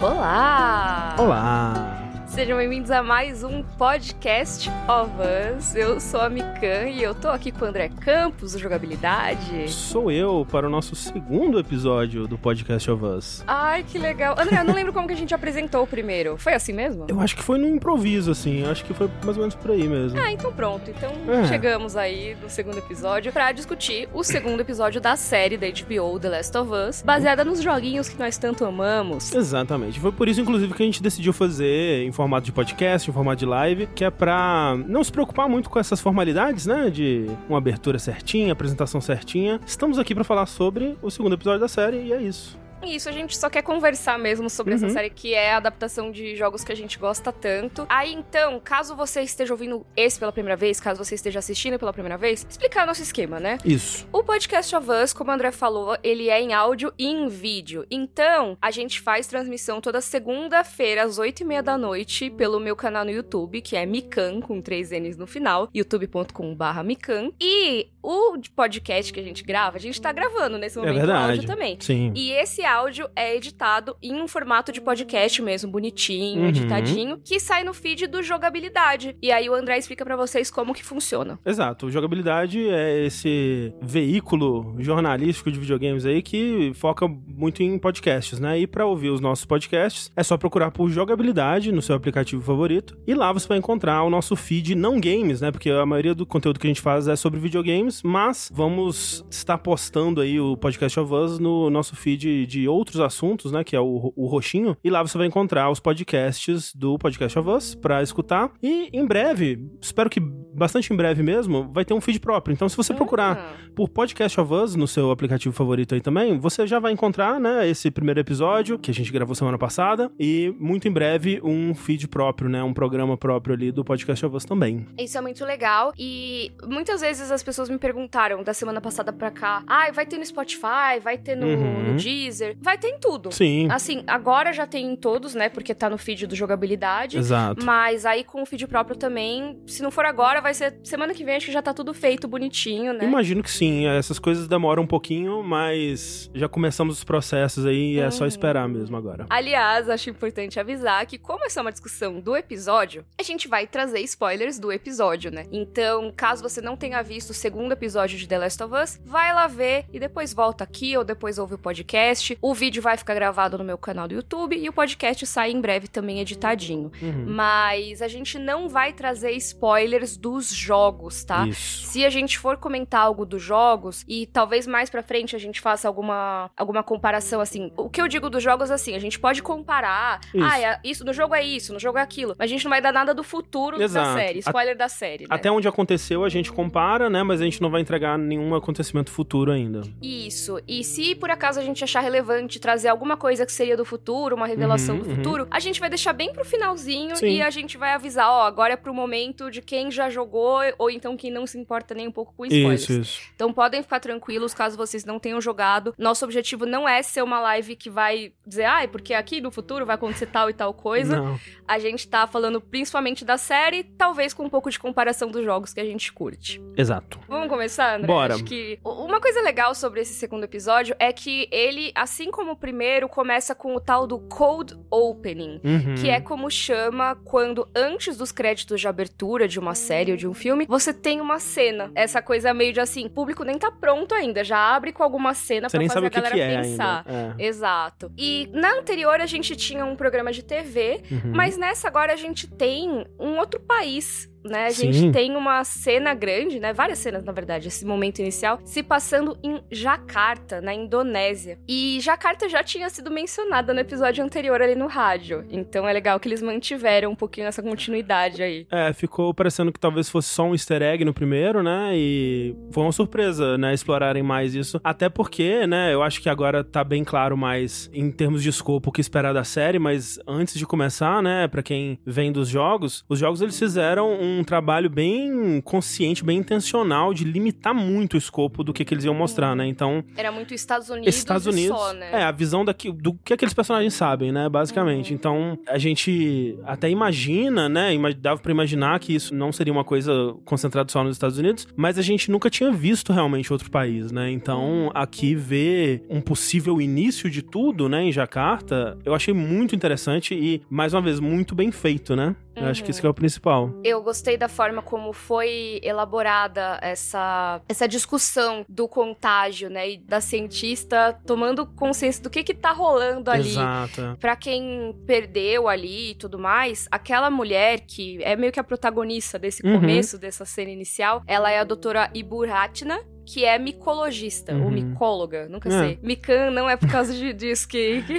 Olá! Olá! Sejam bem-vindos a mais um podcast of Us. Eu sou a Mikan e eu tô aqui com o André Campos, do Jogabilidade. Sou eu para o nosso segundo episódio do podcast of Us. Ai, que legal. André, eu não lembro como que a gente apresentou o primeiro. Foi assim mesmo? Eu acho que foi no improviso, assim. Eu acho que foi mais ou menos por aí mesmo. Ah, então pronto. Então É. chegamos aí no segundo episódio pra discutir o segundo episódio da série da HBO The Last of Us, baseada nos joguinhos que nós tanto amamos. Exatamente. Foi por isso, inclusive, que a gente decidiu fazer em formato de podcast, em formato de live, que é pra não se preocupar muito com essas formalidades, né? De uma abertura certinha, apresentação certinha. Estamos aqui pra falar sobre o segundo episódio da série e é isso. Isso, a gente só quer conversar mesmo sobre essa Uhum. série que é a adaptação de jogos que a gente gosta tanto. Aí então, caso você esteja ouvindo esse pela primeira vez, caso você esteja assistindo pela primeira vez, explicar o nosso esquema, né? Isso. O podcast of Us, como o André falou, ele é em áudio e em vídeo. Então, a gente faz transmissão toda segunda-feira, às 8h30 da noite, pelo meu canal no YouTube, que é Mikan, com três N's no final, youtube.com.br Mikan. E o podcast que a gente grava, a gente tá gravando nesse É momento o verdade. áudio também. Sim. E esse áudio é editado em um formato de podcast mesmo, bonitinho, Uhum. editadinho, que sai no feed do Jogabilidade. E aí o André explica pra vocês como que funciona. Exato, o jogabilidade é esse veículo jornalístico de videogames aí que foca muito em podcasts, né? E pra ouvir os nossos podcasts é só procurar por jogabilidade no seu aplicativo favorito e lá você vai encontrar o nosso feed não games, né? Porque a maioria do conteúdo que a gente faz é sobre videogames, mas vamos estar postando aí o podcast of Us no nosso feed de outros assuntos, né? Que é o, o roxinho e lá você vai encontrar os podcasts do podcast of Us pra escutar e em breve, espero que bastante em breve mesmo, vai ter um feed próprio. Então, se você procurar Ah, por Podcast of Us no seu aplicativo favorito aí também, você já vai encontrar, né, esse primeiro episódio que a gente gravou semana passada e muito em breve um feed próprio, né, um programa próprio ali do Podcast of Us também. Isso é muito legal. E muitas vezes as pessoas me perguntaram da semana passada pra cá: ah, vai ter no Spotify, vai ter no, Uhum. no Deezer, vai ter em tudo. Sim, Assim, agora já tem em todos, né? Porque tá no feed do jogabilidade. exato. Mas aí com o feed próprio também, se não for agora, vai ser semana que vem, acho que já tá tudo feito bonitinho, né? Imagino que sim, essas coisas demoram um pouquinho, mas já começamos os processos aí e é só Uhum. esperar mesmo agora. Aliás, acho importante avisar que, como essa é uma discussão do episódio, a gente vai trazer spoilers do episódio, né? Então, caso você não tenha visto o segundo episódio de The Last of Us, vai lá ver e depois volta aqui ou depois ouve o podcast. O vídeo vai ficar gravado no meu canal do YouTube e o podcast sai em breve também editadinho. Uhum. Mas a gente não vai trazer spoilers dos jogos, tá? Isso. Se a gente for comentar algo dos jogos e talvez mais pra frente a gente faça alguma, alguma comparação assim. O que eu digo dos jogos assim, a gente pode comparar. Isso. Ah, é- isso no jogo é isso, no jogo é aquilo. Mas a gente não vai dar nada do futuro Exato. da série, spoiler da série, né? Até onde aconteceu a gente compara, né, mas a gente não vai entregar nenhum acontecimento futuro ainda. Isso. E se por acaso a gente achar relevante trazer alguma coisa que seria do futuro, uma revelação Uhum, do uhum. futuro, a gente vai deixar bem pro finalzinho Sim. e a gente vai avisar, ó, agora é pro momento de quem já jogou ou então quem não se importa nem um pouco com spoilers. Isso, isso. Então podem ficar tranquilos caso vocês não tenham jogado. Nosso objetivo não é ser uma live que vai dizer, ai, porque aqui no futuro vai acontecer tal e tal coisa. Não. A gente tá falando principalmente da série, talvez com um pouco de comparação dos jogos que a gente curte. Exato. Vamos começar, André? Bora. Acho que uma coisa legal sobre esse segundo episódio é que ele, assim como o primeiro, começa com o tal do cold opening. Uhum. Que é como chama quando, antes dos créditos de abertura de uma série ou de um filme, você tem uma cena. Essa coisa meio de assim, o público nem tá pronto ainda, já abre com alguma cena nem fazer a o que, galera que é pensar. É. Exato. E na anterior a gente tinha um programa de TV, Uhum. mas nessa agora a gente tem um outro país. Né? A Sim. gente tem uma cena grande, né? Várias cenas, na verdade, esse momento inicial, se passando em Jakarta, na Indonésia. E Jakarta já tinha sido mencionada no episódio anterior ali no rádio. Então é legal que eles mantiveram um pouquinho essa continuidade aí. É, ficou parecendo que talvez fosse só um easter egg no primeiro, né? E foi uma surpresa, né? Explorarem mais isso. Até porque, né? Eu acho que agora tá bem claro mais em termos de escopo o que esperar da série, mas antes de começar, né? Pra quem vem dos jogos, os jogos eles fizeram um um trabalho bem consciente, bem intencional de limitar muito o escopo do que, que eles iam mostrar, né? Então. Era muito Estados Unidos. Estados Unidos. Só, né? É, a visão daqui, do que aqueles personagens sabem, né? Basicamente. Uhum. Então, a gente até imagina, né? Dava pra imaginar que isso não seria uma coisa concentrada só nos Estados Unidos, mas a gente nunca tinha visto realmente outro país, né? Então, uhum. aqui ver um possível início de tudo, né, em Jacarta, eu achei muito interessante e, mais uma vez, muito bem feito, né? Uhum. Eu acho que isso que é o principal. Eu gostei da forma como foi elaborada essa, essa discussão do contágio, né? E da cientista tomando consciência do que que tá rolando ali. Exato. Pra quem perdeu ali e tudo mais, aquela mulher que é meio que a protagonista desse uhum. começo, dessa cena inicial, ela é a doutora Iburatna, que é micologista, uhum. ou micóloga, nunca é. sei. Mican não é por causa de, disso que, que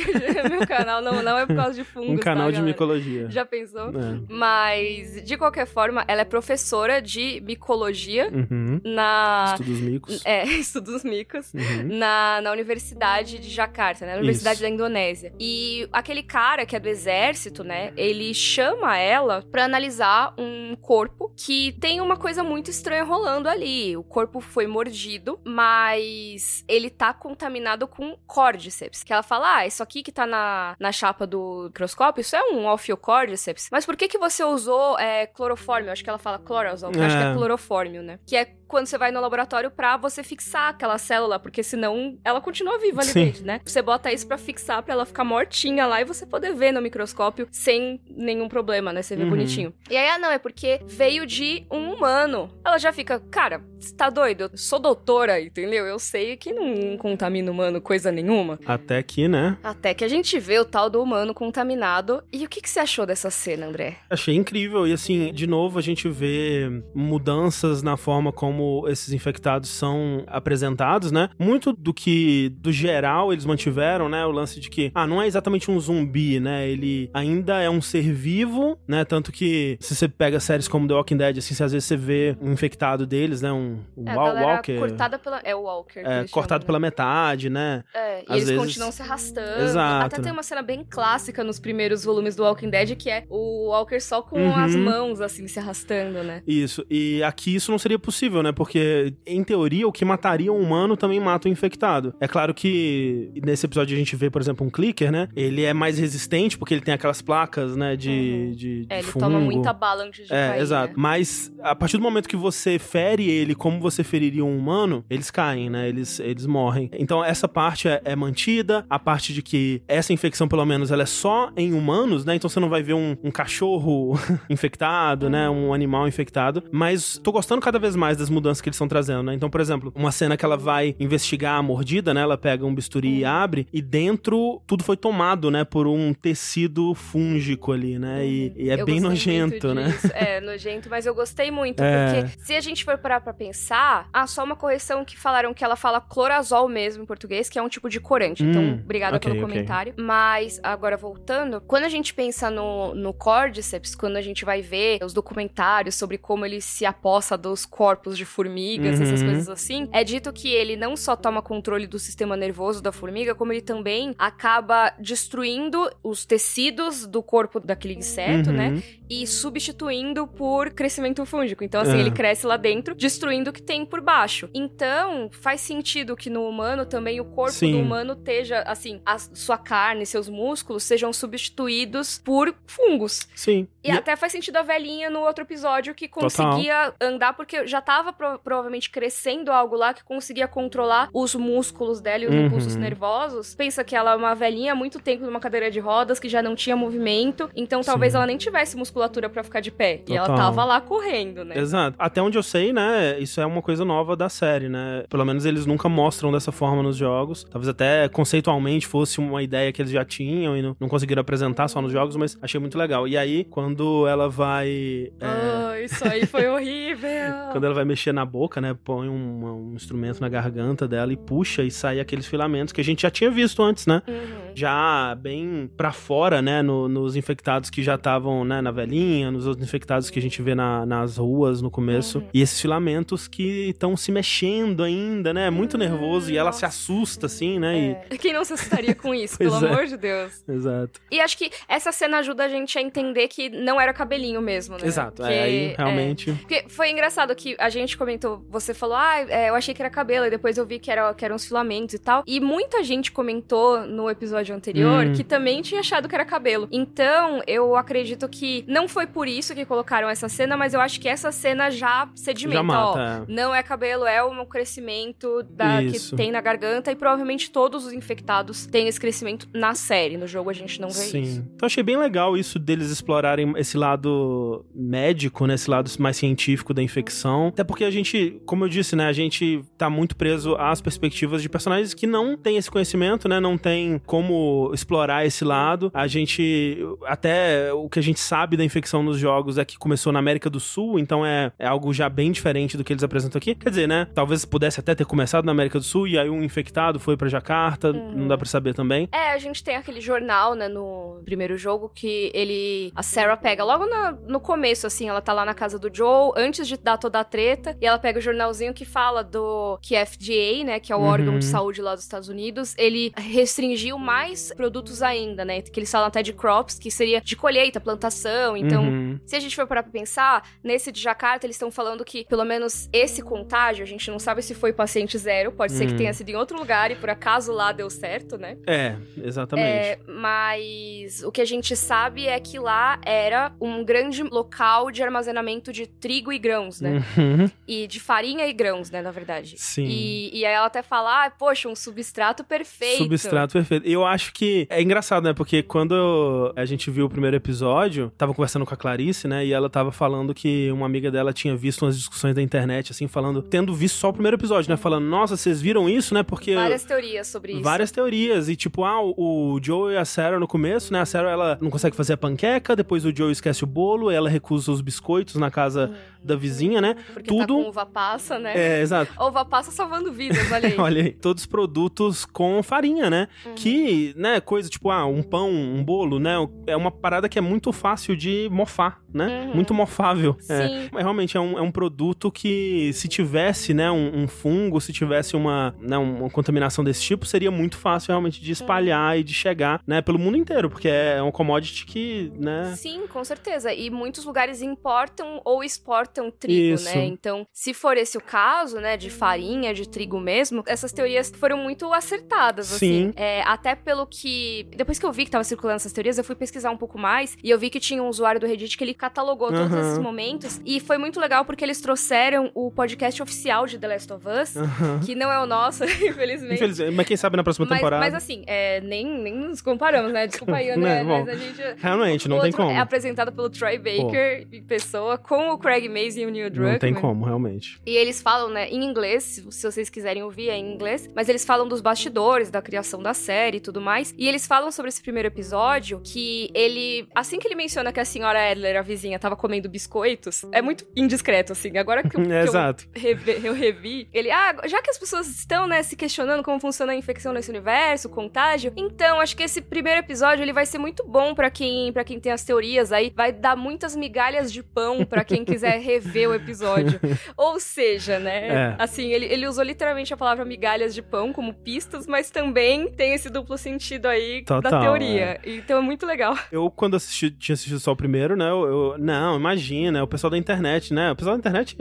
meu canal não, não é por causa de fungos, Um canal tá, de micologia. Já pensou? É. Mas, de qualquer forma, ela é professora de micologia uhum. na... Estudos micos. É, estudos micos. Uhum. Na, na Universidade de Jakarta, né? Na Universidade Isso. da Indonésia. E aquele cara que é do exército, né? Ele chama ela para analisar um corpo que tem uma coisa muito estranha rolando ali. O corpo foi mordido protegido, mas ele tá contaminado com cordyceps. Que ela fala, ah, isso aqui que tá na, na chapa do microscópio, isso é um ophiocordyceps. Mas por que que você usou é, clorofórmio? Acho que ela fala clorosol, é. acho que é, é clorofórmio, né? Que é quando você vai no laboratório pra você fixar aquela célula, porque senão ela continua viva ali Sim. dentro, né? Você bota isso pra fixar, pra ela ficar mortinha lá e você poder ver no microscópio sem nenhum problema, né? Você vê uhum. bonitinho. E aí, ah, não, é porque veio de um humano. Ela já fica, cara, você tá doido? Eu sou doutora, entendeu? Eu sei que não contamina humano coisa nenhuma. Até que, né? Até que a gente vê o tal do humano contaminado. E o que, que você achou dessa cena, André? Achei incrível. E assim, de novo, a gente vê mudanças na forma como esses infectados são apresentados, né? Muito do que, do geral, eles mantiveram, né? O lance de que, ah, não é exatamente um zumbi, né? Ele ainda é um ser vivo, né? Tanto que, se você pega séries como The Walking Dead, assim, às vezes você vê um infectado deles, né? Um, um é, Walker. cortada pela... É o Walker. É, cortado chamam, pela né? metade, né? É, e às eles vezes... continuam se arrastando. Exato. Até tem uma cena bem clássica nos primeiros volumes do Walking Dead, que é o Walker só com uhum. as mãos, assim, se arrastando, né? Isso. E aqui isso não seria possível, né? né? Porque, em teoria, o que mataria um humano também mata o infectado. É claro que nesse episódio a gente vê, por exemplo, um clicker, né? Ele é mais resistente porque ele tem aquelas placas, né? De. Uhum. de, de é, ele fungo. toma muita bala antes de é, cair. Exato. Né? Mas a partir do momento que você fere ele como você feriria um humano, eles caem, né? Eles, eles morrem. Então, essa parte é, é mantida. A parte de que essa infecção, pelo menos, ela é só em humanos, né? Então você não vai ver um, um cachorro infectado, né? Um animal infectado. Mas tô gostando cada vez mais das mudanças que eles estão trazendo, né? Então, por exemplo, uma cena que ela vai investigar a mordida, né? Ela pega um bisturi e abre, e dentro tudo foi tomado, né? Por um tecido fúngico ali, né? E, e é eu bem nojento, né? É, nojento, mas eu gostei muito, é... porque se a gente for parar pra pensar, ah, só uma correção que falaram que ela fala clorazol mesmo em português, que é um tipo de corante. Então, hum, então, obrigada okay, pelo comentário. Okay. Mas, agora voltando, quando a gente pensa no, no Cordyceps, quando a gente vai ver os documentários sobre como ele se aposta dos corpos de formiga, formigas, uhum. essas coisas assim, é dito que ele não só toma controle do sistema nervoso da formiga, como ele também acaba destruindo os tecidos do corpo daquele inseto, né? uhum. né? E substituindo por crescimento fúngico. Então, assim, ele cresce lá dentro, destruindo o que tem por baixo. Então, faz sentido que no humano também o corpo Sim. do humano esteja, assim, a sua carne, seus músculos sejam substituídos por fungos. Sim. E, e até faz sentido a velhinha no outro episódio que conseguia Total. andar porque já tava pro, provavelmente crescendo algo lá que conseguia controlar os músculos dela e os uhum. impulsos nervosos. Pensa que ela é uma velhinha há muito tempo numa cadeira de rodas que já não tinha movimento, então talvez Sim. ela nem tivesse musculatura para ficar de pé. Total. E ela tava lá correndo, né? Exato. Até onde eu sei, né, isso é uma coisa nova da série, né? Pelo menos eles nunca mostram dessa forma nos jogos. Talvez até conceitualmente fosse uma ideia que eles já tinham e não, não conseguiram apresentar só nos jogos, mas achei muito legal. E aí, quando ela vai. É... Oh, isso aí foi horrível! quando ela vai mexer na boca, boca, né? Põe um, um, instrumento na garganta dela e puxa e sai aqueles filamentos que a gente já tinha visto antes, né? Uhum já bem pra fora, né, no- nos infectados que já estavam, né, na velhinha, nos outros infectados que a gente vê na- nas ruas no começo. Uhum. E esses filamentos que estão se mexendo ainda, né, muito nervoso, e ela se assusta, assim, né, É. Quem não se assustaria com isso, pelo é. amor de Deus? e... Exato. E acho que essa cena ajuda a gente a entender que não era cabelinho mesmo, né? Exato, Que, é, aí é, realmente... Porque foi engraçado que a gente comentou, você falou, ah, é, eu achei que era cabelo, e depois eu vi que, era, que eram os filamentos e tal. E muita gente comentou no episódio anterior Hum. que também tinha achado que era cabelo. Então, eu acredito que não foi por isso que colocaram essa cena, mas eu acho que essa cena já sedimenta, Já ó. mata, é. Não é cabelo, é um crescimento da, que tem na garganta e provavelmente todos os infectados têm esse crescimento na série. No jogo a gente não vê Sim. isso. Então achei bem legal isso deles explorarem esse lado médico, né? Esse lado mais científico da infecção. Até porque a gente, como eu disse, né? A gente tá muito preso às perspectivas de personagens que não têm esse conhecimento, né? Não tem como explorar esse lado. A gente, até o que a gente sabe da infecção nos jogos é que começou na América do Sul, então é, é algo já bem diferente do que eles apresentam aqui. Quer dizer, né? Talvez pudesse até ter começado na América do Sul e aí um infectado foi pra Jakarta, não dá pra saber também. É, a gente tem aquele jornal, né, no primeiro jogo, que ele. A Sarah pega logo na- no começo, assim, ela tá lá na casa do Joe, antes de dar toda a treta, e ela pega o jornalzinho que fala do. que a FDA, né, que é o Uhum. órgão de saúde lá dos Estados Unidos, ele restringiu mais produtos ainda, né, que eles falam até de crops, que seria de colheita, plantação, então. Uhum. Se a gente for parar pra pensar, nesse de Jakarta, eles estão falando que, pelo menos, esse contágio, a gente não sabe se foi paciente zero, pode ser que Hum. tenha sido em outro lugar e por acaso lá deu certo, né? É, exatamente. É, mas o que a gente sabe é que lá era um grande local de armazenamento de trigo e grãos, né? Uhum. E de farinha e grãos, né, na verdade. Sim. E, e aí ela até fala, ah, poxa, um substrato perfeito. Substrato perfeito. Eu acho que é engraçado, né? Porque quando a gente viu o primeiro episódio, tava conversando com a Clarice, né? E ela tava falando que uma amiga dela tinha visto umas discussões da internet, assim, falando, tendo visto só o primeiro episódio, né? Falando, nossa, vocês viram isso, né? Porque. Várias teorias sobre isso. Várias teorias. E tipo, ah, o o Joe e a Sarah no começo, né? A Sarah, ela não consegue fazer a panqueca, depois o Joe esquece o bolo, ela recusa os biscoitos na casa da vizinha, né? Porque tudo- tá com uva passa, né? É, exato. Uva passa salvando vidas, olha aí. Olha aí, todos produtos com farinha, né? Uhum. Que, né, coisa tipo, ah, um pão, um bolo, né? É uma parada que é muito fácil de mofar, né? Uhum. Muito mofável. É. Sim. Mas realmente é um, é um produto que, se tivesse, né, um, um fungo, se tivesse uma, né, uma contaminação desse tipo, seria muito fácil realmente de espalhar e de chegar, né, pelo mundo inteiro, porque é um commodity que, né. Sim, com certeza. E muitos lugares importam ou exportam trigo, Isso. né? Então, se for esse o caso, né, de farinha, de trigo mesmo, essas teorias foram muito acertadas, Sim. assim. É, até pelo que. Depois que eu vi que tava circulando essas teorias, eu fui pesquisar um pouco mais e eu vi que tinha um usuário do Reddit que ele catalogou todos esses momentos. E foi muito legal porque eles trouxeram o podcast oficial de The Last of Us, Aham. que não é o nosso, infelizmente. Infelizmente, mas quem sabe na próxima Mas, temporada. mas assim, é, nem, nem nos comparamos, né? Desculpa aí, Né, bom, mas a gente. Realmente, não tem outro como. É apresentado pelo Troy Baker em pessoa, com o Craig Mason Neil Druckmann. Não tem como, realmente. E eles falam, né, em inglês, se vocês quiserem ouvir, é em inglês, mas eles falam dos bastidores, da criação da série e tudo mais. E eles falam sobre esse primeiro episódio que ele, assim que ele menciona que a senhora Adler, a vizinha, tava comendo biscoitos, é muito indiscreto, assim. Agora que, eu- que É, eu exato. reve- eu revi, ele, ah, já que as pessoas estão, né, se questionando como funciona a infecção nesse universo, o contágio, então acho que esse primeiro episódio ele vai ser muito bom pra quem, para quem tem as teorias aí, vai dar muitas migalhas de pão pra quem quiser rever o episódio. Ou seja, né, É. assim, ele, ele usou literalmente a palavra migalhas de pão como pistas, mas também tem esse duplo sentido aí da Total, teoria. Então é muito legal. Eu, quando assisti, tinha assistido só o primeiro, né? Eu, eu- não, imagina, o pessoal da internet, né? O pessoal da internet,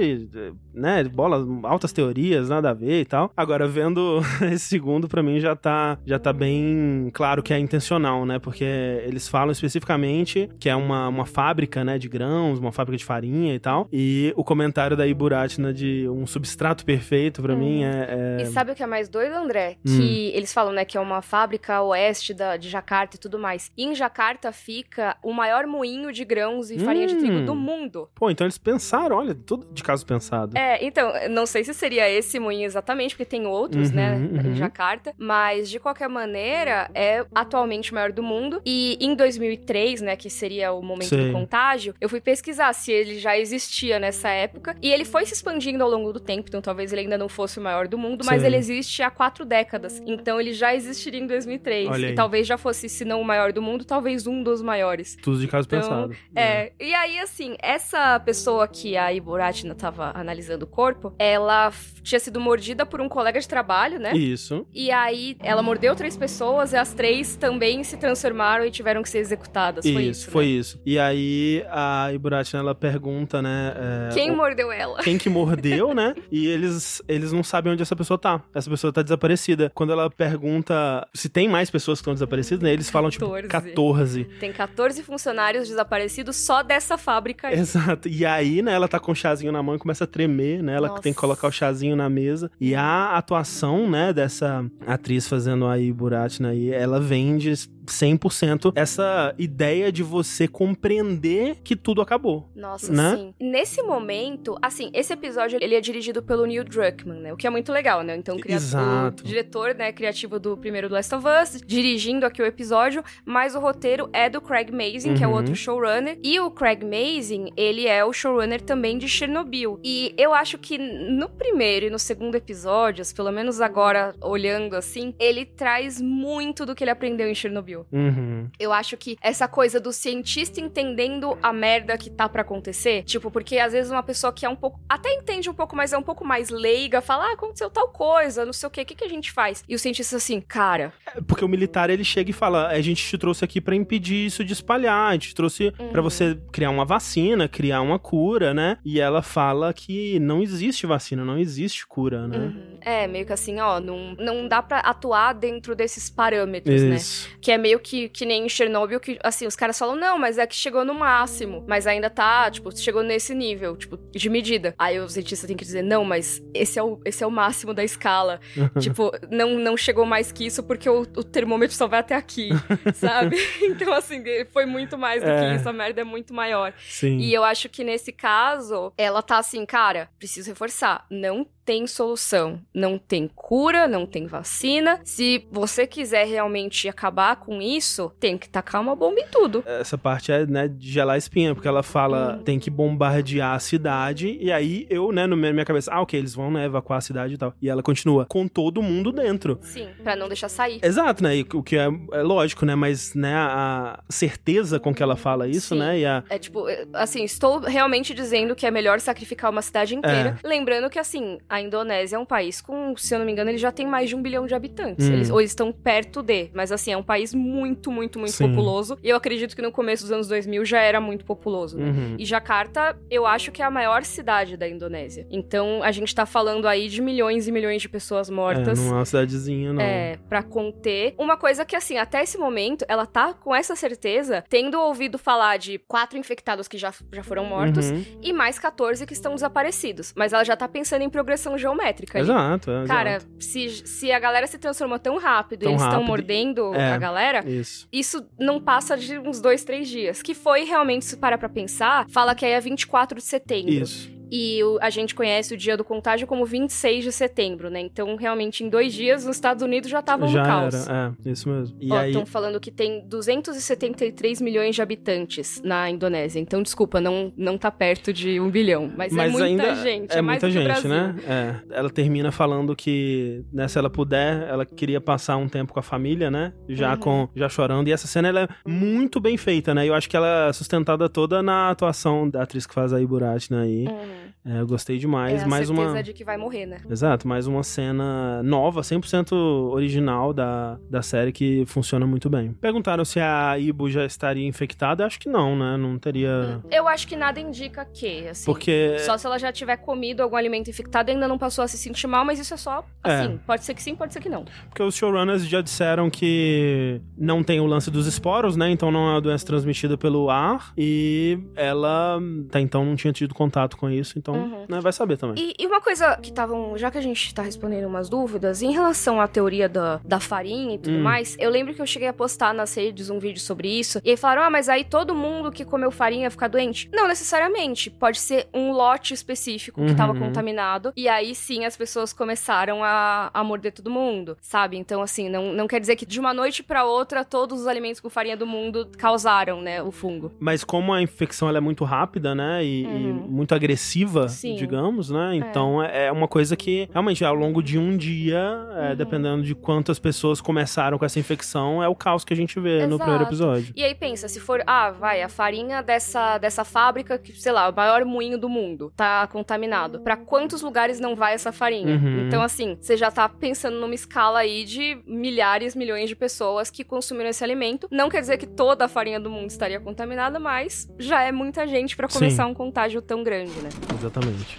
né? Bola, altas teorias, nada a ver e tal. Agora, vendo esse segundo, pra mim já tá, já tá bem claro que é intencional, né? Porque eles falam especificamente que é uma, uma fábrica, né? De grãos, uma fábrica de farinha e tal. E o comentário da Iburatina de um substrato perfeito, pra mim, é. é- E sabe o que é mais doido, André? Hum. Que eles falam, né, que é uma fábrica oeste da, de Jacarta e tudo mais. E em Jacarta fica o maior moinho de grãos e Uhum. farinha de trigo Hum. do mundo. Pô, então eles pensaram, olha, tudo de caso pensado. É, então, não sei se seria esse moinho exatamente, porque tem outros, Uhum, né, uhum. em Jacarta, mas de qualquer maneira, é atualmente o maior do mundo. E em 2003, né, que seria o momento do contágio, eu fui pesquisar se ele já existia nessa época, e ele foi se expandindo ao longo do tempo, então talvez ele ainda não fosse o maior do mundo, mas Sei. ele existe há quatro décadas, então ele já existiria em 2003. Olha E aí. talvez já fosse, se não o maior do mundo, talvez um dos maiores. Tudo de caso Então, pensado. É, e aí, assim, essa pessoa que a Iburatina tava analisando o corpo, ela tinha sido mordida por um colega de trabalho, né? Isso. E aí, ela mordeu três pessoas e as três também se transformaram e tiveram que ser executadas. Foi isso, isso. foi né? isso. E aí a Iburatina, ela pergunta, né? É, Quem mordeu ela? quem que mordeu, né? E eles, eles não sabem onde essa pessoa tá. Essa pessoa tá desaparecida. Quando ela pergunta se tem mais pessoas que estão desaparecidas, né? Eles falam, tipo, 14. 14. Tem 14 funcionários desaparecidos só dessa fábrica aí. Exato. E aí, né, ela tá com o chazinho na mão e começa a tremer, né? Ela Nossa. tem que colocar o chazinho na mesa. E a atuação, né, dessa atriz fazendo aí Buratina aí, ela vende 100% essa ideia de você compreender que tudo acabou. Nossa, Né? sim. Nesse momento, assim, esse episódio ele é dirigido pelo Neil Druckmann, né? O que é muito legal, né? Então, o, cria- Exato. o diretor, né, criativo do primeiro The Last of Us, dirigindo aqui o episódio, mas o roteiro é do Craig Mazin, que é o Uhum. outro showrunner. E o Craig Mazin, ele é o showrunner também de Chernobyl. E eu acho que no primeiro e no segundo episódios, pelo menos agora olhando assim, ele traz muito do que ele aprendeu em Chernobyl. Uhum. Eu acho que essa coisa do cientista entendendo a merda que tá pra acontecer, tipo, porque às vezes uma pessoa que é um pouco, até entende um pouco, mas é um pouco mais leiga, fala, ah, aconteceu tal coisa, não sei o quê, o que, que a gente faz? E o cientista assim, cara, Porque o militar ele chega e fala: a gente te trouxe aqui pra impedir isso de espalhar, a gente te trouxe pra Uhum. você criar uma vacina, criar uma cura, né? E ela fala que não existe vacina, não existe cura, né? uhum. é meio que assim, ó, não, não dá pra atuar dentro desses parâmetros, né? Isso. Que é meio que, que nem em Chernobyl, que assim, os caras falam, não, mas é que chegou no máximo, mas ainda tá, tipo, chegou nesse nível, tipo, de medida. Aí o cientista tem que dizer, não, mas esse é o, esse é o máximo da escala. tipo, não, não chegou mais que isso porque o, o termômetro só vai até aqui, sabe? Então, assim, foi muito mais do É. que isso, a merda é muito maior. Sim. E eu acho que nesse caso, ela tá assim, cara, preciso reforçar, não tem solução, não tem cura, não tem vacina. Se você quiser realmente acabar com isso, tem que tacar uma bomba em tudo. Essa parte é, né, de gelar a espinha, porque ela fala Hum. tem que bombardear a cidade, e aí eu, né, no na minha cabeça, ah, ok, eles vão, né, evacuar a cidade e tal. E ela continua, com todo mundo dentro. Sim, pra não deixar sair. Exato, né, e o que é, é lógico, né, mas, né, a certeza com que ela fala isso, Sim. né, e a... É tipo, assim, estou realmente dizendo que é melhor sacrificar uma cidade inteira. É. Lembrando que, assim, a Indonésia é um país com, se eu não me engano, ele já tem mais de um bilhão de habitantes. Hum. Eles, ou eles estão perto de. Mas, assim, é um país muito, muito, muito Sim. populoso. E eu acredito que no começo dos anos 2000 já era muito populoso, né? Uhum. E Jakarta, eu acho que é a maior cidade da Indonésia. Então, a gente tá falando aí de milhões e milhões de pessoas É, mortas. não é uma cidadezinha, não. É, pra conter. Uma coisa que, assim, até esse momento, ela tá com essa certeza, tendo ouvido falar de quatro infectados que já, já foram mortos Uhum. e mais 14 que estão desaparecidos. Mas ela já tá pensando em progressão geométrica. ali. Exato, é, Cara, exato. se, se a galera se transformou tão rápido Tão e eles estão mordendo É. a galera, Isso. isso não passa de uns dois, três dias. Que foi realmente, se parar pra pensar, fala que aí é 24 de setembro. Isso. E o- a gente conhece o dia do contágio como 26 de setembro, né? Então, realmente, em dois dias, os Estados Unidos já estavam Já no caos. era, é, isso mesmo. E Ó, aí, estão falando que tem 273 milhões de habitantes na Indonésia. Então, desculpa, não, não tá perto de um bilhão. Mas, Mas é muita ainda gente, é, é, muita gente, né? É. Ela termina falando que, né, se ela puder, ela queria passar um tempo com a família, né? Já Uhum. com já chorando. E essa cena ela é muito bem feita, né? Eu acho que ela é sustentada toda na atuação da atriz que faz a Iburati, né? aí. Uhum. É, eu gostei demais. é a mais certeza uma. de que vai morrer, né? Exato, mais uma cena nova, 100% original da, da série que funciona muito bem. Perguntaram se a Ibu já estaria infectada. Acho que não, né? Não teria. Eu acho que nada indica que, assim. Porque. Só se ela já tiver comido algum alimento infectado e ainda não passou a se sentir mal, mas isso é só, É. assim, pode ser que sim, pode ser que não. Porque os showrunners já disseram que não tem o lance dos esporos, né? Então não é uma doença transmitida pelo ar. E ela até então não tinha tido contato com isso. Isso, então uhum. né, vai saber também. E, e uma coisa que estavam, já que a gente tá respondendo umas dúvidas, em relação à teoria da, da farinha e tudo hum. mais, eu lembro que eu cheguei a postar nas redes um vídeo sobre isso, e aí falaram, ah, mas aí todo mundo que comeu farinha fica doente. Não necessariamente, pode ser um lote específico que estava uhum. contaminado, e aí sim as pessoas começaram a, a morder todo mundo, sabe? Então, assim, não, não quer dizer que de uma noite para outra todos os alimentos com farinha do mundo causaram, né, o fungo. Mas como a infecção ela é muito rápida, né, e, uhum. e muito agressiva, sim. digamos, né, é. então é. é. uma coisa que realmente ao longo de um dia, é, uhum. dependendo de quantas pessoas começaram com essa infecção, é o caos que a gente vê Exato. no primeiro episódio. E aí pensa, se for, ah, vai, a farinha dessa, dessa fábrica, que, sei lá, o maior moinho do mundo, tá contaminado. Para quantos lugares não vai essa farinha? Uhum. Então, assim, você já tá pensando numa escala aí de milhares, milhões de pessoas que consumiram esse alimento. Não quer dizer que toda a farinha do mundo estaria contaminada, mas já é muita gente para começar Sim. um contágio tão grande, né? Exatamente.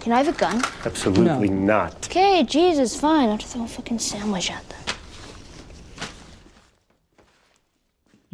Can I have a gun? Absolutely no. not. Okay, Jesus, fine. I'll just throw a fucking sandwich at them.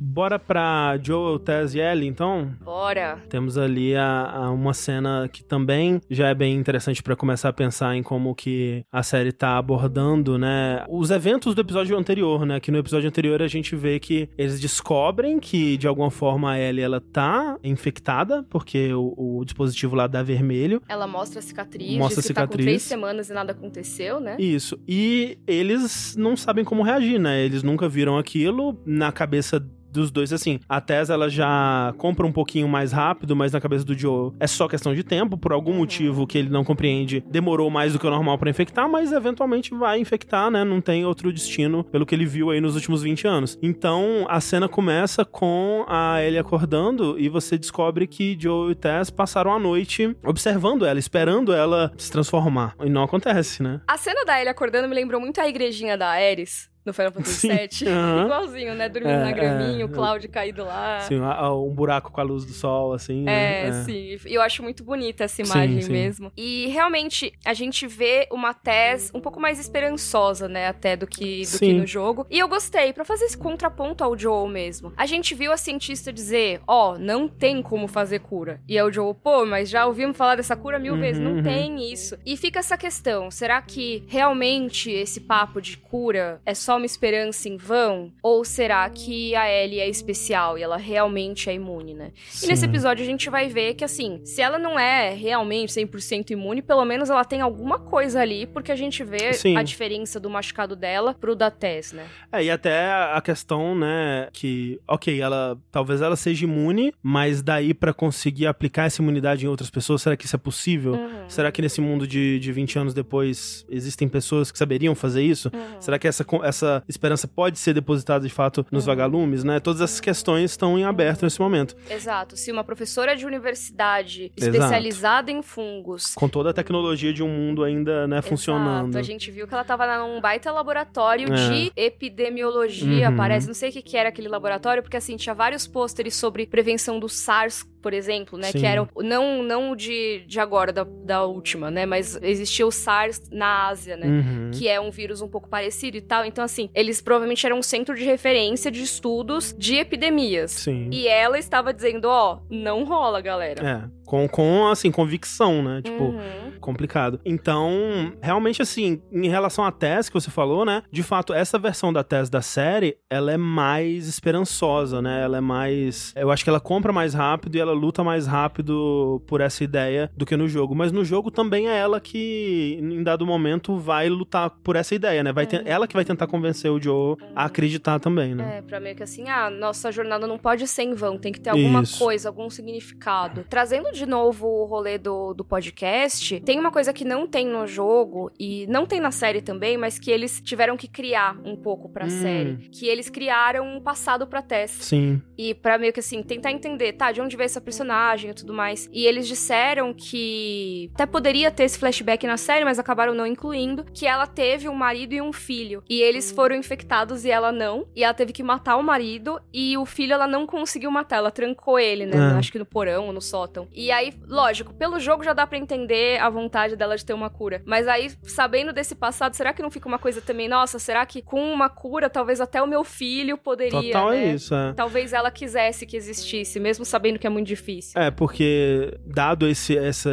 Bora pra Joel, Tess e Ellie, então? Bora! Temos ali a, a uma cena que também já é bem interessante para começar a pensar em como que a série tá abordando, né? Os eventos do episódio anterior, né? Que no episódio anterior a gente vê que eles descobrem que, de alguma forma, a Ellie, ela tá infectada, porque o, o dispositivo lá dá vermelho. Ela mostra a cicatriz, mostra a cicatriz. Tá com três semanas e nada aconteceu, né? Isso. E eles não sabem como reagir, né? Eles nunca viram aquilo. Na cabeça dos dois, assim, a Tess ela já compra um pouquinho mais rápido, mas na cabeça do Joe é só questão de tempo, por algum motivo que ele não compreende, demorou mais do que o normal para infectar, mas eventualmente vai infectar, né? Não tem outro destino pelo que ele viu aí nos últimos 20 anos. Então, a cena começa com a Ellie acordando e você descobre que Joe e Tess passaram a noite observando ela, esperando ela se transformar. E não acontece, né? A cena da Ellie acordando me lembrou muito a igrejinha da Ares no Final Fantasy VII. Uhum. Igualzinho, né? Dormindo é, na graminha, é, o Cloud caído lá. Sim, um buraco com a luz do sol, assim. Né? É, é. sim. Eu acho muito bonita essa imagem sim, sim. mesmo. E realmente, a gente vê uma Tess um pouco mais esperançosa, né? Até do que, do que no jogo. E eu gostei, para fazer esse contraponto ao Joel mesmo. A gente viu a cientista dizer, ó, oh, não tem como fazer cura. E aí o Joel, pô, mas já ouvimos falar dessa cura mil uhum, vezes. Não uhum. tem isso. E fica essa questão, será que realmente esse papo de cura é só só uma esperança em vão? Ou será que a Ellie é especial e ela realmente é imune, né? Sim. E nesse episódio a gente vai ver que, assim, se ela não é realmente 100% imune, pelo menos ela tem alguma coisa ali, porque a gente vê Sim. a diferença do machucado dela pro da Tess, né? É, e até a questão, né, que, ok, ela talvez ela seja imune, mas daí para conseguir aplicar essa imunidade em outras pessoas, será que isso é possível? Uhum. Será que nesse mundo de, de 20 anos depois existem pessoas que saberiam fazer isso? Uhum. Será que essa, essa essa esperança pode ser depositada de fato nos uhum. vagalumes, né? Todas essas questões estão em aberto nesse momento. Exato. Se uma professora de universidade especializada Exato. em fungos. Com toda a tecnologia de um mundo ainda, né, Exato. funcionando. A gente viu que ela estava num baita laboratório é. de epidemiologia, uhum. parece. Não sei o que, que era aquele laboratório, porque assim, tinha vários pôsteres sobre prevenção do SARS por exemplo, né? Sim. Que era não, não de, de agora, da, da última, né? Mas existia o SARS na Ásia, né? Uhum. Que é um vírus um pouco parecido e tal. Então, assim, eles provavelmente eram um centro de referência de estudos de epidemias. Sim. E ela estava dizendo, ó, oh, não rola, galera. É com, com assim, convicção, né? Tipo, uhum. complicado. Então, realmente, assim, em relação à tese que você falou, né? De fato, essa versão da tese da série, ela é mais esperançosa, né? Ela é mais. Eu acho que ela compra mais rápido e ela luta mais rápido por essa ideia do que no jogo. Mas no jogo também é ela que, em dado momento, vai lutar por essa ideia, né? Vai ter, uhum. Ela que vai tentar convencer o Joe a acreditar também, né? É, pra meio que assim, ah, nossa jornada não pode ser em vão, tem que ter alguma Isso. coisa, algum significado. Trazendo de de novo o rolê do, do podcast, tem uma coisa que não tem no jogo e não tem na série também, mas que eles tiveram que criar um pouco pra hum. série. Que eles criaram um passado pra Tess. Sim. E pra meio que assim, tentar entender, tá, de onde veio essa personagem e tudo mais. E eles disseram que até poderia ter esse flashback na série, mas acabaram não incluindo, que ela teve um marido e um filho. E eles foram infectados e ela não. E ela teve que matar o marido e o filho ela não conseguiu matar, ela trancou ele, né? É. Acho que no porão ou no sótão. E E aí, lógico, pelo jogo já dá pra entender a vontade dela de ter uma cura. Mas aí, sabendo desse passado, será que não fica uma coisa também, nossa, será que com uma cura, talvez até o meu filho poderia, Total né? é isso, é. Talvez ela quisesse que existisse, mesmo sabendo que é muito difícil. É, porque dado esse, essa,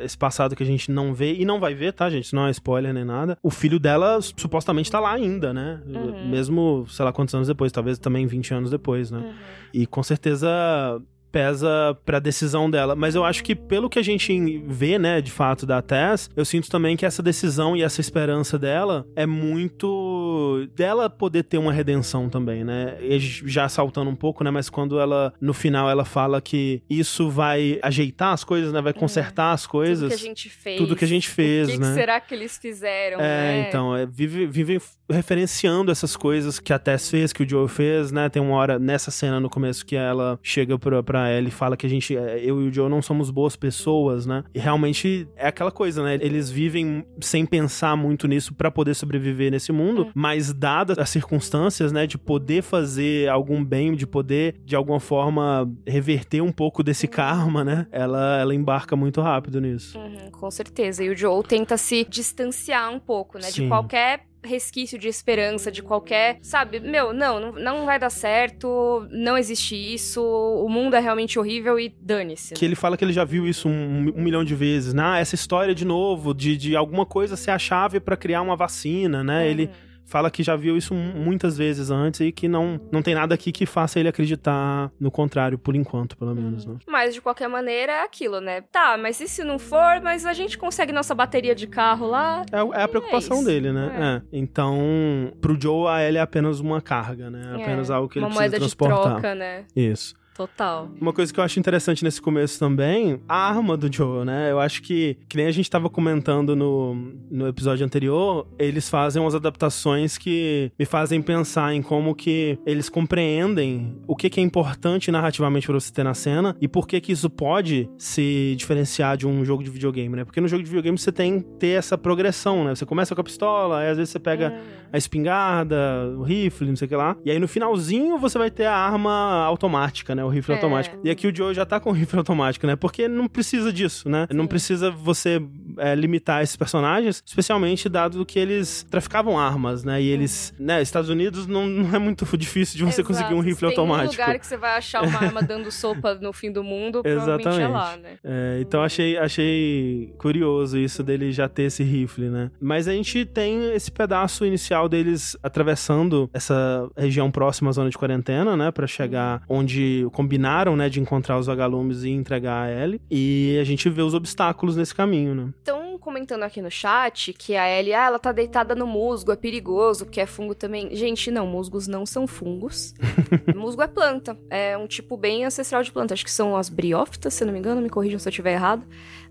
esse passado que a gente não vê, e não vai ver, tá, gente? Não é spoiler nem nada. O filho dela supostamente tá lá ainda, né? Uhum. Mesmo, sei lá quantos anos depois, talvez também 20 anos depois, né? Uhum. E com certeza pesa pra decisão dela. Mas eu acho que pelo que a gente vê, né, de fato da Tess, eu sinto também que essa decisão e essa esperança dela é muito dela poder ter uma redenção também, né? E já saltando um pouco, né, mas quando ela no final ela fala que isso vai ajeitar as coisas, né, vai consertar as coisas. Tudo que a gente fez. Tudo que a gente fez, o que, né? que será que eles fizeram, É, né? então, é, vive, vivem referenciando essas coisas que a Tess fez, que o Joe fez, né? Tem uma hora nessa cena no começo que ela chega pra, pra ela e fala que a gente, é, eu e o Joe não somos boas pessoas, né? E realmente é aquela coisa, né? Eles vivem sem pensar muito nisso pra poder sobreviver nesse mundo, Hum. mas dadas as circunstâncias, né, de poder fazer algum bem, de poder de alguma forma reverter um pouco desse karma, né? Ela ela embarca muito rápido nisso. Uhum, com certeza. E o Joel tenta se distanciar um pouco, né? De Sim. qualquer resquício de esperança, de qualquer. Sabe, meu, não, não, não vai dar certo, não existe isso, o mundo é realmente horrível e dane-se. Que ele fala que ele já viu isso um, um milhão de vezes, né? Ah, essa história de novo, de, de alguma coisa ser a chave pra criar uma vacina, né? Uhum. Ele fala que já viu isso mu- muitas vezes antes e que não, não tem nada aqui que faça ele acreditar no contrário, por enquanto, pelo menos, né? Mas de qualquer maneira é aquilo, né? Tá, mas e se não for, mas a gente consegue nossa bateria de carro lá? É, é a preocupação isso, dele, né? É. Então, pro Joe, a Ellie é apenas uma carga, né? É apenas É, algo que ele Uma precisa moeda de transportar. troca, né? Isso. Total. Uma coisa que eu acho interessante nesse começo também, a arma do Joe, né? Eu acho que, que nem a gente tava comentando no, no episódio anterior, eles fazem umas adaptações que me fazem pensar em como que eles compreendem o que, que é importante narrativamente pra você ter na cena e por que que isso pode se diferenciar de um jogo de videogame, né? Porque no jogo de videogame você tem que ter essa progressão, né? Você começa com a pistola, aí às vezes você pega Hum. a espingarda, o rifle, não sei o que lá. E aí no finalzinho você vai ter a arma automática, né? O rifle É. automático. E aqui o Joe já tá com o rifle automático, né? Porque não precisa disso, né? Não Sim. precisa você é, limitar esses personagens, especialmente dado que eles traficavam armas, né? E eles, né? Estados Unidos não, não é muito difícil de você Exato. conseguir um rifle tem automático. um lugar que você vai achar uma arma dando sopa no fim do mundo, provavelmente é Exatamente. lá, né? É, então achei, achei curioso isso dele já ter esse rifle, né? Mas a gente tem esse pedaço inicial deles atravessando essa região próxima à zona de quarentena, né? Pra chegar onde combinaram, né? De encontrar os vagalumes e entregar a Ellie. E a gente vê os obstáculos nesse caminho, né? Estão comentando aqui no chat que a Ellie, ah, ela tá deitada no musgo, é perigoso, porque é fungo também. Gente, não, musgos não são fungos. musgo é planta. É um tipo bem ancestral de planta. Acho que são as briófitas, se não me engano, me corrijam se eu estiver errado.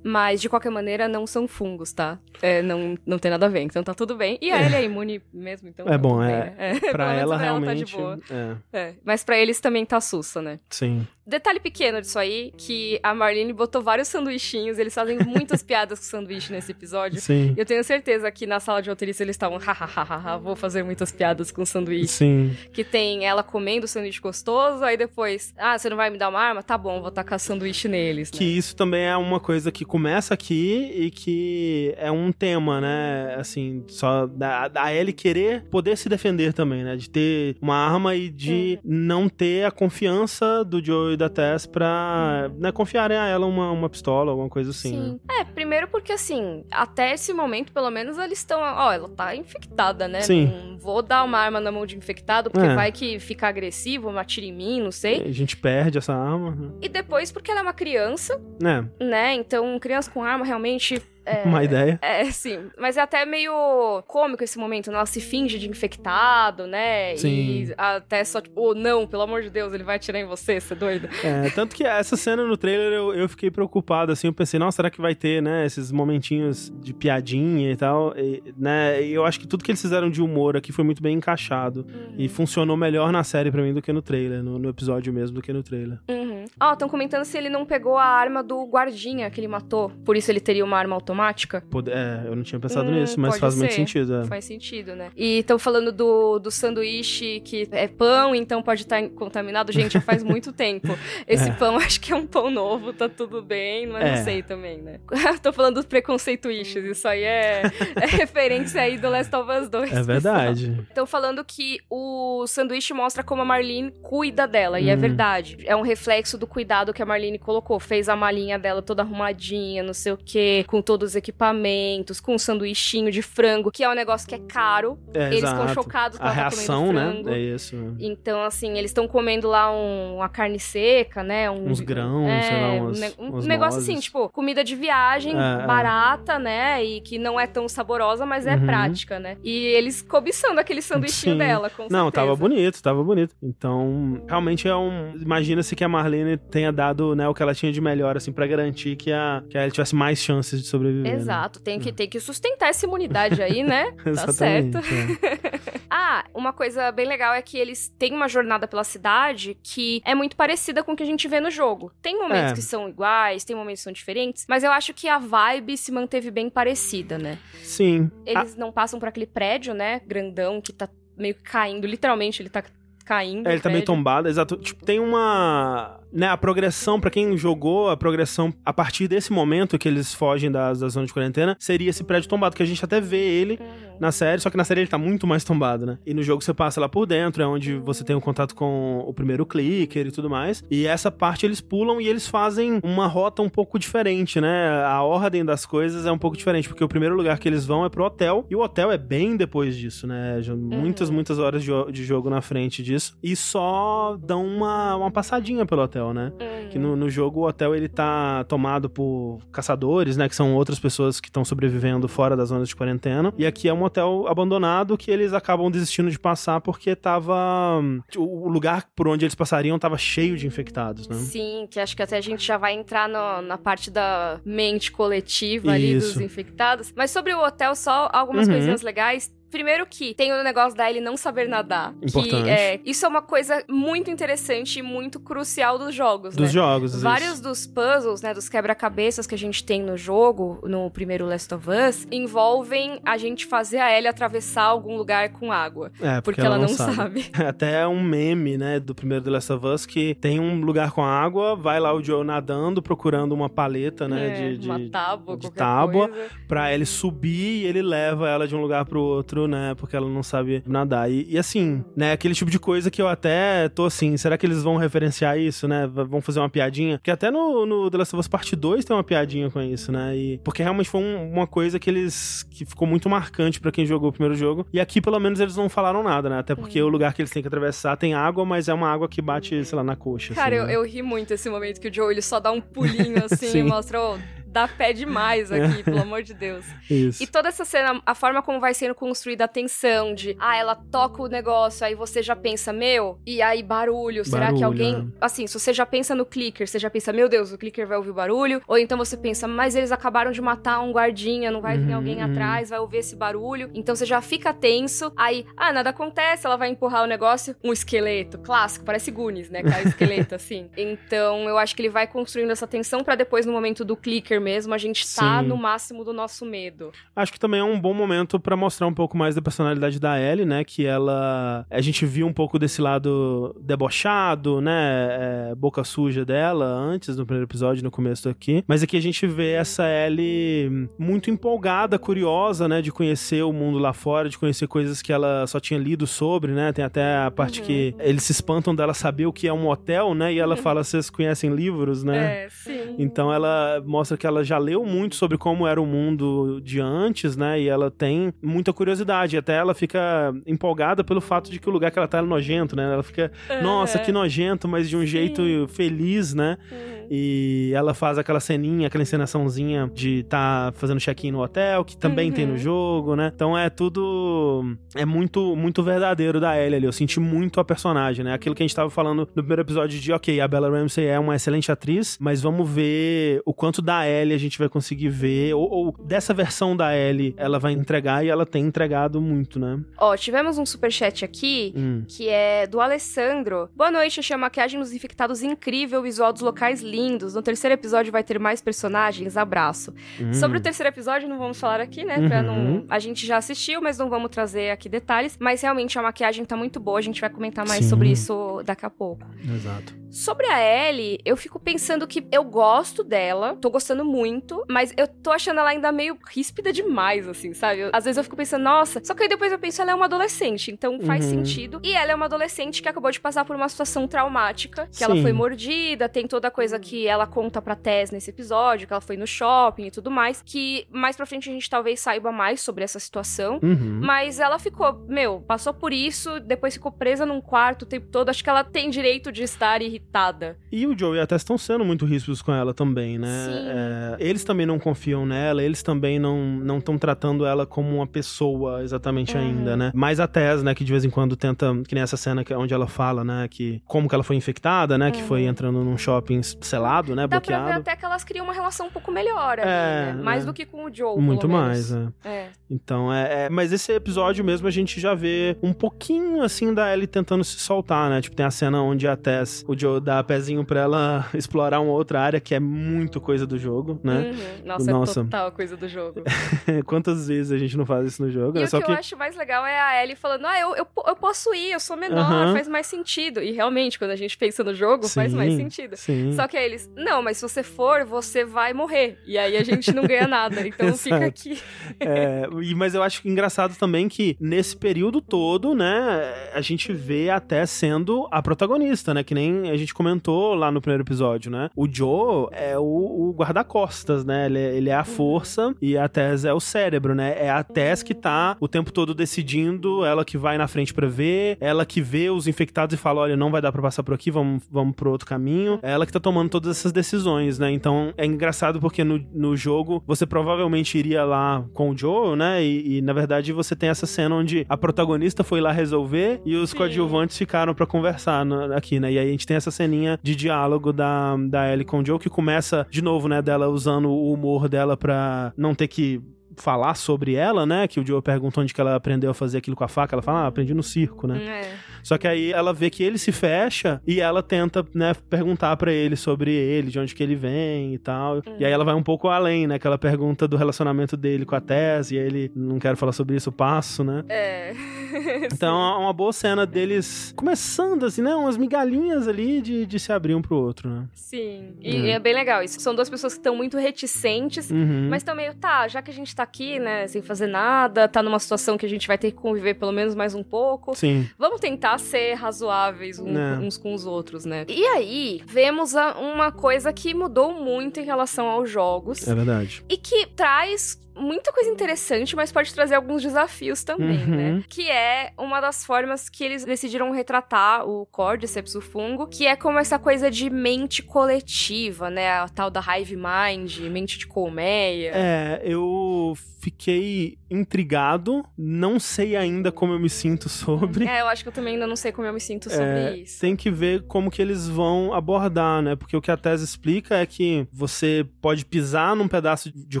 Mas, de qualquer maneira, não são fungos, tá? É, não, não tem nada a ver, então tá tudo bem. E a Ellie é imune mesmo, então É tá bom, é. bem, né? Pra Pelo menos ela, pra ela tá de realmente. boa. é, É, mas pra eles também tá sussa, né? sim. Detalhe pequeno disso aí, que a Marlene botou vários sanduichinhos, eles fazem muitas piadas com sanduíche nesse episódio. Sim. E eu tenho certeza que na sala de roteirista eles estavam, hahaha, vou fazer muitas piadas com sanduíche. Sim. Que tem ela comendo sanduíche gostoso, aí depois, ah, você não vai me dar uma arma? Tá bom, vou tacar sanduíche neles, né? Que isso também é uma coisa que começa aqui e que é um tema, né? Assim, só da, da Ellie querer poder se defender também, né? De ter uma arma e de não ter a confiança do Joe e da Tess pra né, confiarem a ela uma, uma pistola, alguma coisa assim, né? Sim. É, primeiro porque assim, até esse momento, pelo menos, eles estão. Ó, ela tá infectada, né? Sim. Não vou dar uma arma na mão de infectado, porque É. vai que fica agressivo, atira em mim, não sei. A gente perde essa arma, né? E depois porque ela é uma criança, né? né? Então, criança com arma realmente. É, Uma ideia. É, sim. Mas é até meio cômico esse momento, né? Ela se finge de infectado, né? Sim. E até só, tipo, oh, não, pelo amor de Deus, ele vai atirar em você, você é doido. É, tanto que essa cena no trailer eu, eu fiquei preocupado, assim, eu pensei, nossa, será que vai ter, né, esses momentinhos de piadinha e tal, e, né, e eu acho que tudo que eles fizeram de humor aqui foi muito bem encaixado, e funcionou melhor na série pra mim do que no trailer, no, no episódio mesmo, do que no trailer. Uhum. Ó, estão comentando se ele não pegou a arma do guardinha que ele matou. Por isso ele teria uma arma automática. Automática? Pode- É, eu não tinha pensado Hum, nisso, mas faz muito ser. sentido. é. Faz sentido, né? E estão falando do, do sanduíche que é pão, então pode estar contaminado. Gente, já faz muito tempo. Esse É. pão acho que é um pão novo, tá tudo bem, mas É. não sei também, né? Tô falando dos preconceituístas, isso aí é, é referência aí do Last of Us 2. É verdade. Estão falando que o sanduíche mostra como a Marlene cuida dela, e é Hum. verdade. É um reflexo do cuidado que a Marlene colocou. Fez a malinha dela toda arrumadinha, não sei o quê, com todos os equipamentos, com um sanduichinho de frango, que é um negócio que é caro. É, Eles ficam exato. chocados com A tá reação, né? É isso. Então, assim, eles estão comendo lá um- uma carne seca, né? Um, Uns grãos, é, sei lá, um umas- um, umas negócio nozes. assim, tipo, comida de viagem, É, é. barata, né? E que não é tão saborosa, mas é Uhum. prática, né? E eles cobiçando aquele sanduichinho Sim. dela, com Não, certeza. tava bonito, tava bonito. Então, realmente é um. Imagina-se que a Marlene tenha dado né, o que ela tinha de melhor, assim, pra garantir que, a, que ela tivesse mais chances de sobreviver. Né? Exato, tem que, tem que sustentar essa imunidade aí, né? tá certo. é. Ah, uma coisa bem legal é que eles têm uma jornada pela cidade que é muito parecida com o que a gente vê no jogo. Tem momentos É. que são iguais, tem momentos que são diferentes, mas eu acho que a vibe se manteve bem parecida, né? Sim. Eles não passam por aquele prédio, né, grandão, que tá meio que caindo, literalmente ele tá caindo. É, ele tá meio tombado, exato. Tipo, tem uma. Né, a progressão, pra quem jogou, a progressão a partir desse momento que eles fogem da, da zona de quarentena, seria esse prédio tombado, que a gente até vê ele Uhum. na série, só que na série ele tá muito mais tombado, né? E no jogo você passa lá por dentro, é onde você tem o contato com o primeiro clicker e tudo mais. E essa parte eles pulam e eles fazem uma rota um pouco diferente, né? A ordem das coisas é um pouco diferente, porque o primeiro lugar que eles vão é pro hotel, e o hotel é bem depois disso, né? Já Muitas, muitas horas de, de jogo na frente disso. E só dão uma, uma passadinha pelo hotel, né? Uhum. Que no, no jogo o hotel ele tá tomado por caçadores, né? Que são outras pessoas que estão sobrevivendo fora das zonas de quarentena. E aqui é um hotel abandonado que eles acabam desistindo de passar porque tava. O o lugar por onde eles passariam tava cheio de infectados, né? Sim, que acho que até a gente já vai entrar no- na parte da mente coletiva ali Isso. dos infectados. Mas sobre o hotel, só algumas Uhum. coisinhas legais. Primeiro que tem o negócio da ele não saber nadar. Importante. Que é, isso é uma coisa muito interessante e muito crucial dos jogos, Dos né? jogos. isso. Vários dos puzzles, né, dos quebra-cabeças que a gente tem no jogo, no primeiro Last of Us, envolvem a gente fazer a Ellie atravessar algum lugar com água. É, Porque, ela, não sabe. Até um meme, né, do primeiro The Last of Us que tem um lugar com água, vai lá o Joe nadando, procurando uma paleta, né, É, de, de, uma tábua, de tábua. coisa. pra ele subir e ele leva ela de um lugar pro outro, né? Porque ela não sabe nadar. E, e assim, né? Aquele tipo de coisa que eu até tô assim, será que eles vão referenciar isso, né? Vão fazer uma piadinha? Porque até no, no The Last of Us Part 2 tem uma piadinha com isso, né? E, porque realmente foi um- uma coisa que eles. que ficou muito marcante pra quem jogou o primeiro jogo. E aqui, pelo menos, eles não falaram nada, né? Até porque o lugar que eles têm que atravessar tem água, mas é uma água que bate, sei lá, na coxa. Cara, assim, eu, né? eu ri muito esse momento que o Joe ele só dá um pulinho assim Sim. e mostra, ó, dá pé demais aqui, pelo amor de Deus. Isso. E toda essa cena, a forma como vai sendo construída a tensão de, ah, ela toca o negócio, aí você já pensa, meu, e aí barulho, será que Barulho, alguém. é. Assim, se você já pensa no clicker, você já pensa, meu Deus, o clicker vai ouvir o barulho, ou então você pensa, mas eles acabaram de matar um guardinha, não vai vir Uhum, alguém uhum. atrás, vai ouvir esse barulho, então você já fica tenso, aí, ah, nada acontece, ela vai empurrar o negócio, um esqueleto, clássico, parece Goonies, né, cara, esqueleto assim. Então, eu acho que ele vai construindo essa tensão pra depois, no momento do clicker mesmo, a gente tá Sim. no máximo do nosso medo. Acho que também é um bom momento pra mostrar um pouco mais da personalidade da Ellie, né? Que ela. A gente viu um pouco desse lado debochado, né? é, boca suja dela antes no primeiro episódio, no começo aqui. Mas aqui a gente vê essa Ellie muito empolgada, curiosa, né? De conhecer o mundo lá fora, de conhecer coisas que ela só tinha lido sobre, né? Tem até a parte Uhum. que eles se espantam dela saber o que é um hotel, né? E ela fala: vocês conhecem livros, né? É, sim. Então ela mostra que ela já leu muito sobre como era o mundo de antes, né? E ela tem muita curiosidade. Até ela fica empolgada pelo fato de que o lugar que ela tá é nojento, né? Ela fica, nossa, que nojento, mas de um Sim. jeito feliz, né? Uhum. E ela faz aquela ceninha, aquela encenaçãozinha de tá fazendo check-in no hotel, que também Uhum. tem no jogo, né? Então é tudo. É muito, muito verdadeiro da Ellie ali. Eu senti muito a personagem, né? Aquilo que a gente tava falando no primeiro episódio de, ok, a Bella Ramsey é uma excelente atriz, mas vamos ver o quanto da Ellie a gente vai conseguir ver, ou, ou dessa versão da Ellie ela vai entregar e ela tem entregado muito, né? Ó, tivemos um superchat aqui, Hum. que é do Alessandro. Boa noite, achei a maquiagem dos infectados incrível, o visual dos locais lindos. No terceiro episódio vai ter mais personagens, abraço. Hum. Sobre o terceiro episódio, não vamos falar aqui, né? Pra não... Uhum. A gente já assistiu, mas não vamos trazer aqui detalhes. Mas realmente a maquiagem tá muito boa, a gente vai comentar mais Sim. sobre isso daqui a pouco. Exato. Sobre a Ellie, eu fico pensando que eu gosto dela, tô gostando muito, mas eu tô achando ela ainda meio ríspida demais, assim, sabe? Eu- às vezes eu fico pensando, nossa, só que aí depois eu penso, ela é uma adolescente, então faz Uhum. sentido. E ela é uma adolescente que acabou de passar por uma situação traumática, que ela Sim. foi mordida, tem toda a coisa que ela conta pra Tess nesse episódio, que ela foi no shopping e tudo mais, que mais pra frente a gente talvez saiba mais sobre essa situação. Uhum. Mas ela ficou, meu, passou por isso, depois ficou presa num quarto o tempo todo. Acho que ela tem direito de estar irritada. E o Joe e a Tess estão sendo muito ríspidos com ela também, né? Sim. É, eles também não confiam nela, eles também não não estão tratando ela como uma pessoa exatamente Uhum. ainda, né? Mas a Tess, né, que de vez em quando tenta, que nem essa cena que, onde ela fala, né, que como que ela foi infectada, né, que foi entrando num shopping selado, né, Uhum. Dá pra ver bloqueado. até que elas criam uma relação um pouco melhor ali, É, né? Mais é. do que com o Joe, Muito mais, menos. é. É. Então, é, é- Mas esse episódio mesmo a gente já vê um pouquinho assim da Ellie tentando se soltar, né? Tipo, tem a cena onde a Tess, o Joe dá pezinho pra ela explorar uma outra área que é muito coisa do jogo, né? Uhum. Nossa, Nossa. é total coisa do jogo. Quantas vezes a gente não faz isso no jogo? E né? o Só que, que. eu acho mais legal é a Ellie falando, ah, eu, eu, eu posso ir, eu sou menor, Aham. faz mais sentido. E realmente, quando a gente pensa no jogo, faz mais Sim, sentido. Sim. Só que aí eles, não, mas se você for, você vai morrer. E aí a gente não ganha nada. Então fica aqui. É, mas eu acho engraçado também que nesse período todo, né, a gente vê até sendo a protagonista, né? Que nem a gente comentou lá no primeiro episódio, né? O Joe é o, o guarda-costas, né? Ele, é- ele é a força e a Tess é o cérebro, né? É a Tess que tá o tempo todo decidindo, ela que vai na frente pra ver, ela que vê os infectados e fala: olha, não vai dar pra passar por aqui, vamos, vamos pro outro caminho. É ela que tá tomando todas essas decisões, né? Então é engraçado porque no, no jogo você provavelmente iria lá com o Joe, né? E, e, na verdade você tem essa cena onde a protagonista foi lá resolver e os Sim. coadjuvantes ficaram pra conversar no- aqui, né? E aí a gente tem essa ceninha de diálogo da, da Ellie com o Joe que começa de novo, né? Dela usando o humor dela pra não ter que falar sobre ela, né? Que o Joe pergunta onde que ela aprendeu a fazer aquilo com a faca. Ela fala, ah, aprendi no circo, né? É. Só que aí ela vê que ele se fecha e ela tenta, né, perguntar pra ele sobre ele, de onde que ele vem e tal. E aí ela vai um pouco além, né? Que ela pergunta do relacionamento dele com a Tess e ele não quero falar sobre isso, passo, né? É. Então é uma boa cena deles começando, assim, né? Umas migalhinhas ali de, de se abrir um pro outro, né? Sim. E é bem legal isso. São duas pessoas que estão muito reticentes. Uhum. Mas estão meio, tá, já que a gente tá aqui, né, sem fazer nada, tá numa situação que a gente vai ter que conviver pelo menos mais um pouco. Sim. Vamos tentar ser razoáveis um- uns com os outros, né? E aí, vemos a- uma coisa que mudou muito em relação aos jogos. É verdade. E que traz muita coisa interessante, mas pode trazer alguns desafios também, Uhum. né? Que é uma das formas que eles decidiram retratar o Cordyceps, o fungo, que é como essa coisa de mente coletiva, né? A tal da hive mind, mente de colmeia. É, eu fiquei intrigado, não sei ainda como eu me sinto sobre. É, eu acho que eu também ainda não sei como eu me sinto sobre É, isso. Tem que ver como que eles vão abordar, né? Porque o que a tese explica é que você pode pisar num pedaço de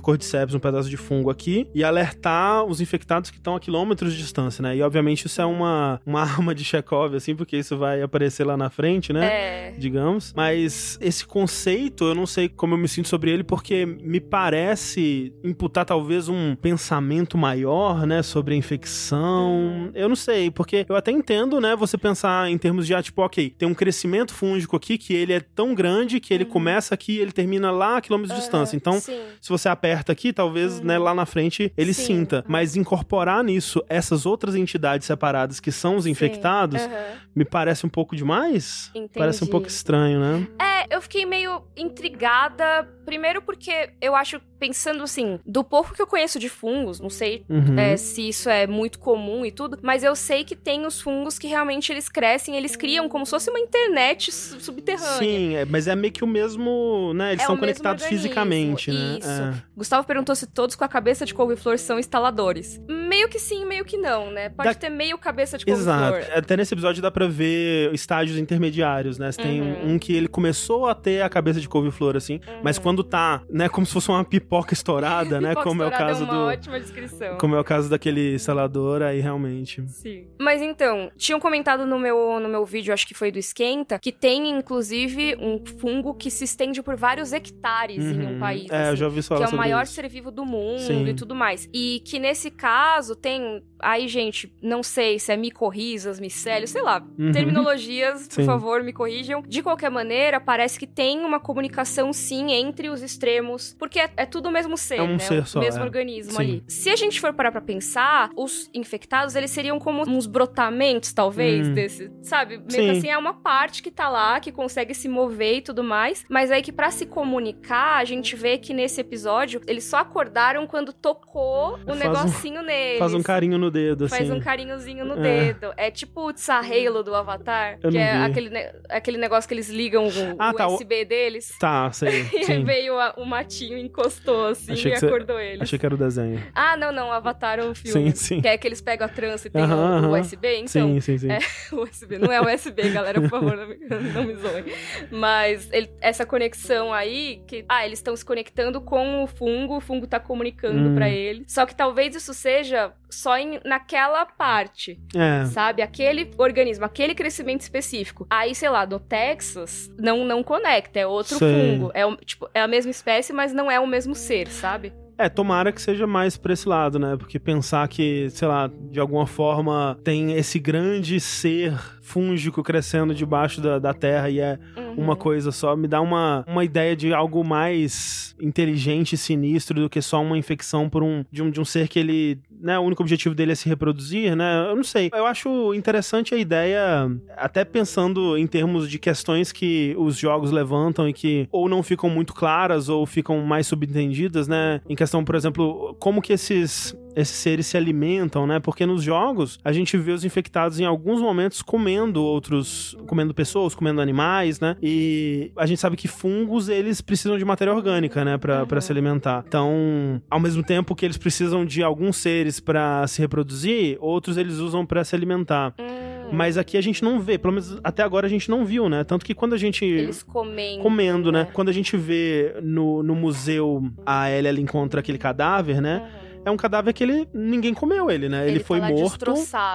cordyceps, num pedaço de fungo aqui, e alertar os infectados que estão a quilômetros de distância, né? E obviamente isso é uma, uma arma de Chekhov, assim, porque isso vai aparecer lá na frente, né? É. digamos. Mas esse conceito, eu não sei como eu me sinto sobre ele, porque me parece imputar talvez um pensamento maior, né, sobre a infecção. Eu não sei, porque eu até entendo, né, você pensar em termos de, ah, tipo, ok, tem um crescimento fúngico aqui que ele é tão grande que ele começa aqui e ele termina lá a quilômetros de distância. Então, Sim. se você aperta aqui, talvez, né, lá na frente ele Sim. sinta. Mas incorporar nisso essas outras entidades separadas que são os infectados, me parece um pouco demais. Entendi. Parece um pouco estranho, né? É, eu fiquei meio intrigada. Primeiro porque eu acho, pensando assim, do pouco que eu conheço de fungos, não sei Uhum. é, se isso é muito comum e tudo, mas eu sei que tem os fungos que realmente eles crescem, eles criam como se fosse uma internet su- subterrânea. Sim, é, mas é meio que o mesmo, né? Eles É são conectados fisicamente, né? Isso. É. Gustavo perguntou se todos com a cabeça de couve-flor são instaladores. meio que sim, meio que não, né? Pode Da- ter meio cabeça de Exato. couve-flor. Até nesse episódio dá pra ver estágios intermediários, né? Você tem Uhum. um que ele começou a ter a cabeça de couve-flor, assim, mas quando tá, né, como se fosse uma pipoca estourada, né? Pipoca Como é o estourada caso uma do. ótima descrição. Como é o caso daquele instalador, aí realmente. Sim. Mas então, tinham comentado no meu, no meu vídeo, acho que foi do Esquenta, que tem inclusive um fungo que se estende por vários hectares em um Uhum. país. É, eu assim, já ouvi falar que é o maior isso. ser vivo do mundo Sim. e tudo mais. E que nesse caso tem. Aí, gente, não sei se é micorrizas, micélios, sei lá. Uhum. Terminologias, por Sim. favor, me corrijam. De qualquer maneira, parece que tem uma comunicação sim entre os extremos, porque é, é tudo o mesmo ser, É um né? ser o só, mesmo é. organismo Sim. ali. Se a gente for parar pra pensar, os infectados, eles seriam como uns brotamentos, talvez, Hum. desse, sabe? Meio Sim. que assim, é uma parte que tá lá, que consegue se mover e tudo mais, mas aí que pra se comunicar, a gente vê que nesse episódio, eles só acordaram quando tocou o um- negocinho neles. Faz um carinho no dedo, assim. Faz um carinhozinho no É. dedo. É tipo o Tsahalo do Avatar, Eu que é vi. aquele, ne- aquele negócio que eles ligam o Ah, tá, o- USB deles. Tá, sei. E aí Sim. veio a- o matinho, encostou assim Achei e acordou eles. Achei que era o desenho. Ah, não, não, Avatar é um filme. Sim, sim. Que é que eles pegam a trança e tem Aham, o, o USB, então. sim, sim, sim. é, USB. Não é USB, galera, por favor, não me, não me zoem. Mas ele- essa conexão aí, que. Ah, eles estão se conectando com o fungo, o fungo tá comunicando Hum. pra ele. Só que talvez isso seja só em, naquela parte, É. sabe? Aquele organismo, aquele crescimento específico. Aí, sei lá, no Texas, não, não conecta, é outro Sei. fungo. É, tipo, é a mesma espécie, mas não é o mesmo ser, sabe? É, tomara que seja mais pra esse lado, né? Porque pensar que, sei lá, de alguma forma tem esse grande ser fúngico crescendo debaixo da, da terra e é Uhum. uma coisa só, me dá uma, uma ideia de algo mais inteligente e sinistro do que só uma infecção por um de um, de um ser que ele, né, o único objetivo dele é se reproduzir, né? Eu não sei. Eu acho interessante a ideia, até pensando em termos de questões que os jogos levantam e que ou não ficam muito claras ou ficam mais subentendidas, né? Em questão, por exemplo, como que esses esses seres se alimentam, né? Porque nos jogos a gente vê os infectados em alguns momentos comendo outros, comendo pessoas, comendo animais, né? E a gente sabe que fungos eles precisam de matéria orgânica, né, Pra pra se alimentar. Então, ao mesmo tempo que eles precisam de alguns seres pra se reproduzir, outros eles usam pra se alimentar. Hum, Mas aqui a gente não vê, pelo menos até agora a gente não viu, né? Tanto que quando a gente eles comendo. comendo, né? Quando a gente vê no, no museu a Ellie ela encontra aquele cadáver, né? Uhum. É um cadáver que ele ninguém comeu ele, né? Ele, Ele foi tá morto.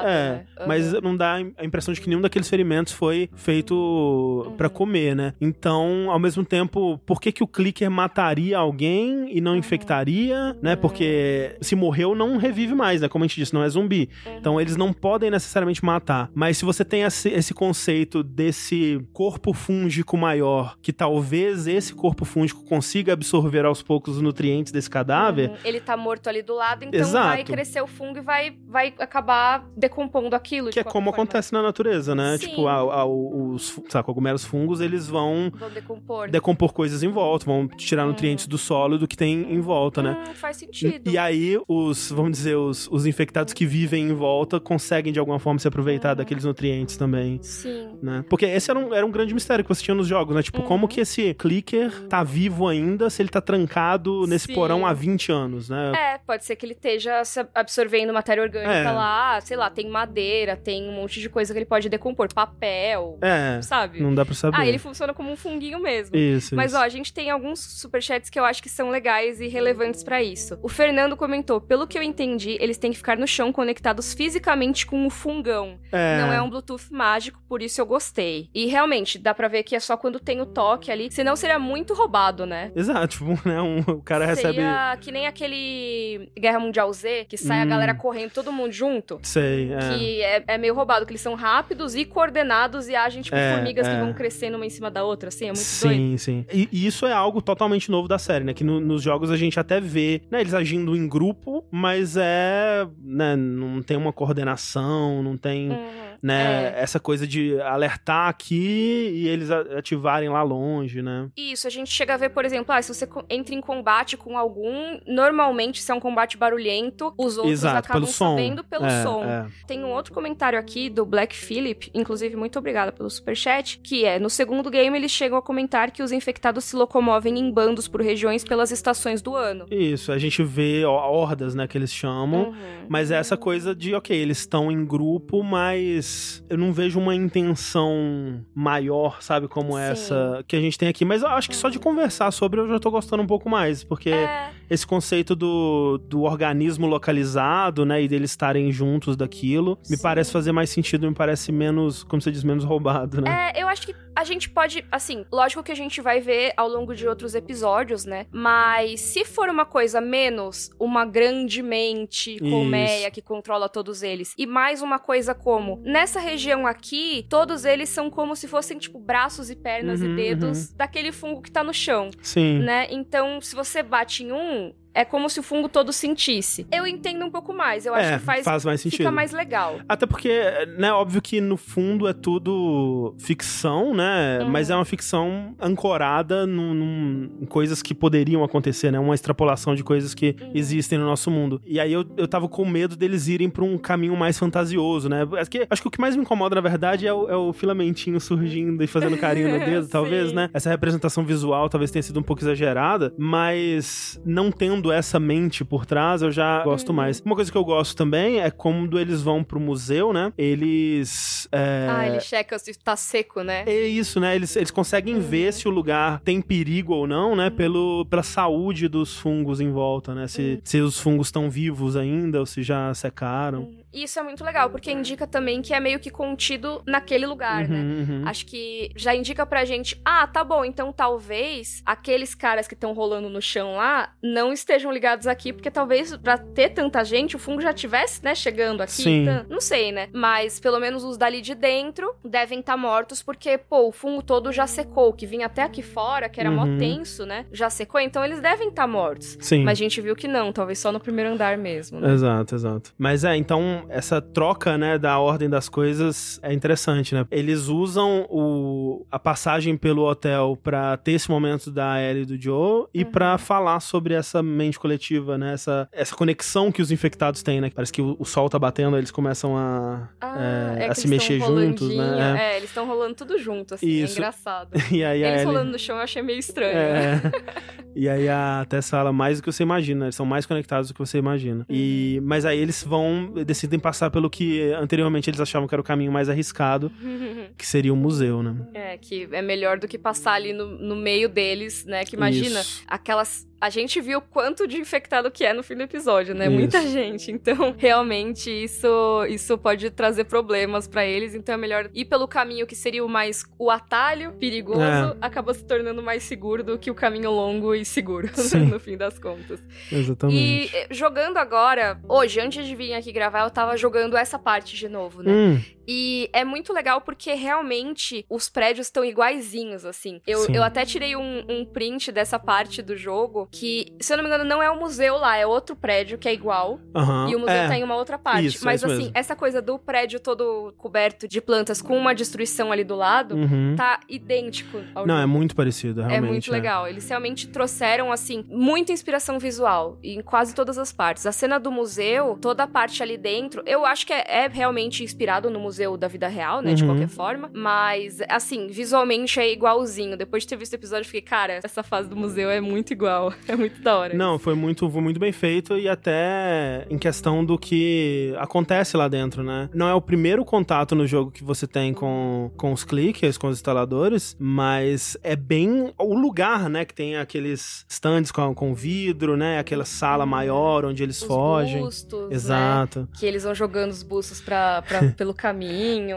é, né? Uhum. mas não dá a impressão de que nenhum daqueles ferimentos foi feito pra comer, né? Então, ao mesmo tempo, por que que o clicker mataria alguém e não infectaria, né? Porque se morreu não revive mais, né? Como a gente disse, não é zumbi. Então, eles não podem necessariamente matar. Mas se você tem esse, esse conceito desse corpo fúngico maior, que talvez esse corpo fúngico consiga absorver aos poucos os nutrientes desse cadáver, Uhum. Ele tá morto ali do lado, então Exato. vai crescer o fungo e vai, vai acabar decompondo aquilo. Que de é como forma. acontece na natureza, né? Sim. Tipo, a- a- os sabe, cogumelos fungos, eles vão Vão decompor. decompor coisas em volta, vão tirar nutrientes do solo do que tem em volta, né? Hum, faz sentido. E aí, os, vamos dizer, os, os infectados que vivem em volta conseguem de alguma forma se aproveitar daqueles nutrientes também. Sim. Né? Porque esse era um, era um grande mistério que você tinha nos jogos, né? Tipo, Uhum. como que esse clicker tá vivo ainda se ele tá trancado nesse Sim. porão há 20 anos, né? É, pode ser que ele esteja absorvendo matéria orgânica É. lá, sei lá, tem madeira, tem um monte de coisa que ele pode decompor, papel, É, sabe? não dá pra saber. Ah, ele funciona como um funguinho mesmo. Isso, Mas isso. ó, a gente tem alguns superchats que eu acho que são legais e relevantes pra isso. O Fernando comentou: pelo que eu entendi, eles têm que ficar no chão conectados fisicamente com o fungão. é... Não é um Bluetooth mágico, por isso eu gostei. E realmente, dá pra ver que é só quando tem o toque ali, senão seria muito roubado, né? Exato, tipo, né? um- o cara recebe. Seria que nem aquele Guerra Mundial Z, que sai a Hum. galera correndo todo mundo junto. Sei, é. Que é, é meio roubado, que eles são rápidos e coordenados e agem tipo É, formigas que é. vão crescendo uma em cima da outra, assim, é muito doido. Sim, sim. E, e isso é algo totalmente novo da série, né? Que no- nos jogos a gente até vê, né? Eles agindo em grupo, mas é. Né, não tem uma coordenação, não tem. Uhum. Né? Essa coisa de alertar aqui e eles ativarem lá longe, né? Isso, a gente chega a ver, por exemplo, ah, se você entra em combate com algum, normalmente se é um combate barulhento, os outros Exato, acabam pelo som. sabendo pelo É, som. é. Tem um outro comentário aqui do Black Phillip, inclusive muito obrigada pelo superchat, que é, no segundo game eles chegam a comentar que os infectados se locomovem em bandos por regiões pelas estações do ano. Isso, a gente vê ó, hordas, né, que eles chamam. Uhum. Mas é essa coisa de, ok, eles estão em grupo, mas eu não vejo uma intenção maior, sabe, como Sim. essa que a gente tem aqui. Mas eu acho que só de conversar sobre eu já tô gostando um pouco mais, porque É, esse conceito do, do organismo localizado, né, e deles estarem juntos daquilo, me Sim. parece fazer mais sentido, me parece menos, como você diz, menos roubado, né? É, eu acho que a gente pode, assim, lógico que a gente vai ver ao longo de outros episódios, né? Mas se for uma coisa menos uma grande mente colmeia que controla todos eles, e mais uma coisa como, nessa região aqui, todos eles são como se fossem, tipo, braços e pernas Uhum, e dedos daquele fungo que tá no chão, Sim. né? Então, se você bate em um. É como se o fungo todo sentisse. Eu entendo um pouco mais. Eu acho é, que faz, mais sentido. fica mais legal. Até porque, né, óbvio que no fundo é tudo ficção, né? Uhum. Mas é uma ficção ancorada num, num- em coisas que poderiam acontecer, né? Uma extrapolação de coisas que Uhum. existem no nosso mundo. E aí eu, eu tava com medo deles irem pra um caminho mais fantasioso, né? Acho que, acho que o que mais me incomoda, na verdade, é o, é o filamentinho surgindo e fazendo carinho no dedo, talvez, né? Essa representação visual talvez tenha sido um pouco exagerada, mas não tendo essa mente por trás, eu já gosto Uhum. mais. Uma coisa que eu gosto também é quando eles vão pro museu, né? Eles. é, Ah, ele checa se tá seco, né? é isso, né? Eles, eles conseguem Uhum. ver se o lugar tem perigo ou não, né? Pelo, pela saúde dos fungos em volta, né? Uhum. Se, se os fungos estão vivos ainda ou se já secaram. E Isso é muito legal, porque indica também que é meio que contido naquele lugar, né? Uhum, uhum. Acho que já indica pra gente, ah, tá bom, então talvez aqueles caras que estão rolando no chão lá não estejam ligados aqui, porque talvez pra ter tanta gente o fungo já tivesse, né, chegando aqui. Sim. Então, não sei, né? Mas pelo menos os dali de dentro devem estar mortos, porque, pô, o fungo todo já secou, que vinha até aqui fora, que era mó Uhum. tenso, né? Já secou, então eles devem estar mortos. Sim. Mas a gente viu que não, talvez só no primeiro andar mesmo. Né? Exato, exato. Mas é, então, essa troca, né, da ordem das coisas é interessante, né? Eles usam o, a passagem pelo hotel pra ter esse momento da Ellie e do Joe e Uhum. pra falar sobre essa mente coletiva, né? Essa, essa conexão que os infectados têm, né? Parece que o, o sol tá batendo, eles começam a, Ah, é, é a se mexer juntos, né? É, eles estão rolando tudo junto, assim, Isso. é engraçado. E aí Eles Ellie... rolando no chão eu achei meio estranho. né? É. E aí a Tess fala mais do que você imagina, eles são mais conectados do que você imagina. E mas aí eles vão decidem passar pelo que anteriormente eles achavam que era o caminho mais arriscado, que seria o museu, né? É, que é melhor do que passar ali no, no meio deles, né? Que imagina, Isso. aquelas. A gente viu quanto de infectado que é no fim do episódio, né? Isso. Muita gente. Então, realmente, isso, isso pode trazer problemas pra eles. Então, é melhor ir pelo caminho que seria o mais. O atalho perigoso É. acaba se tornando mais seguro do que o caminho longo e seguro, no fim das contas. Exatamente. E eh, jogando agora, hoje, antes de vir aqui gravar, eu tava jogando essa parte de novo, né? Hum, E é muito legal porque realmente os prédios estão iguaizinhos, assim. Eu, Sim. eu até tirei um, um print dessa parte do jogo, que, se eu não me engano, não é o museu lá, é outro prédio que é igual. aham. E o museu é. tá em uma outra parte. Isso, é Mas isso assim, mesmo. essa coisa do prédio todo coberto de plantas com uma destruição ali do lado, Uhum. tá idêntico ao Não, jogo. é muito parecido, É realmente. muito legal. Eles realmente trouxeram, assim, muita inspiração visual em quase todas as partes. A cena do museu, toda a parte ali dentro, eu acho que é, é realmente inspirado no museu da vida real, né? De Uhum. qualquer forma. Mas, assim, visualmente é igualzinho. Depois de ter visto o episódio, eu fiquei, cara, essa fase do museu é muito igual. É muito da hora. Não, foi muito, foi muito bem feito e até em questão do que acontece lá dentro, né? Não é o primeiro contato no jogo que você tem com, com os clickers, com os instaladores, mas é bem o lugar, né? Que tem aqueles stands com, com vidro, né? Aquela sala maior onde eles Os fogem. bustos, né? Exato. Que eles vão jogando os bustos pra, pra- pelo caminho.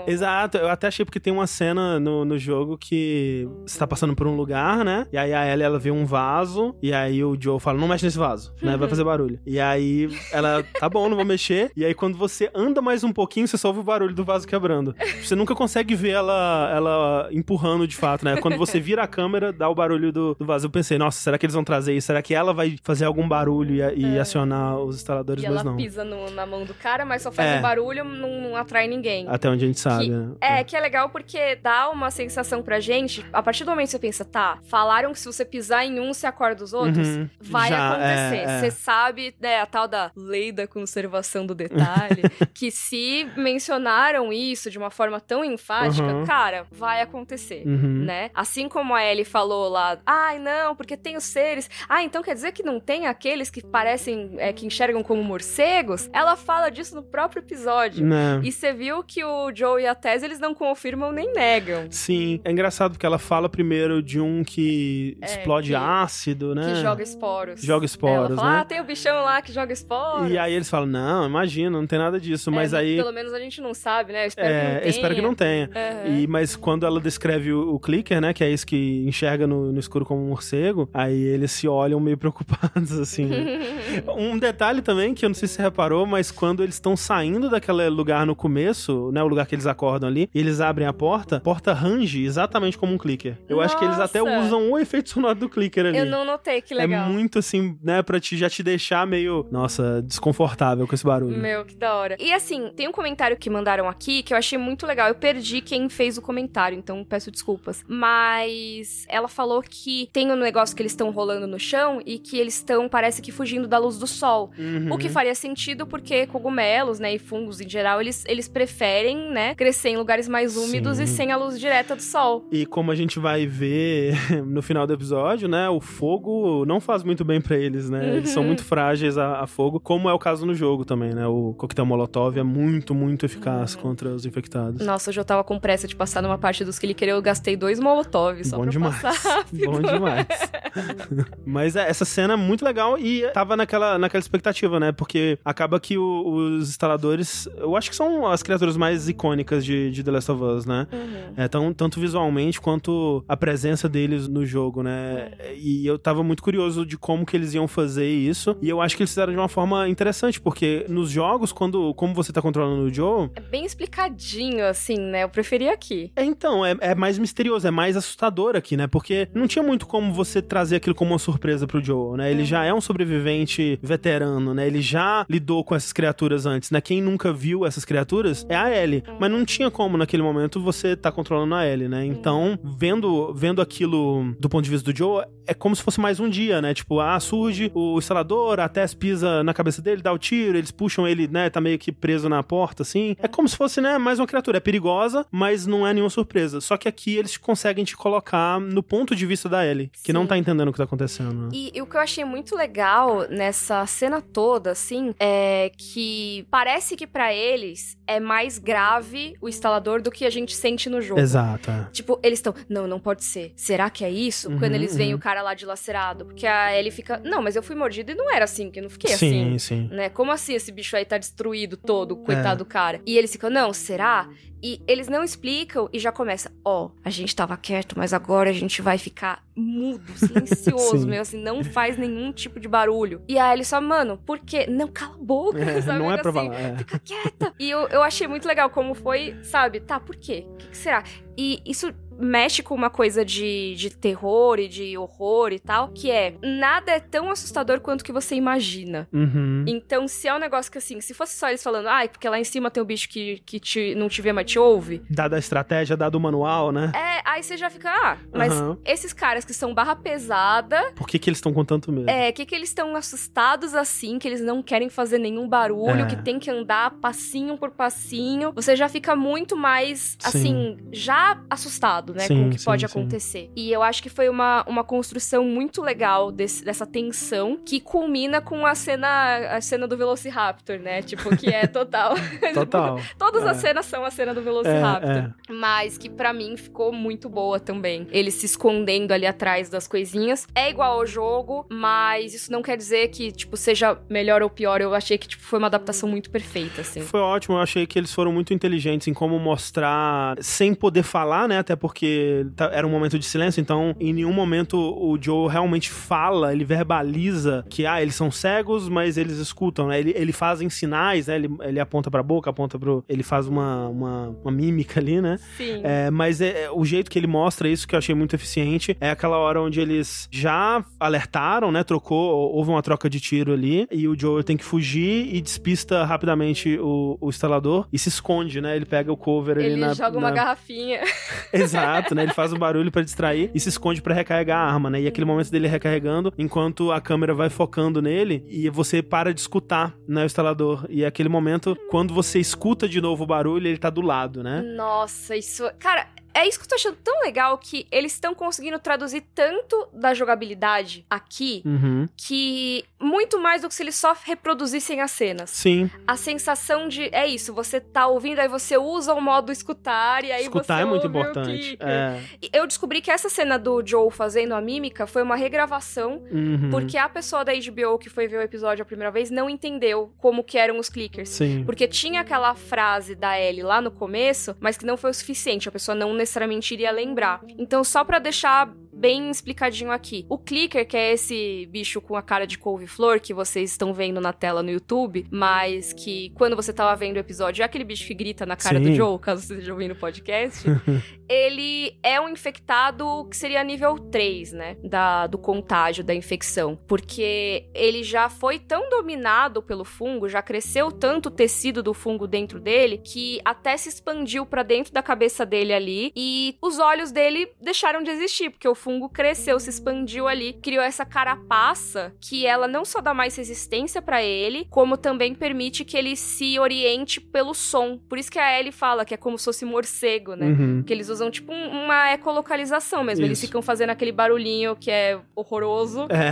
Exato, eu até achei porque tem uma cena no, no jogo que você tá passando por um lugar, né? E aí a Ellie, ela vê um vaso, e aí o Joe fala, não mexe nesse vaso, né? Vai fazer barulho. E aí ela, tá bom, não vou mexer. E aí quando você anda mais um pouquinho, você só ouve o barulho do vaso quebrando. Você nunca consegue ver ela, ela empurrando de fato, né? Quando você vira a câmera, dá o barulho do, do vaso. Eu pensei, nossa, será que eles vão trazer isso? Será que ela vai fazer algum barulho e, e acionar os instaladores? E Mas ela não. pisa no- na mão do cara, mas só faz É. um barulho, não, não atrai ninguém. Até onde a gente sabe, Que- né? É, que é legal porque dá uma sensação pra gente, a partir do momento que você pensa, tá, falaram que se você pisar em um, você acorda os outros, Uhum. vai Já, acontecer. é, é. Você sabe, né, a tal da lei da conservação do detalhe, que se mencionaram isso de uma forma tão enfática, Uhum. cara, vai acontecer. Uhum. Né? Assim como a Ellie falou lá, ai não, porque tem os seres. Ah, então quer dizer que não tem aqueles que parecem, é, que enxergam como morcegos? Ela fala disso no próprio episódio. Né? E você viu que o Joe e a Tess, eles não confirmam nem negam. Sim, é engraçado porque ela fala primeiro de um que É, explode que- ácido, né? Que joga esporos. Joga esporos, Ela fala, né? ah, tem o bichão lá que joga esporos. E aí eles falam, não, imagina, não tem nada disso. É, Mas aí. Pelo menos a gente não sabe, né? Eu espero que não É, tenha. espero que não tenha. Aham. E, mas quando ela descreve o, o clicker, né? Que é esse que enxerga no, no escuro como um morcego, aí eles se olham meio preocupados, assim. né? um detalhe também, que eu não sei se você reparou, mas quando eles estão saindo daquele lugar no começo, né? O lugar que eles acordam ali, e eles abrem a porta, a porta range exatamente como um clicker. Eu acho que eles até Nossa! usam o efeito sonoro do clicker ali. Eu não notei, que legal. É muito assim, né, pra te, já te deixar meio, nossa, desconfortável com esse barulho. Meu, que da hora. E assim, tem um comentário que mandaram aqui que eu achei muito legal. Eu perdi quem fez o comentário, então peço desculpas. Mas ela falou que tem um negócio que eles estão rolando no chão e que eles estão, parece que, fugindo da luz do sol. Uhum. O que faria sentido porque cogumelos, né, e fungos em geral, eles, eles preferem, né, crescer em lugares mais úmidos Sim. e sem a luz direta do sol. E como a gente vai ver no final do episódio, né? O fogo não faz muito bem pra eles, né? Eles Uhum. são muito frágeis a, a fogo, como é o caso no jogo também, né? O coquetel Molotov é muito, muito eficaz Uhum. contra os infectados. Nossa, eu tava com pressa de passar numa parte dos que ele queria, eu gastei dois molotovs só Bom pra demais. passar rápido. Bom demais. Mas é, essa cena é muito legal e tava naquela, naquela expectativa, né? Porque acaba que o- os instaladores, eu acho que são as criaturas mais icônicas de, de The Last of Us, né? Uhum. É, tão, tanto visualmente quanto a presença deles no jogo, né? E eu tava muito curioso de como que eles iam fazer isso. E eu acho que eles fizeram de uma forma interessante, porque nos jogos, quando como você tá controlando o Joe, É bem explicadinho, assim, né? Eu preferi aqui. é, então, é, é mais misterioso, é mais assustador aqui, né? Porque não tinha muito como você trazer aquilo como uma surpresa pro Joe, né? Ele já é um sobrevivente veterano, né? Ele já lidou com essas criaturas antes, né? Quem nunca viu essas criaturas é a Ellie. Mas não tinha como, naquele momento, você tá controlando a Ellie, né? Então, vendo, vendo aquilo do ponto de vista do Joe, é como se fosse mais um dia, né? Tipo, ah, surge o instalador, a Tess pisa na cabeça dele, dá o tiro, eles puxam ele, né? Tá meio que preso na porta, assim. É como se fosse, né? Mais uma criatura. É perigosa, mas não é nenhuma surpresa. Só que aqui eles conseguem te colocar no ponto de vista da Ellie, que não Sim. tá entendendo o que tá acontecendo. né? E, e o que eu achei muito legal nessa cena toda, assim, é que parece que pra eles é mais grave o instalador do que a gente sente no jogo. Exato. é. Tipo, eles estão, não, não pode ser. Será que é isso? Uhum, Quando eles veem uhum. o cara lá dilacerado. Porque a Ellie fica, não, mas eu fui mordida e não era assim, que eu não fiquei Sim, assim. sim. Né? Como assim esse bicho aí tá destruído todo, coitado do cara? E eles ficam, não, será? E eles não explicam e já começa, ó, a gente tava quieto, mas agora a gente vai ficar mudo, silencioso, meu, assim, não faz nenhum tipo de barulho. E aí ele só, mano, por quê? Não, cala a boca, É, sabe? não é pra assim, falar. é. Fica quieta. E eu, eu achei muito legal como foi, sabe? Tá, por quê? O que, que será? E isso mexe com uma coisa de, de terror e de horror e tal, que é nada é tão assustador quanto que você imagina. Uhum. Então, se é um negócio que assim, se fosse só eles falando, ai, porque lá em cima tem um bicho que, que te, não te vê, mas te ouve. Dada a estratégia, dado o manual, né? É, aí você já fica, ah, mas Aham. esses caras que são barra pesada, Por que, que eles estão com tanto medo? é, que que eles estão assustados assim, que eles não querem fazer nenhum barulho, É. que tem que andar passinho por passinho. Você já fica muito mais, assim, já assustado, né, com Sim, o que sim, pode sim. acontecer. E eu acho que foi uma, uma construção muito legal desse- dessa tensão, que culmina com a cena, a cena do Velociraptor, né, tipo, que é total. Total. Todas É. as cenas são a cena do Velociraptor. Mas que pra mim ficou muito boa também. Ele se escondendo ali atrás das coisinhas. É igual ao jogo, mas isso não quer dizer que, tipo, seja melhor ou pior. Eu achei que, tipo, foi uma adaptação muito perfeita, assim. Foi ótimo, eu achei que eles foram muito inteligentes em como mostrar, sem poder falar, né? Até porque tá- era um momento de silêncio, então em nenhum momento o Joe realmente fala, ele verbaliza que, ah, eles são cegos, mas eles escutam, né? Ele, ele faz sinais, né? Ele, ele aponta pra boca, aponta pro... Ele faz uma, uma, uma mímica ali, né? Sim. É, mas é, é, o jeito que ele mostra isso que eu achei muito eficiente é aquela hora onde eles já alertaram, né? Trocou, houve uma troca de tiro ali e o Joel tem que fugir e despista rapidamente o, o instalador e se esconde, né? Ele pega o cover ali Ele na. joga uma na- garrafinha. Exato, né? Ele faz um barulho pra distrair e se esconde pra recarregar a arma, né? E aquele momento dele recarregando, enquanto a câmera vai focando nele e você para de escutar, né, o instalador. E é aquele momento, quando você escuta de novo o barulho, ele tá do lado, né? Nossa, isso. Cara, é isso que eu tô achando tão legal que eles estão conseguindo traduzir tanto da jogabilidade aqui Uhum. que muito mais do que se eles só reproduzissem as cenas. Sim. A sensação de é isso, você tá ouvindo, aí você usa o modo escutar e aí Escutar você é muito importante. É. Eu descobri que essa cena do Joe fazendo a mímica foi uma regravação Uhum. porque a pessoa da HBO que foi ver o episódio a primeira vez não entendeu como que eram os clickers. Sim. Porque tinha aquela frase da Ellie lá no começo, mas que não foi o suficiente, a pessoa não necessariamente iria lembrar. Então, só pra deixar bem explicadinho aqui. O clicker, que é esse bicho com a cara de couve-flor que vocês estão vendo na tela no YouTube, mas que quando você tava vendo o episódio é aquele bicho que grita na cara Sim. do Joe, caso você esteja ouvindo o podcast. ele é um infectado que seria nível 3, né? Da, do contágio, da infecção. Porque ele já foi tão dominado pelo fungo, já cresceu tanto o tecido do fungo dentro dele, que até se expandiu pra dentro da cabeça dele ali. E os olhos dele deixaram de existir, porque o fungo cresceu, se expandiu ali, criou essa carapaça que ela não só dá mais resistência pra ele, como também permite que ele se oriente pelo som. Por isso que a Ellie fala que é como se fosse morcego, né? Uhum. Que eles usam tipo um- uma ecolocalização mesmo. Eles Isso. ficam fazendo aquele barulhinho que é horroroso. É.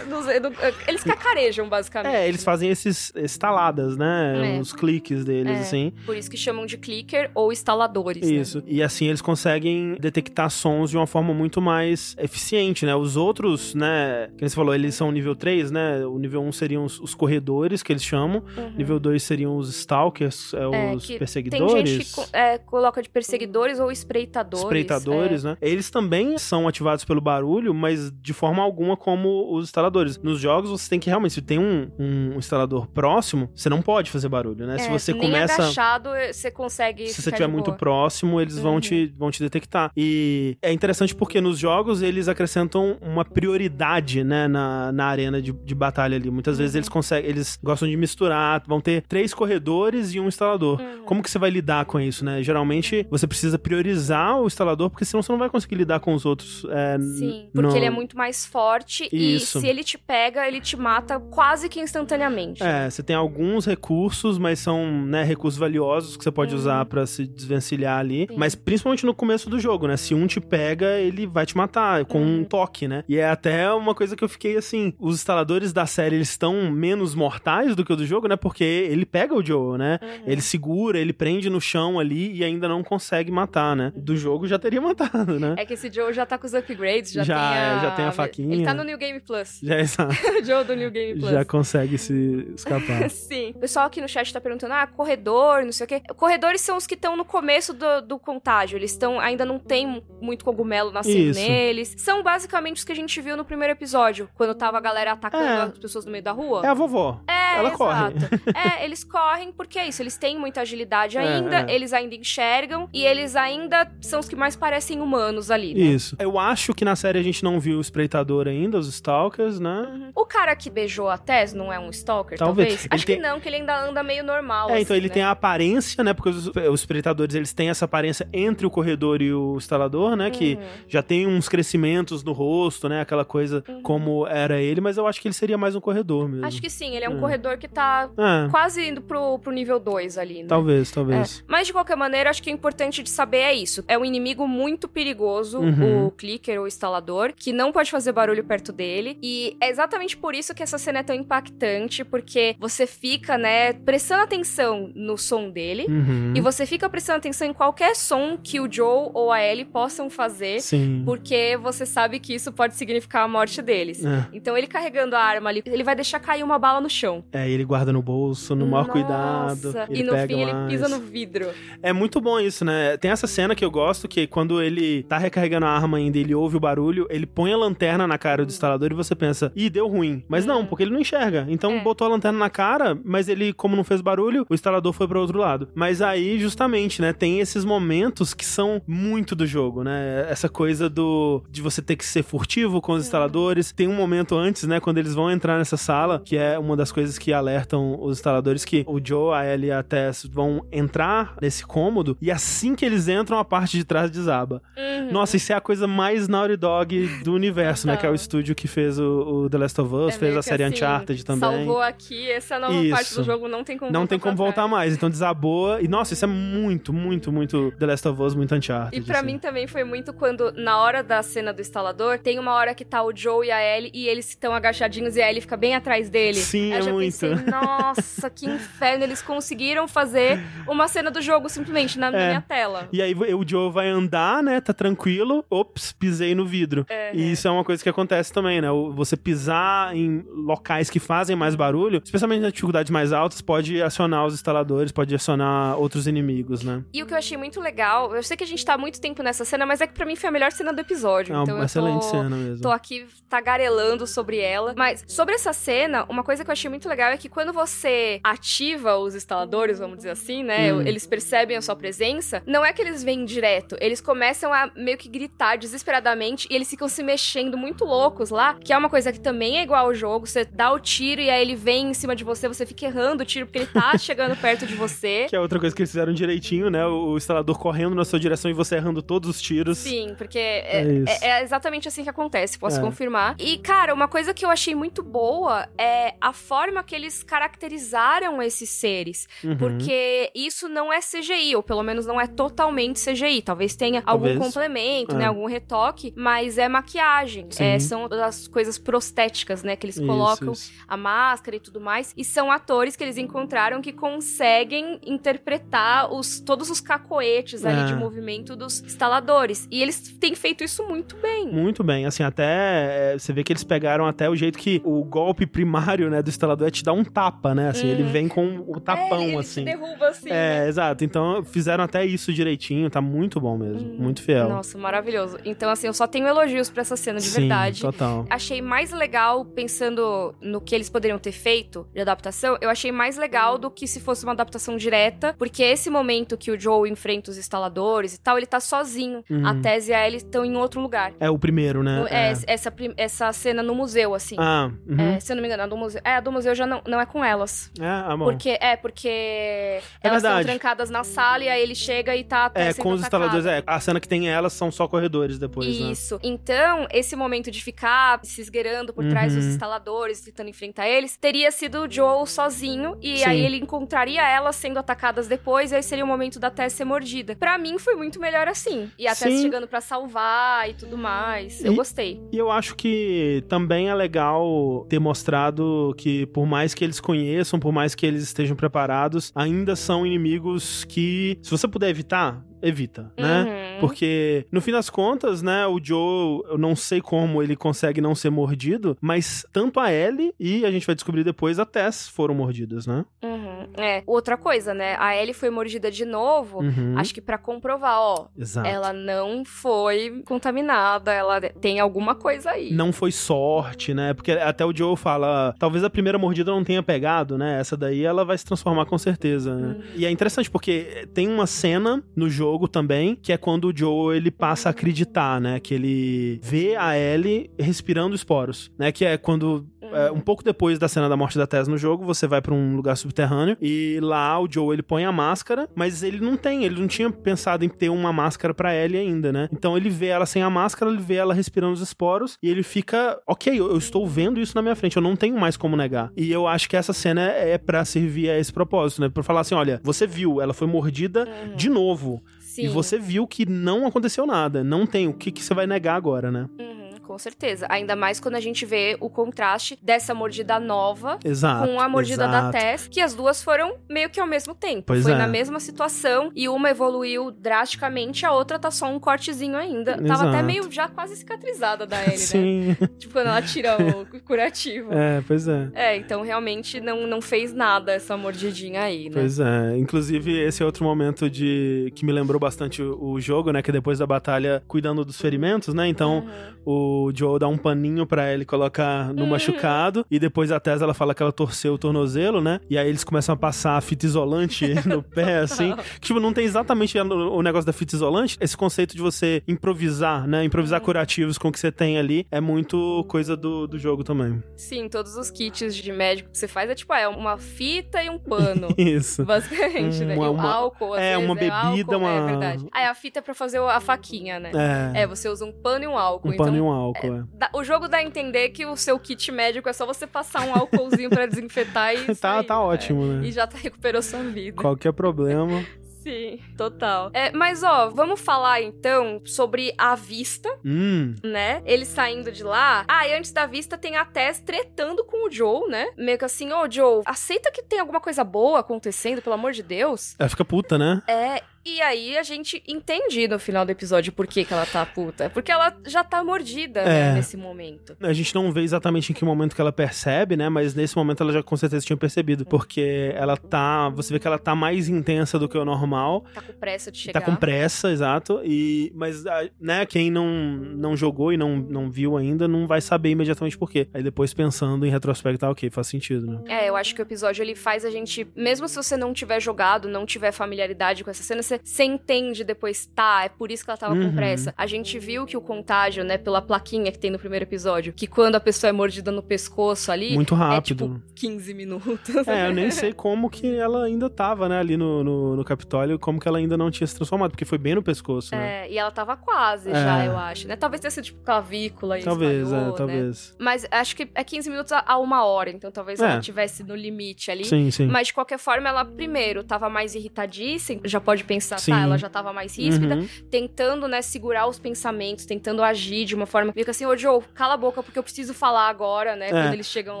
Não sei, não- Eles cacarejam, basicamente. É, eles fazem esses estaladas, né? É. Os cliques deles, É. assim. Por isso que chamam de clicker ou instaladores. né? Isso. E assim eles conseguem detectar sons de uma forma muito mais eficiente, né? Os outros, né? Que você falou, eles são nível 3, né? O nível 1 seriam os, os corredores, que eles chamam. Uhum. Nível 2 seriam os stalkers, é, É, os perseguidores. Tem gente que é, coloca de perseguidores ou espreitadores. espreitadores, né? Eles também são ativados pelo barulho, mas de forma alguma como os instaladores. Nos jogos, você tem que realmente, se tem um, um instalador próximo, você não pode fazer barulho, né? É, se você nem começa. agachado, você consegue. Se você estiver muito próximo, eles vão, Uhum. te, vão te detectar. E é interessante porque nos jogos eles acrescentam uma prioridade, né, na, na arena de, de batalha ali. Muitas vezes Uhum. eles conseguem, eles gostam de misturar, vão ter três corredores e um instalador. Uhum. Como que você vai lidar com isso, né? Geralmente você precisa priorizar o instalador, porque senão você não vai conseguir lidar com os outros. é, Sim, porque não- ele é muito mais forte Isso. e se ele te pega, ele te mata quase que instantaneamente. É, você tem alguns recursos, mas são, né, recursos valiosos que você pode Uhum. usar pra se desvencilhar ali. Sim. Mas principalmente no começo do jogo, né? Se um te pega, ele vai te matar com Uhum. um toque, né? E é até uma coisa que eu fiquei assim, os instaladores da série, eles estão menos mortais do que o do jogo, né? Porque ele pega o Joe, né? Uhum. Ele segura, ele prende no chão ali e ainda não consegue matar, né? Do jogo já teria matado, né? É que esse Joe já tá com os upgrades, já, Já, tem a... já tem a faquinha. Ele tá no New Game Plus. Já, é exato. o Joe do New Game Plus. já consegue se escapar. Sim. O pessoal aqui no chat tá perguntando, ah, corredor, não sei o quê. Corredores são os que estão no começo do, do contágio. Eles estão, ainda não tem muito cogumelo nascendo Isso. neles. São basicamente os que a gente viu no primeiro episódio, quando tava a galera atacando É. as pessoas no meio da rua. É a vovó. É, Ela exato. corre. é, eles correm porque é isso, eles têm muita agilidade É, ainda, é. eles ainda enxergam e eles ainda são os que mais parecem humanos ali, né? Isso. Eu acho que na série a gente não viu o espreitador ainda, os Stalkers, né? Uhum. O cara que beijou a Tess não é um stalker, Talvez. talvez? Acho tem- que não, que ele ainda anda meio normal. É, então assim, ele né? tem a aparência, né? Porque os, os espreitadores, eles têm essa aparência entre o corredor e o instalador, né? Que Uhum. Já tem uns crescimentos no rosto, né? Aquela coisa Uhum. como era ele, mas eu acho que ele seria mais um corredor mesmo. Acho que sim, ele é um É. corredor que tá É, quase indo pro, pro nível 2 ali, né? talvez, É, talvez. Mas de qualquer maneira, acho que o importante de saber é isso. É um inimigo muito perigoso, Uhum. o clicker ou instalador, que não pode fazer barulho perto dele. E é exatamente por isso que essa cena é tão impactante, porque você fica, né, prestando atenção no som dele, Uhum. e você fica prestando atenção em qualquer som que o Joe ou a Ellie possam fazer, Sim. porque você sabe que isso pode significar a morte deles. É. Então ele carregando a arma ali, ele vai deixar cair uma bala no chão. É, ele guarda no bolso, no maior Nossa, cuidado. Ele e no fim ele mais. pisa no vidro. É muito bom isso, né? Tem essa cena que eu gosto, que quando ele tá recarregando a arma ainda, ele ouve o barulho, ele põe a lanterna na cara do instalador e você pensa, ih, deu ruim. Mas não, porque ele não enxerga. Então Uhum. É. botou a lanterna na cara, mas ele, como não fez barulho, o instalador foi pro outro lado. Mas aí, justamente, né, tem esses momentos que são muito do jogo, né? Essa coisa do de você ter que ser furtivo com os instaladores. Tem um momento antes, né, quando eles vão entrar nessa sala, que é uma das coisas que alertam os instaladores que o Joe, a Ellie e a Tess vão entrar nesse cômodo e assim que eles entram, a parte de trás desaba. Uhum. Nossa, isso é a coisa mais Naughty Dog do universo, né? Que é o estúdio que fez o, o The Last of Us, É fez a série assim, Uncharted também. Salvou aqui, essa nova parte Isso. do jogo não tem como Não tem como voltar mais, então desaboa. E nossa, isso é muito, muito, muito The Last of Us, muito Uncharted. E pra assim. mim também foi muito quando, na hora da cena do instalador, tem uma hora que tá o Joe e a Ellie e eles estão agachadinhos e a Ellie fica bem atrás dele. Sim, eu é já muito. pensei, nossa, que inferno, eles conseguiram fazer uma cena do jogo simplesmente na É. minha tela. E aí o Joe vai andar, né? Tá tranquilo. Ops, pisei no vidro. É. E isso é uma coisa que acontece também, né? Você pisar em locais que fazem mais barulho, especialmente nas dificuldades mais altas, pode acionar os instaladores, pode acionar outros inimigos, né? E o que eu achei muito legal, eu sei que a gente tá há muito tempo nessa cena, mas é que pra mim foi melhor cena do episódio. É uma então eu excelente tô... cena mesmo. Tô aqui tagarelando sobre ela. Mas sobre essa cena, uma coisa que eu achei muito legal é que quando você ativa os instaladores, vamos dizer assim, né? Hum. Eles percebem a sua presença. Não é que eles vêm direto. Eles começam a meio que gritar desesperadamente e eles ficam se mexendo muito loucos lá. Que é uma coisa que também é igual ao jogo. Você dá o tiro e aí ele vem em cima de você, você fica errando o tiro porque ele tá chegando perto de você. Que é outra coisa que eles fizeram direitinho, né? O instalador correndo na sua direção e você errando todos os tiros. Sim, porque é, É é- é exatamente assim que acontece, posso É. confirmar. E, cara, uma coisa que eu achei muito boa é a forma que eles caracterizaram esses seres. Uhum. Porque isso não é CGI, ou pelo menos não é totalmente CGI. Talvez tenha Talvez. algum complemento, É. né? Algum retoque, mas é maquiagem. É, são as coisas prostéticas, né? Que eles colocam isso. a máscara e tudo mais. E são atores que eles encontraram que conseguem interpretar os, todos os cacoetes ali É. de movimento dos instaladores. E eles têm feito isso muito bem. Muito bem, assim, até é, você vê que eles pegaram até o jeito que o golpe primário, né, do instalador é te dar um tapa, né, assim, Hum. ele vem com o tapão, é, ele assim. Te derruba assim. É, né? exato. Então fizeram até isso direitinho, tá muito bom mesmo, Hum. muito fiel. Nossa, maravilhoso. Então, assim, eu só tenho elogios pra essa cena, de Sim, verdade. total. Achei mais legal, pensando no que eles poderiam ter feito de adaptação, eu achei mais legal do que se fosse uma adaptação direta, porque esse momento que o Joe enfrenta os instaladores e tal, ele tá sozinho. Uhum. A Tese e a Ellie estão em outro lugar. É o primeiro, né? No- é, Essa, essa cena no museu, assim. Ah, uhum. É, se eu não me engano, a do museu. É, a do museu já não, não é com elas. É, bom. Porque, é, porque elas estão trancadas na sala e aí ele chega e tá até É, com os instaladores, é. A cena que tem elas são só corredores depois, né? Isso. Então, esse momento de ficar se esgueirando por trás dos Uhum. instaladores, tentando enfrentar eles, teria sido o Joe sozinho. E Sim. aí ele encontraria elas sendo atacadas depois, e aí seria o momento da Tess ser mordida. Pra mim, foi muito melhor assim. E a Tess chegando pra salvar e tudo mais. Eu E- gostei. E eu acho que também é legal ter mostrado que, por mais que eles conheçam, por mais que eles estejam preparados, ainda são inimigos que, se você puder evitar, evita, né? Uhum. Porque, no fim das contas, né, o Joe, eu não sei como ele consegue não ser mordido, mas tanto a Ellie e a gente vai descobrir depois a Tess foram mordidas, né? Uhum. É. Outra coisa, né? A Ellie foi mordida de novo. Uhum. Acho que pra comprovar, ó, Exato. ela não foi contaminada, ela tem alguma coisa aí. Não foi sorte, né? Porque até o Joe fala, talvez a primeira mordida não tenha pegado, né? Essa daí ela vai se transformar com certeza, né? Hum. E é interessante porque tem uma cena no jogo também, que é quando o Joe ele passa a acreditar, né? Que ele vê a Ellie respirando esporos, né? Que é quando é, um pouco depois da cena da morte da Tess no jogo, você vai pra um lugar subterrâneo e lá o Joe ele põe a máscara, mas ele não tem, ele não tinha pensado em ter uma máscara pra Ellie ainda, né? Então ele vê ela sem a máscara, ele vê ela respirando os esporos e ele fica, ok, eu, eu estou vendo isso na minha frente, eu não tenho mais como negar. E eu acho que essa cena é, é para servir a esse propósito, né? Pra falar assim, olha, você viu, ela foi mordida Uhum. de novo. Sim. E você viu que não aconteceu nada. Não tem. O que, que você vai negar agora, né? Uhum. Com certeza. Ainda mais quando a gente vê o contraste dessa mordida nova Exato. com a mordida da exato. Tess, que as duas foram meio que ao mesmo tempo. Pois Foi é. na mesma situação e uma evoluiu drasticamente, a outra tá só um cortezinho ainda. Tava Exato. até meio já quase cicatrizada da Ellie, né? Sim. Tipo, quando ela tira o curativo. É, pois é. É, então realmente não, não fez nada essa mordidinha aí, né? Pois é, inclusive esse é outro momento de que me lembrou bastante o, o jogo, né, que depois da batalha cuidando dos ferimentos, né? Então, Uhum. o Joe dá um paninho pra ele colocar no Uhum. machucado e depois a Tess ela fala que ela torceu o tornozelo, né? E aí eles começam a passar a fita isolante no pé assim. Que, tipo, não tem exatamente o o negócio da fita isolante, esse conceito de você improvisar, né? Improvisar Uhum. curativos com o que você tem ali é muito coisa do, do jogo também. Sim, todos os kits de médico que você faz é tipo, ah, é uma fita e um pano. Isso. Basicamente, né? Uma- E o uma- álcool, às é, uma bebida, álcool, uma- É verdade. Aí a fita é pra fazer a faquinha, né? É. É, você usa um pano e um álcool. um então, pano e um álcool, é. dá- o jogo dá a entender que o seu kit médico é só você passar um álcoolzinho pra desinfetar e Tá, sair, tá ótimo, né? E já tá, recuperou sua vida. Qualquer problema. Sim, total. É, mas, ó, vamos falar então sobre a vista, Hum, né? Ele saindo de lá. Ah, e antes da vista tem a Tess tretando com o Joe, né? Meio que assim, ô Joe, aceita que tem alguma coisa boa acontecendo, pelo amor de Deus. ela fica puta, né? É, e aí a gente entende no final do episódio por que, que ela tá puta. Porque ela já tá mordida, É. né, nesse momento. A gente não vê exatamente em que momento que ela percebe, né? Mas nesse momento ela já com certeza tinha percebido. Porque ela tá. Você vê que ela tá mais intensa do que o normal. Tá com pressa de chegar. Tá com pressa, exato. E, mas, né, quem não, não jogou e não, não viu ainda não vai saber imediatamente por quê. Aí depois pensando em retrospecto, tá ok, faz sentido, né? É, eu acho que o episódio ele faz a gente, mesmo se você não tiver jogado, não tiver familiaridade com essa cena, você, você entende depois, tá, é por isso que ela tava Uhum. com pressa. A gente viu que o contágio, né, pela plaquinha que tem no primeiro episódio, que quando a pessoa é mordida no pescoço ali, Muito é rápido. tipo 15 minutos. É, eu nem sei como que ela ainda tava, né, ali no, no, no Capitólio, como que ela ainda não tinha se transformado, porque foi bem no pescoço, né? É, e ela tava quase É. já, eu acho, né? Talvez tenha sido tipo clavícula e talvez, espalhou, é, né? talvez. Mas acho que é 15 minutos a- a uma hora, então talvez É. ela tivesse no limite ali. Sim, sim. Mas de qualquer forma, ela primeiro tava mais irritadíssima, já pode pensar, Sim. tá, ela já tava mais ríspida, Uhum. tentando, né, segurar os pensamentos, tentando agir de uma forma meio que assim, ô Joe, cala a boca porque eu preciso falar agora, né, É. quando eles chegam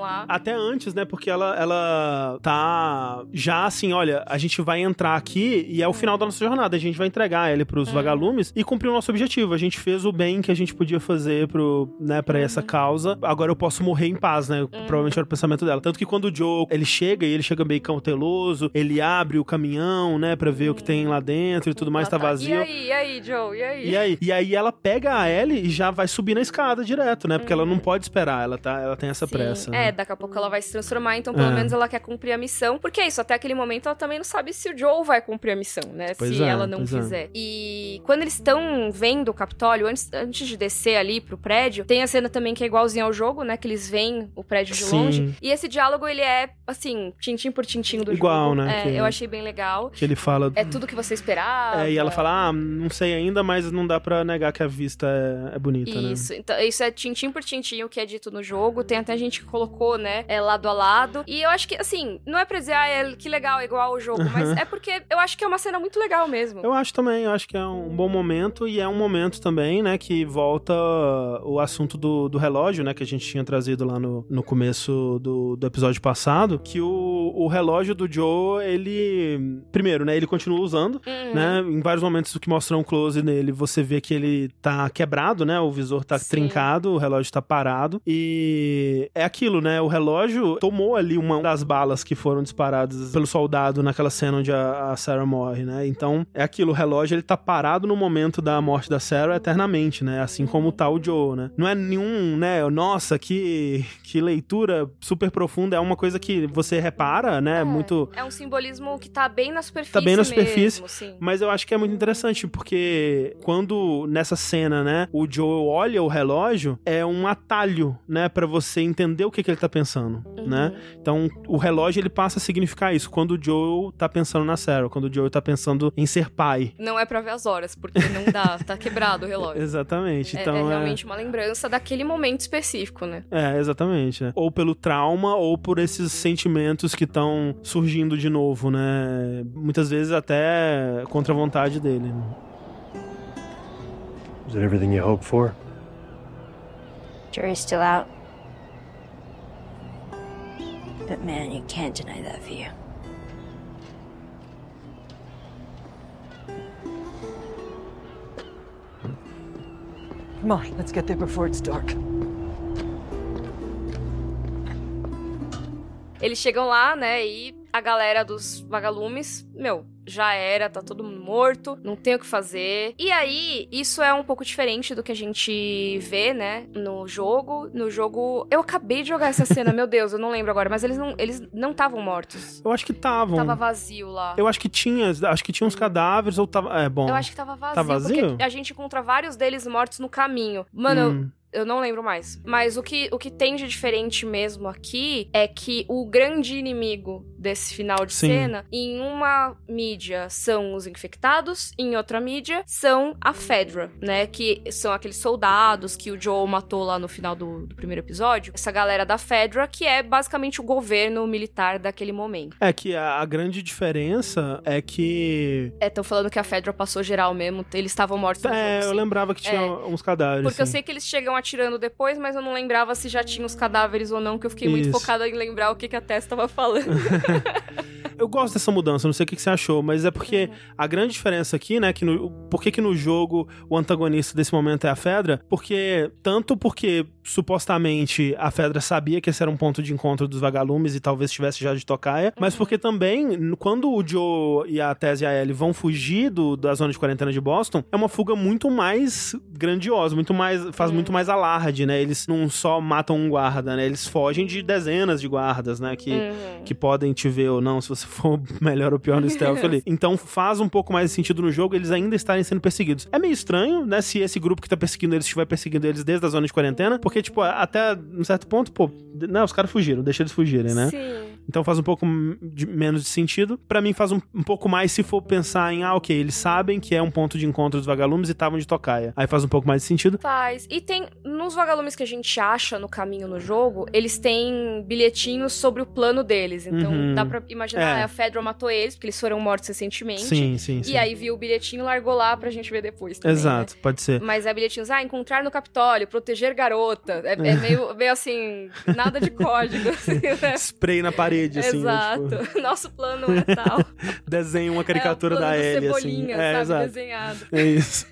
lá. Até antes, né? Porque ela, ela tá já assim, olha, a gente vai entrar aqui e é o final da nossa jornada. A gente vai entregar ele pros Uhum. vagalumes e cumprir o nosso objetivo. A gente fez o bem que a gente podia fazer pro, né, pra essa causa. Agora eu posso morrer em paz, né? Provavelmente era o pensamento dela. Tanto que quando o Joe, ele chega e ele chega meio cauteloso, ele abre o caminhão, né, pra ver o que tem lá dentro e tudo mais, tá vazio. E aí, e aí, Joe, e aí? E aí, e aí ela pega a Ellie e já vai subir na escada direto, né? Porque ela não pode esperar, ela, tá, ela tem essa Uhum. Sim, pressa. É, né? daqui a pouco ela vai se transformar, então pelo É. menos ela quer cumprir a missão. Porque é isso, até aquele momento ela também não sabe se o Joe vai cumprir a missão, né? Pois se é, ela não pois é. fizer. E quando eles estão vendo o Capitólio, antes, antes de descer ali pro prédio, tem a cena também que é igualzinha ao jogo, né? Que eles veem o prédio de Sim. longe. E esse diálogo, ele é, assim, tintim por tintim do Igual, jogo. né, É, que- eu achei bem legal. Que ele fala. É tudo que você esperava. É, e ela fala, ah, não sei ainda, mas não dá pra negar que a vista é, é bonita, né? Isso, então, isso é tintim por tintim o que é dito no jogo. Tem até gente que colocou, né, é, lado a lado. E eu acho que, assim, não é pra dizer, ah, é, que legal, é igual ao jogo, mas é porque eu acho que é uma cena muito legal mesmo. Eu acho também, eu acho que é um bom momento e é um momento também, né, que volta o assunto do, do relógio, né, que a gente tinha trazido lá no, no começo do, do episódio passado, que o, o relógio do Joe, ele, primeiro, né, ele continua usando, Uhum. né, em vários momentos que mostram um close nele, você vê que ele tá quebrado, né, o visor tá Sim. trincado, o relógio tá parado. E é aquilo, né, o relógio tomou ali uma das balas que foram disparadas pelo soldado naquela cena onde a, a Sarah morre, né, então é aquilo, o relógio ele tá parado no momento da morte da Sarah eternamente, né, assim como tá o Joe, né, não é nenhum, né, nossa, que, que leitura super profunda, é uma coisa que você repara, né, É, muito... É um simbolismo que tá bem na superfície Tá bem na mesmo, superfície, sim. Mas eu acho que é muito interessante, porque quando nessa cena, né, o Joe olha o relógio, é um atalho, né, Pra você entender o que, que ele tá pensando, Uhum. né? Então, o relógio ele passa a significar isso, quando o Joe tá pensando na Sarah, quando o Joe tá pensando em ser pai. Não é pra ver as horas, porque não dá, tá quebrado o relógio. Exatamente. É, Então, é realmente uma lembrança daquele momento específico, né? É, exatamente. Né? Ou pelo trauma, ou por esses sentimentos que estão surgindo de novo, né? Muitas vezes até contra a vontade dele. né? Is it everything you hoped for? Jury's still out. But man, you can't deny that view. Come on, let's get there before it's dark. Eles chegam lá, né, e a galera dos vagalumes, meu, já era, tá todo mundo morto, não tem o que fazer. E aí, isso é um pouco diferente do que a gente vê, né, no jogo. No jogo, eu acabei de jogar essa cena, meu Deus, eu não lembro agora, mas eles não eles não estavam mortos. Eu acho que estavam. Tava vazio lá. Eu acho que tinha, acho que tinha uns cadáveres ou tava, é bom. Eu acho que tava vazio, Tá vazio? porque a gente encontra vários deles mortos no caminho. Mano, Hum. eu não lembro mais. Mas o que, o que tem de diferente mesmo aqui é que o grande inimigo desse final de Sim. cena, em uma mídia são os infectados, em outra mídia são a Fedra, né? Que são aqueles soldados que o Joe matou lá no final do, do primeiro episódio. Essa galera da Fedra, que é basicamente o governo militar daquele momento. É que a, a grande diferença é que É, estão falando que a Fedra passou geral mesmo, eles estavam mortos no é, jogo, eu lembrava que tinha É. uns cadáveres. Porque eu sim. sei que eles chegam atirando depois, mas eu não lembrava se já tinha os cadáveres ou não, que eu fiquei muito Isso. focada em lembrar o que, que a Tess tava falando. Eu gosto dessa mudança, não sei o que, que você achou, mas é porque Uhum. a grande diferença aqui, né, que no, por que que no jogo o antagonista desse momento é a Fedra? Porque, tanto porque supostamente a Fedra sabia que esse era um ponto de encontro dos vagalumes e talvez estivesse já de tocaia, mas porque também, quando o Joe e a Tess e a Ellie vão fugir do- da zona de quarentena de Boston, é uma fuga muito mais grandiosa, muito mais, faz muito mais alarde, né? Eles não só matam um guarda, né? Eles fogem de dezenas de guardas, né? Que, Uhum. que podem te ver ou não, se você for melhor ou pior no stealth ali. Então faz um pouco mais de sentido no jogo eles ainda estarem sendo perseguidos. É meio estranho, né, se esse grupo que tá perseguindo eles estiver perseguindo eles desde a zona de quarentena, porque, tipo, até um certo ponto, pô, não, os caras fugiram, deixa eles fugirem, né? Sim. Então faz um pouco de- menos de sentido. Pra mim faz um, um pouco mais se for pensar em, ah, ok, eles sabem que é um ponto de encontro dos vagalumes e estavam de tocaia. Aí faz um pouco mais de sentido. Faz. E tem, nos vagalumes que a gente acha no caminho no jogo, eles têm bilhetinhos sobre o plano deles. Então Uhum. dá pra imaginar, É. a Fedra matou eles, porque eles foram mortos recentemente. Sim, sim, sim. E aí viu o bilhetinho e largou lá pra gente ver depois. Também, Exato, pode ser. Né? Mas é bilhetinhos, ah, encontrar no Capitólio, proteger garota. É, é meio, meio assim, nada de código, assim, né? Spray na parede, assim. né, Exato. tipo, Nosso plano é tal. desenha uma caricatura é o plano da Ellie, assim. É, sabe? exato. Desenhado. É isso.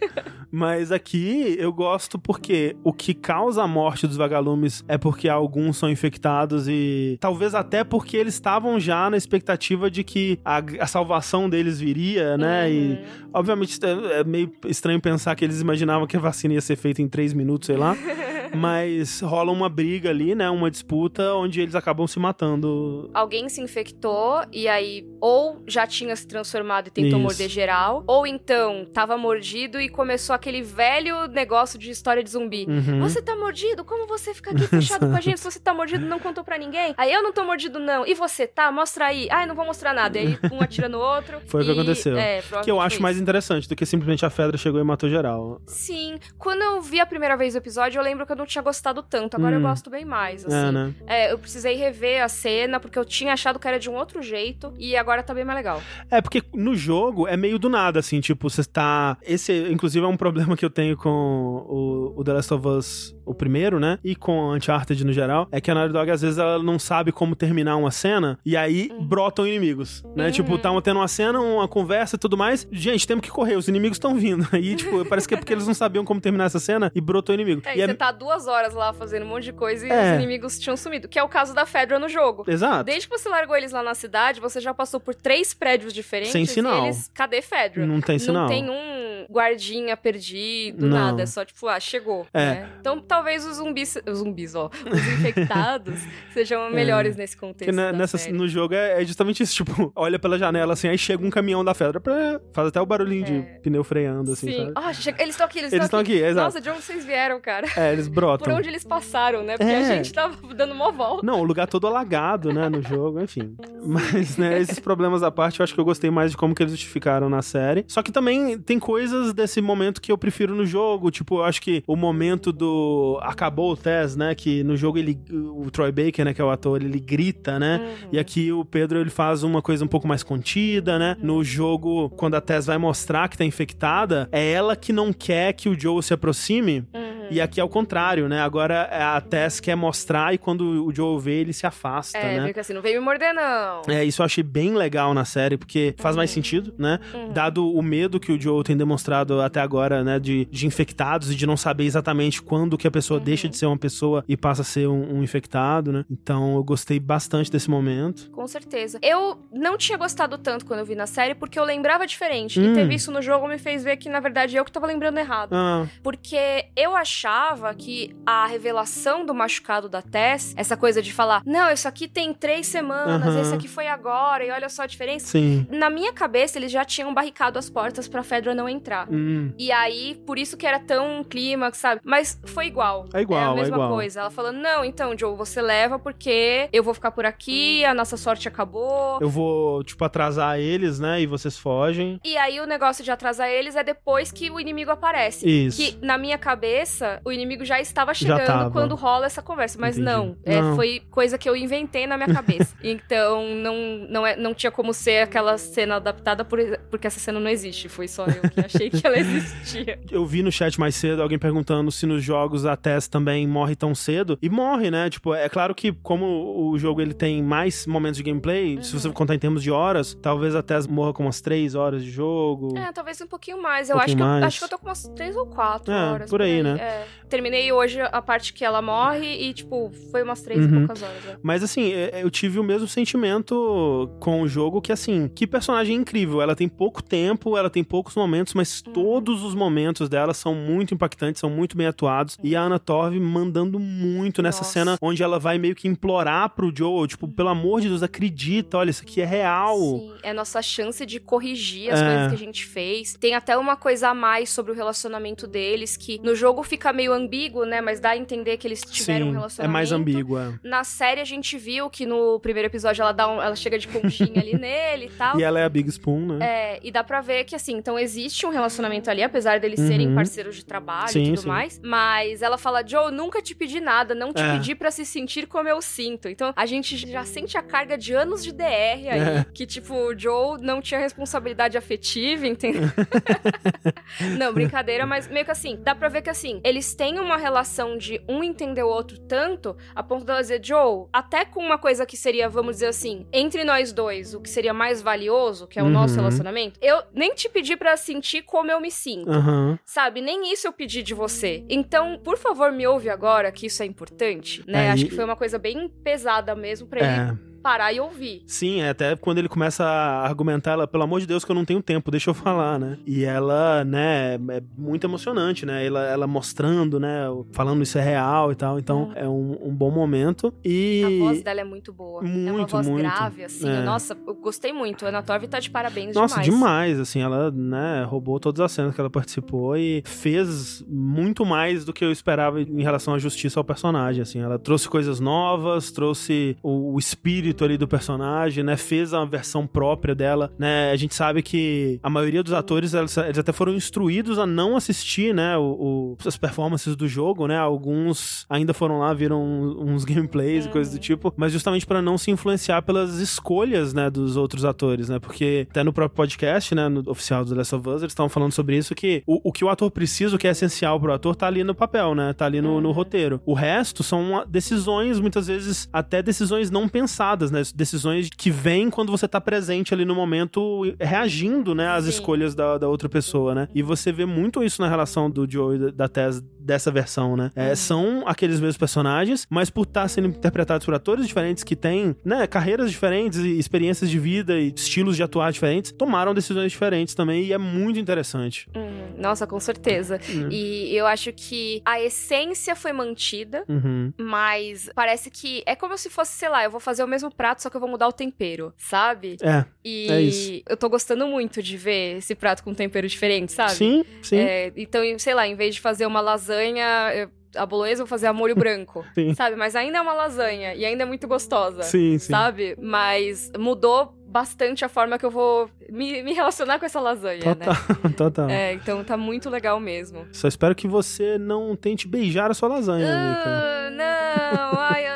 Mas aqui eu gosto porque o que causa a morte dos vagalumes é porque alguns são infectados e talvez até porque eles estavam já na expectativa de que a, a salvação deles viria, né? Uhum. E obviamente é é meio estranho pensar que eles imaginavam que a vacina ia ser feita em três minutos, sei lá. Mas rola uma briga ali, né? Uma disputa onde eles acabam se matando. Alguém se infectou e aí ou já tinha se transformado e tentou Isso. morder geral, ou então tava mordido e começou aquele velho negócio de história de zumbi. Uhum. Você tá mordido? Como você fica aqui fechado com a gente? Se você tá mordido, não contou pra ninguém? Aí eu não tô mordido, não. E você tá? Mostra aí. Ai, não vou mostrar nada. E aí um atira no outro. Foi o que aconteceu. É, Que eu acho mais interessante do que simplesmente a Fedra chegou e matou geral. Sim. Quando eu vi a primeira vez o episódio, eu lembro que eu não tinha gostado tanto. Agora eu Hum. gosto bem mais, assim. É, né? É, eu precisei rever a cena, porque eu tinha achado que era de um outro jeito, e agora tá bem mais legal. É, porque no jogo é meio do nada, assim, tipo, você tá. Esse, inclusive, é um problema que eu tenho com o, o The Last of Us, o primeiro, né? E com Uncharted no geral. É que a Naughty Dog, às vezes, ela não sabe como terminar uma cena, e aí brotam inimigos, né? Uhum. Tipo, tá tendo uma cena, uma conversa e tudo mais. Gente, temos que correr, os inimigos estão vindo. Aí, tipo, parece que é porque eles não sabiam como terminar essa cena e brotou inimigo. É, e e você tá duas horas lá fazendo um monte de coisa e É. os inimigos tinham sumido, que é o caso da Fedra no jogo. Exato. Desde que você largou eles lá na cidade, você já passou por três prédios diferentes. Sem sinal. Eles, cadê Fedra? Não tem sinal. Não tem um guardinha perdido, Não. nada. É só tipo, ah, chegou. É. né? Então talvez os zumbis, os zumbis, ó, os infectados sejam melhores nesse contexto. Na- nessa, série. no jogo é, é justamente isso, tipo, olha pela janela assim, aí chega um caminhão da Fedra, pra, faz até o barulhinho de pneu freando, assim, Sim. sabe? Chega- eles estão aqui, eles estão estão aqui, exato. Nossa, de onde vocês vieram, cara? É, eles Por brotam. onde eles passaram, né? Porque É. a gente tava dando uma volta. Não, o lugar todo alagado, né, no jogo, enfim. Mas, né, esses problemas à parte, eu acho que eu gostei mais de como que eles justificaram na série. Só que também tem coisas desse momento que eu prefiro no jogo, tipo, eu acho que o momento do acabou o Tess, né, que no jogo ele o Troy Baker, né, que é o ator, ele grita, né? Uhum. E aqui o Pedro ele faz uma coisa um pouco mais contida, né? No jogo, quando a Tess vai mostrar que tá infectada, é ela que não quer que o Joe se aproxime. Uhum. E aqui é o contrário, né? Agora a Tess quer mostrar e quando o Joel vê, ele se afasta, É, né? que assim, não veio me morder, não. É, isso eu achei bem legal na série, porque faz mais sentido, né? Uhum. Dado o medo que o Joel tem demonstrado até agora, né? De, de infectados e de não saber exatamente quando que a pessoa Uhum. deixa de ser uma pessoa e passa a ser um, um infectado, né? Então eu gostei bastante desse momento. Com certeza. Eu não tinha gostado tanto quando eu vi na série, porque eu lembrava diferente. Hum. E ter visto no jogo me fez ver que, na verdade, eu que tava lembrando errado. Ah, Porque eu achava que a revelação do machucado da Tess, essa coisa de falar, não, isso aqui tem três semanas, Aham. esse aqui foi agora, e olha só a diferença. sim. Na minha cabeça, eles já tinham barricado as portas pra Fedra não entrar. Hum, E aí, por isso que era tão clímax, sabe? Mas foi igual. É igual, É a é mesma igual. coisa. Ela falando, não, então, Joe, você leva porque eu vou ficar por aqui, a nossa sorte acabou. eu vou, tipo, atrasar eles, né? E vocês fogem. E aí o negócio de atrasar eles é depois que o inimigo aparece. Isso. Que na minha cabeça, o inimigo já estava Já chegando tava. quando rola essa conversa. Mas não, é, Não. foi coisa que eu inventei na minha cabeça. então não, não, é, não tinha como ser aquela cena adaptada por, porque essa cena não existe. Foi só eu que achei que ela existia. Eu vi no chat mais cedo alguém perguntando se nos jogos a Tess também morre tão cedo. E morre, né? Tipo, é claro que como o jogo ele tem mais momentos de gameplay, se Uhum. você contar em termos de horas, talvez a Tess morra com umas 3 horas de jogo. É, talvez um pouquinho mais. Eu Um acho que, pouquinho eu, mais. acho que eu tô com umas três ou quatro É, horas. por aí, né? É. Terminei hoje a parte que ela morre e, tipo, foi umas três Uhum. e poucas horas. né? Mas assim, é- eu tive o mesmo sentimento com o jogo que assim, que personagem incrível. Ela tem pouco tempo, ela tem poucos momentos, mas Uhum. todos os momentos dela são muito impactantes, são muito bem atuados. E a Anna Torv mandando muito nessa Nossa. cena onde ela vai meio que implorar pro Joel, tipo, pelo amor de Deus, acredita, olha, isso aqui é real. Sim, é nossa chance de corrigir as É. coisas que a gente fez. Tem até uma coisa a mais sobre o relacionamento deles, que no jogo fica meio ambíguo, né? Mas dá a entender que eles tiveram um Sim, é relacionamento. mais ambígua. Na série a gente viu que no primeiro episódio ela dá um, ela chega de conchinha ali nele e tal. E ela é a Big Spoon, né? É, e dá pra ver que, assim, então existe um relacionamento ali, apesar deles serem Uhum. parceiros de trabalho Sim, e tudo sim. mais. Mas ela fala, Joe, nunca te pedi nada, não te É. pedi pra se sentir como eu sinto. Então a gente já sente a carga de anos de DR aí. É. Que, tipo, o Joe não tinha responsabilidade afetiva, entendeu? não, brincadeira, mas meio que assim, dá pra ver que assim, eles têm uma relação de um entender o outro tanto, a ponto dela dizer, Joe, até com uma coisa que seria, vamos dizer assim, entre nós dois, o que seria mais valioso, que é o nosso Uhum. relacionamento, eu nem te pedi pra sentir como eu me sinto. Aham. Sabe, nem isso eu pedi de você. Então, por favor, me ouve agora, que isso é importante, né? Acho que foi uma coisa bem pesada mesmo pra ele É. parar e ouvir. Sim, é até quando ele começa a argumentar, ela, pelo amor de Deus, que eu não tenho tempo, deixa eu falar, né? E ela, né, é muito emocionante, né? Ela, ela mostrando, né, falando isso é real e tal. Então, é um, um bom momento. E. A voz dela é muito boa. é uma Muito, voz muito. grave, assim. É. Nossa, eu gostei muito. Ana Torv tá de parabéns Nossa, demais. demais, assim, ela, né, roubou todas as cenas que ela participou e fez muito mais do que eu esperava em relação à justiça ao personagem, assim, ela trouxe coisas novas, trouxe o, o espírito ali do personagem, né, fez a versão própria dela, né, a gente sabe que a maioria dos atores, eles, eles até foram instruídos a não assistir, né, o, o- as performances do jogo, né, alguns ainda foram lá, viram uns gameplays e coisas do tipo, mas justamente para não se influenciar pelas escolhas, né, dos outros atores, né, porque até no próprio podcast, né, no oficial do The Last of Us, eles estavam falando sobre isso, que o, o que o ator precisa, o que é essencial pro ator, tá ali no papel, né, tá ali no, no roteiro. O resto são decisões, muitas vezes, até decisões não pensadas, né, decisões que vêm quando você tá presente ali no momento, reagindo, né, às Sim. escolhas da, da outra pessoa, né, e você vê muito isso na relação do Joe e da- da Tess dessa versão, né, é, são aqueles mesmos personagens, mas por estar sendo interpretados por atores diferentes que têm, né, carreiras diferentes e experiências de vida e estilos de atuar diferentes, tomaram decisões diferentes também e é muito interessante. Uhum. Nossa, com certeza. Uhum. E eu acho que a essência foi mantida. Uhum. Mas parece que é como se fosse, sei lá, eu vou fazer o mesmo prato, só que eu vou mudar o tempero, sabe? É, E É isso. eu tô gostando muito de ver esse prato com tempero diferente, sabe? sim, sim, É, então, sei lá, em vez de fazer uma lasanha, eu- a bolonhesa, eu vou fazer a molho branco, Sim. sabe? Mas ainda é uma lasanha e ainda é muito gostosa, sim, sim. sabe? Mas mudou bastante a forma que eu vou me, me relacionar com essa lasanha, Total, né? total. É, então tá muito legal mesmo. Só espero que você não tente beijar a sua lasanha. Ah, não! Ai,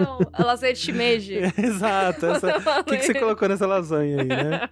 não. A lasanha de shimeji. Exato. essa- O que, que você colocou nessa lasanha aí, né?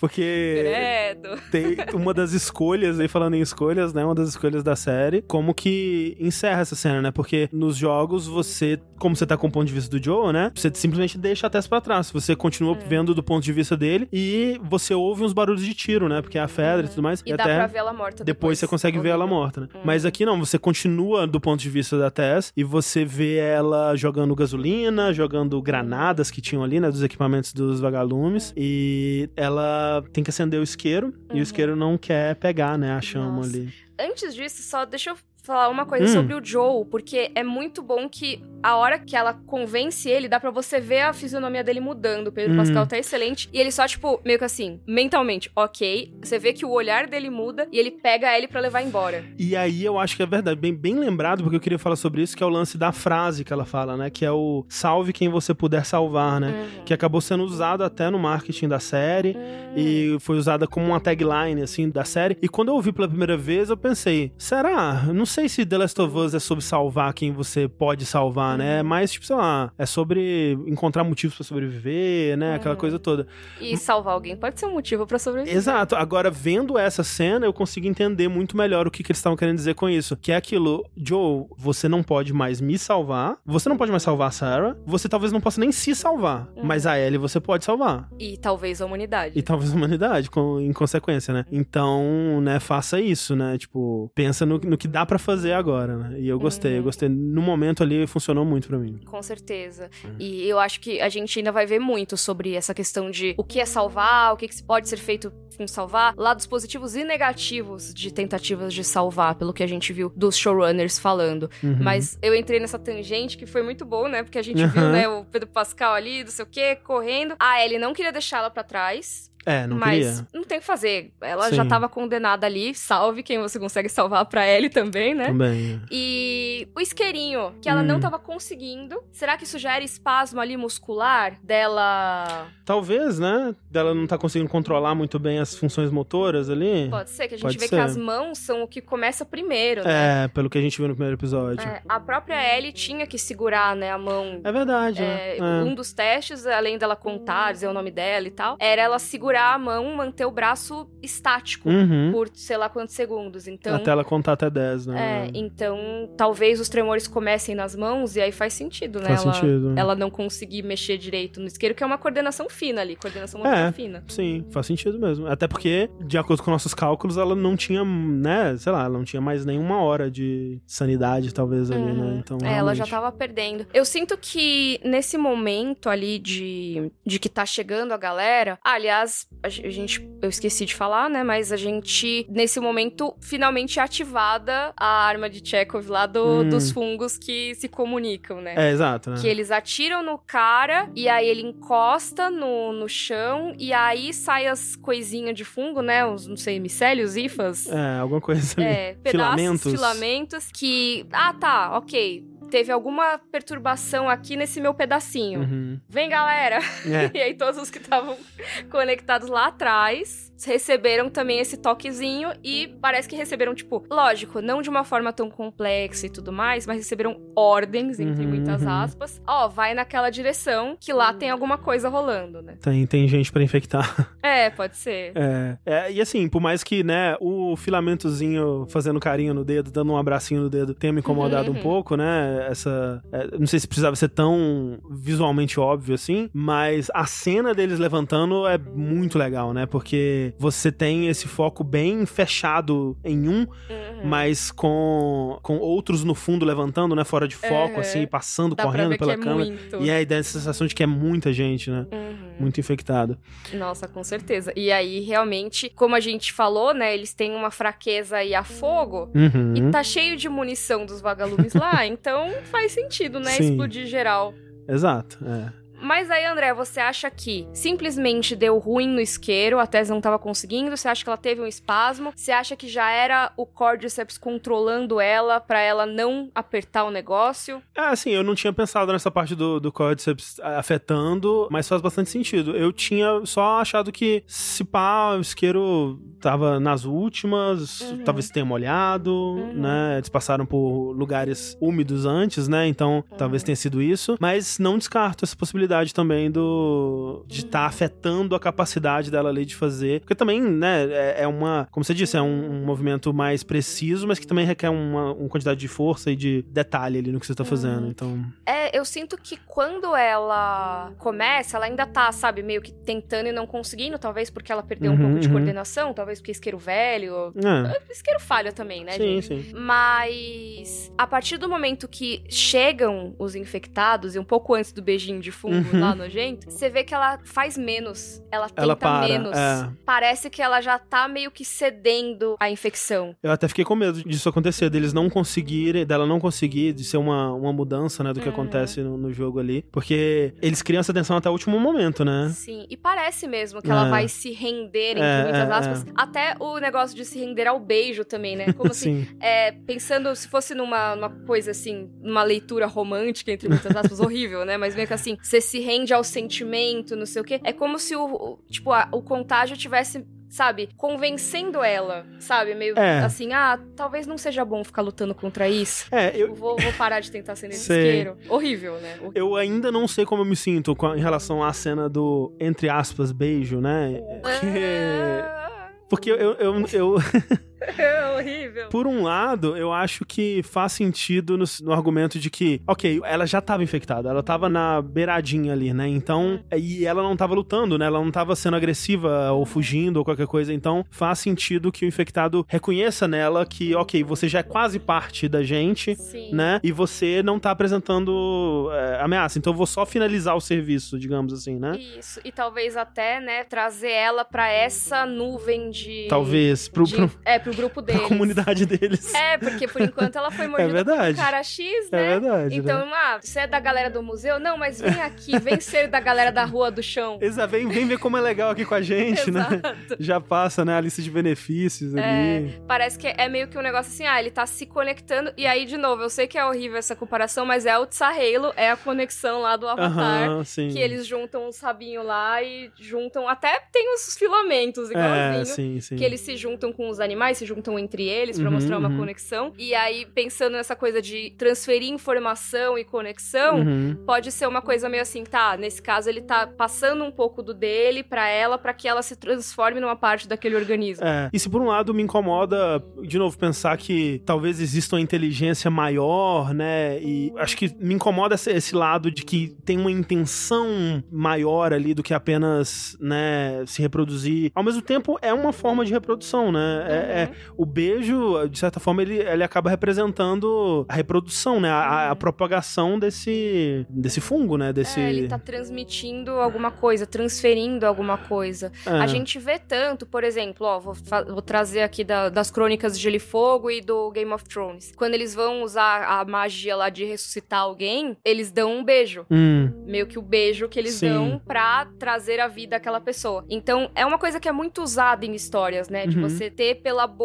Porque Credo. tem uma das escolhas, aí falando em escolhas, né? Uma das escolhas da série, como que encerra essa cena, né? Porque nos jogos você, como você tá com o ponto de vista do Joe, né? Você simplesmente deixa a Tess pra trás. Você continua vendo do ponto de vista dele e você ouve uns barulhos de tiro, né? Porque é a Fedra e tudo mais. E, dá até pra ver ela morta depois. depois você consegue ver ela morta, né? Mas aqui não, você continua do ponto de vista da Tess e você vê ela jogando gasolina, jogando granadas que tinham ali, né? Dos equipamentos dos vagalumes. E ela tem que acender o isqueiro e o isqueiro não quer pegar, né? A chama Uhum. Nossa. ali. Antes disso, só deixa eu falar uma coisa Hum. sobre o Joe, porque é muito bom que a hora que ela convence ele, dá pra você ver a fisionomia dele mudando. O Pedro Hum. Pascal tá excelente. E ele só, tipo, meio que assim, mentalmente, ok. Você vê que o olhar dele muda e ele pega a Ellie pra levar embora. E aí eu acho que é verdade, bem, bem lembrado, porque eu queria falar sobre isso, que é o lance da frase que ela fala, né? Que é o salve quem você puder salvar, né? Uhum. Que acabou sendo usado até no marketing da série. Hum. e foi usada como uma tagline, assim, da série. E quando eu ouvi pela primeira vez, eu pensei, será? Não sei se The Last of Us é sobre salvar quem você pode salvar, né? É mais, tipo, sei lá, é sobre encontrar motivos pra sobreviver, né? Aquela Uhum. coisa toda. E salvar alguém pode ser um motivo pra sobreviver. Exato. Agora, vendo essa cena, eu consigo entender muito melhor o que, que eles estavam querendo dizer com isso. Que é aquilo, Joe, você não pode mais me salvar, você não pode mais salvar a Sarah, você talvez não possa nem se salvar, Uhum. mas a Ellie você pode salvar. E talvez a humanidade. E talvez a humanidade, com, em consequência, né? Então, né, faça isso, né? Tipo, pensa no, no que dá pra fazer agora, né? E eu gostei, Uhum. eu gostei. No momento ali, funcionou muito pra mim. Com certeza. Uhum. E eu acho que a gente ainda vai ver muito sobre essa questão de o que é salvar, o que que pode ser feito com salvar, lados positivos e negativos de tentativas de salvar, pelo que a gente viu dos showrunners falando. Uhum. Mas eu entrei nessa tangente que foi muito bom, né? Porque a gente viu, né, o Pedro Pascal ali, não sei o quê, correndo. A Ellie não queria deixá-la pra trás. É, não mas queria. não tem o que fazer. Ela já Sim. tava condenada ali. Salve quem você consegue salvar pra Ellie também, né? Também. E o isqueirinho, que ela não Hum. tava conseguindo. Será que isso já era espasmo ali muscular dela? Talvez, né? Dela não tá conseguindo controlar muito bem as funções motoras ali. Pode ser, que a gente Pode vê ser. que as mãos são o que começa primeiro, né? É, pelo que a gente viu no primeiro episódio. É, a própria Ellie tinha que segurar, né, a mão. É verdade, É, né? É. Um dos testes, além dela contar, dizer o nome dela e tal, era ela segurar a mão, manter o braço estático Uhum. por sei lá quantos segundos. Então, Até ela contar até 10, né? É, então talvez os tremores comecem nas mãos e aí faz sentido, né? Faz ela, sentido. ela não conseguir mexer direito no isqueiro, que é uma coordenação fina ali, coordenação motora É. fina. Sim, faz sentido mesmo. Até porque, de acordo com nossos cálculos, ela não tinha, né, sei lá, ela não tinha mais nenhuma hora de sanidade, talvez, ali, né? Então, É, ela já tava perdendo. Eu sinto que nesse momento ali de, de que tá chegando a galera. aliás, a ge- a gente. Eu esqueci de falar, né? Mas a gente, nesse momento, finalmente é ativada a arma de Chekhov lá do- Hum. dos fungos que se comunicam, né? É, exato, né? Que eles atiram no cara e aí ele encosta no, no chão e aí sai as coisinhas de fungo, né? Os, não sei, micélios, hifas. É, alguma coisa ali. É, pedaços, Filamentos. filamentos que. Ah, tá, ok. Teve alguma perturbação aqui nesse meu pedacinho. Uhum. Vem, galera! É. E aí todos os que estavam conectados lá atrás receberam também esse toquezinho e parece que receberam, tipo, lógico, não de uma forma tão complexa e tudo mais, mas receberam ordens, entre Uhum, muitas uhum. aspas. Ó, vai naquela direção que lá tem alguma coisa rolando, né? Tem, tem gente pra infectar. É, pode ser. É, é, e assim, por mais que, né, o filamentozinho fazendo carinho no dedo, dando um abracinho no dedo, tenha me incomodado Uhum. um pouco, né? Essa. é, não sei se precisava ser tão visualmente óbvio assim, mas a cena deles levantando é muito legal, né? Porque você tem esse foco bem fechado em um, Uhum. mas com, com outros no fundo levantando, né? Fora de foco, Uhum. assim, passando, Dá correndo pela é câmera. muito. E aí dá essa sensação de que é muita gente, né? Uhum. Muito infectado. Nossa, com certeza. E aí, realmente, como a gente falou, né? Eles têm uma fraqueza aí a fogo. Uhum. E tá cheio de munição dos vagalumes lá, então faz sentido, né? Sim. Explodir geral. Exato, é. Mas aí, André, você acha que simplesmente deu ruim no isqueiro, a Tess não tava conseguindo? Você acha que ela teve um espasmo? Você acha que já era o Cordyceps controlando ela pra ela não apertar o negócio? É, assim, eu não tinha pensado nessa parte do, do Cordyceps afetando, mas faz bastante sentido. Eu tinha só achado que se pá, o isqueiro tava nas últimas, Uhum. talvez tenha molhado, né? Eles passaram por lugares úmidos antes, né? Então, Uhum. talvez tenha sido isso. Mas não descarto essa possibilidade também do de estar afetando a capacidade dela ali de fazer. Porque também, né, é, é uma, como você disse, é um, um movimento mais preciso, mas que também requer uma, uma quantidade de força e de detalhe ali no que você tá fazendo. Então, É, eu sinto que quando ela começa, ela ainda tá, sabe, meio que tentando e não conseguindo, talvez porque ela perdeu um Uhum, pouco de uhum. coordenação, talvez porque isqueiro velho. é. Isqueiro falha também, né, Sim, gente? sim. Mas a partir do momento que chegam os infectados, e um pouco antes do beijinho de fungo Uhum. lá nojento, você vê que ela faz menos. Ela tenta Ela para, menos. é. Parece que ela já tá meio que cedendo à infecção. Eu até fiquei com medo disso acontecer, deles não conseguirem, dela não conseguir, de ser uma, uma mudança, né, do que Uhum. acontece no, no jogo ali. Porque eles criam essa tensão até o último momento, né? Sim, e parece mesmo que ela É. vai se render, entre É, muitas é, aspas. Até o negócio de se render ao beijo também, né? Como assim, Sim. é, pensando se fosse numa, numa coisa assim, numa leitura romântica, entre muitas aspas, horrível, né? Mas meio que assim, você se rende ao sentimento, não sei o quê. É como se o, o- tipo, a- o contágio tivesse. Sabe, convencendo ela, sabe? Meio É. assim, ah, talvez não seja bom ficar lutando contra isso. É, eu, Vou, vou parar de tentar Sei. isqueiro. Horrível, né? Horrível. eu ainda não sei como eu me sinto em relação à cena do, entre aspas, beijo, né? Porque. Porque eu, eu, eu, É horrível. Por um lado, eu acho que faz sentido no, no argumento de que, ok, ela já tava infectada, ela tava na beiradinha ali, né? Então, e ela não tava lutando, né? Ela não tava sendo agressiva ou fugindo ou qualquer coisa. Então, faz sentido que o infectado reconheça nela que, ok, você já é quase parte da gente, Sim. né? E você não tá apresentando é, ameaça. Então, eu vou só finalizar o serviço, digamos assim, né? Isso, e talvez até, né, trazer ela pra essa nuvem de. Talvez, pro, de- pro, É, pro grupo pra deles. comunidade deles. É, porque por enquanto ela foi mordida verdade. por um cara X, É né? verdade. Então, né? ah, você é da galera do museu? Não, mas vem aqui, vem ser da galera da rua do chão. Exato, vem, vem ver como é legal aqui com a gente, né? Já passa, né, a lista de benefícios ali. Parece que é meio que um negócio assim, ah, ele tá se conectando. E aí, de novo, eu sei que é horrível essa comparação, mas é o Tsahalo, é a conexão lá do Avatar. Aham, sim. Que eles juntam os rabinhos lá e juntam. Até tem os filamentos igualzinho. É, sim, sim. que eles se juntam com os animais, se juntam entre eles pra Uhum, mostrar uma uhum. conexão. E aí, pensando nessa coisa de transferir informação e conexão, Uhum. pode ser uma coisa meio assim, tá? Nesse caso, ele tá passando um pouco do dele pra ela, pra que ela se transforme numa parte daquele organismo. É. E se por um lado me incomoda, de novo, pensar que talvez exista uma inteligência maior, né? E acho que me incomoda esse, esse lado de que tem uma intenção maior ali do que apenas, né, se reproduzir. Ao mesmo tempo, é uma forma de reprodução, né? É, é- o beijo, de certa forma, ele, ele acaba representando a reprodução, né? A, a propagação desse, desse fungo, né? Desse. É, ele tá transmitindo alguma coisa, transferindo alguma coisa. É. A gente vê tanto, por exemplo, ó, vou, vou trazer aqui da- das crônicas de Gelo e Fogo e do Game of Thrones. Quando eles vão usar a magia lá de ressuscitar alguém, eles dão um beijo. Hum, Meio que o beijo que eles Sim. dão pra trazer a vida àquela pessoa. Então, é uma coisa que é muito usada em histórias, né? De Uhum. você ter pela boca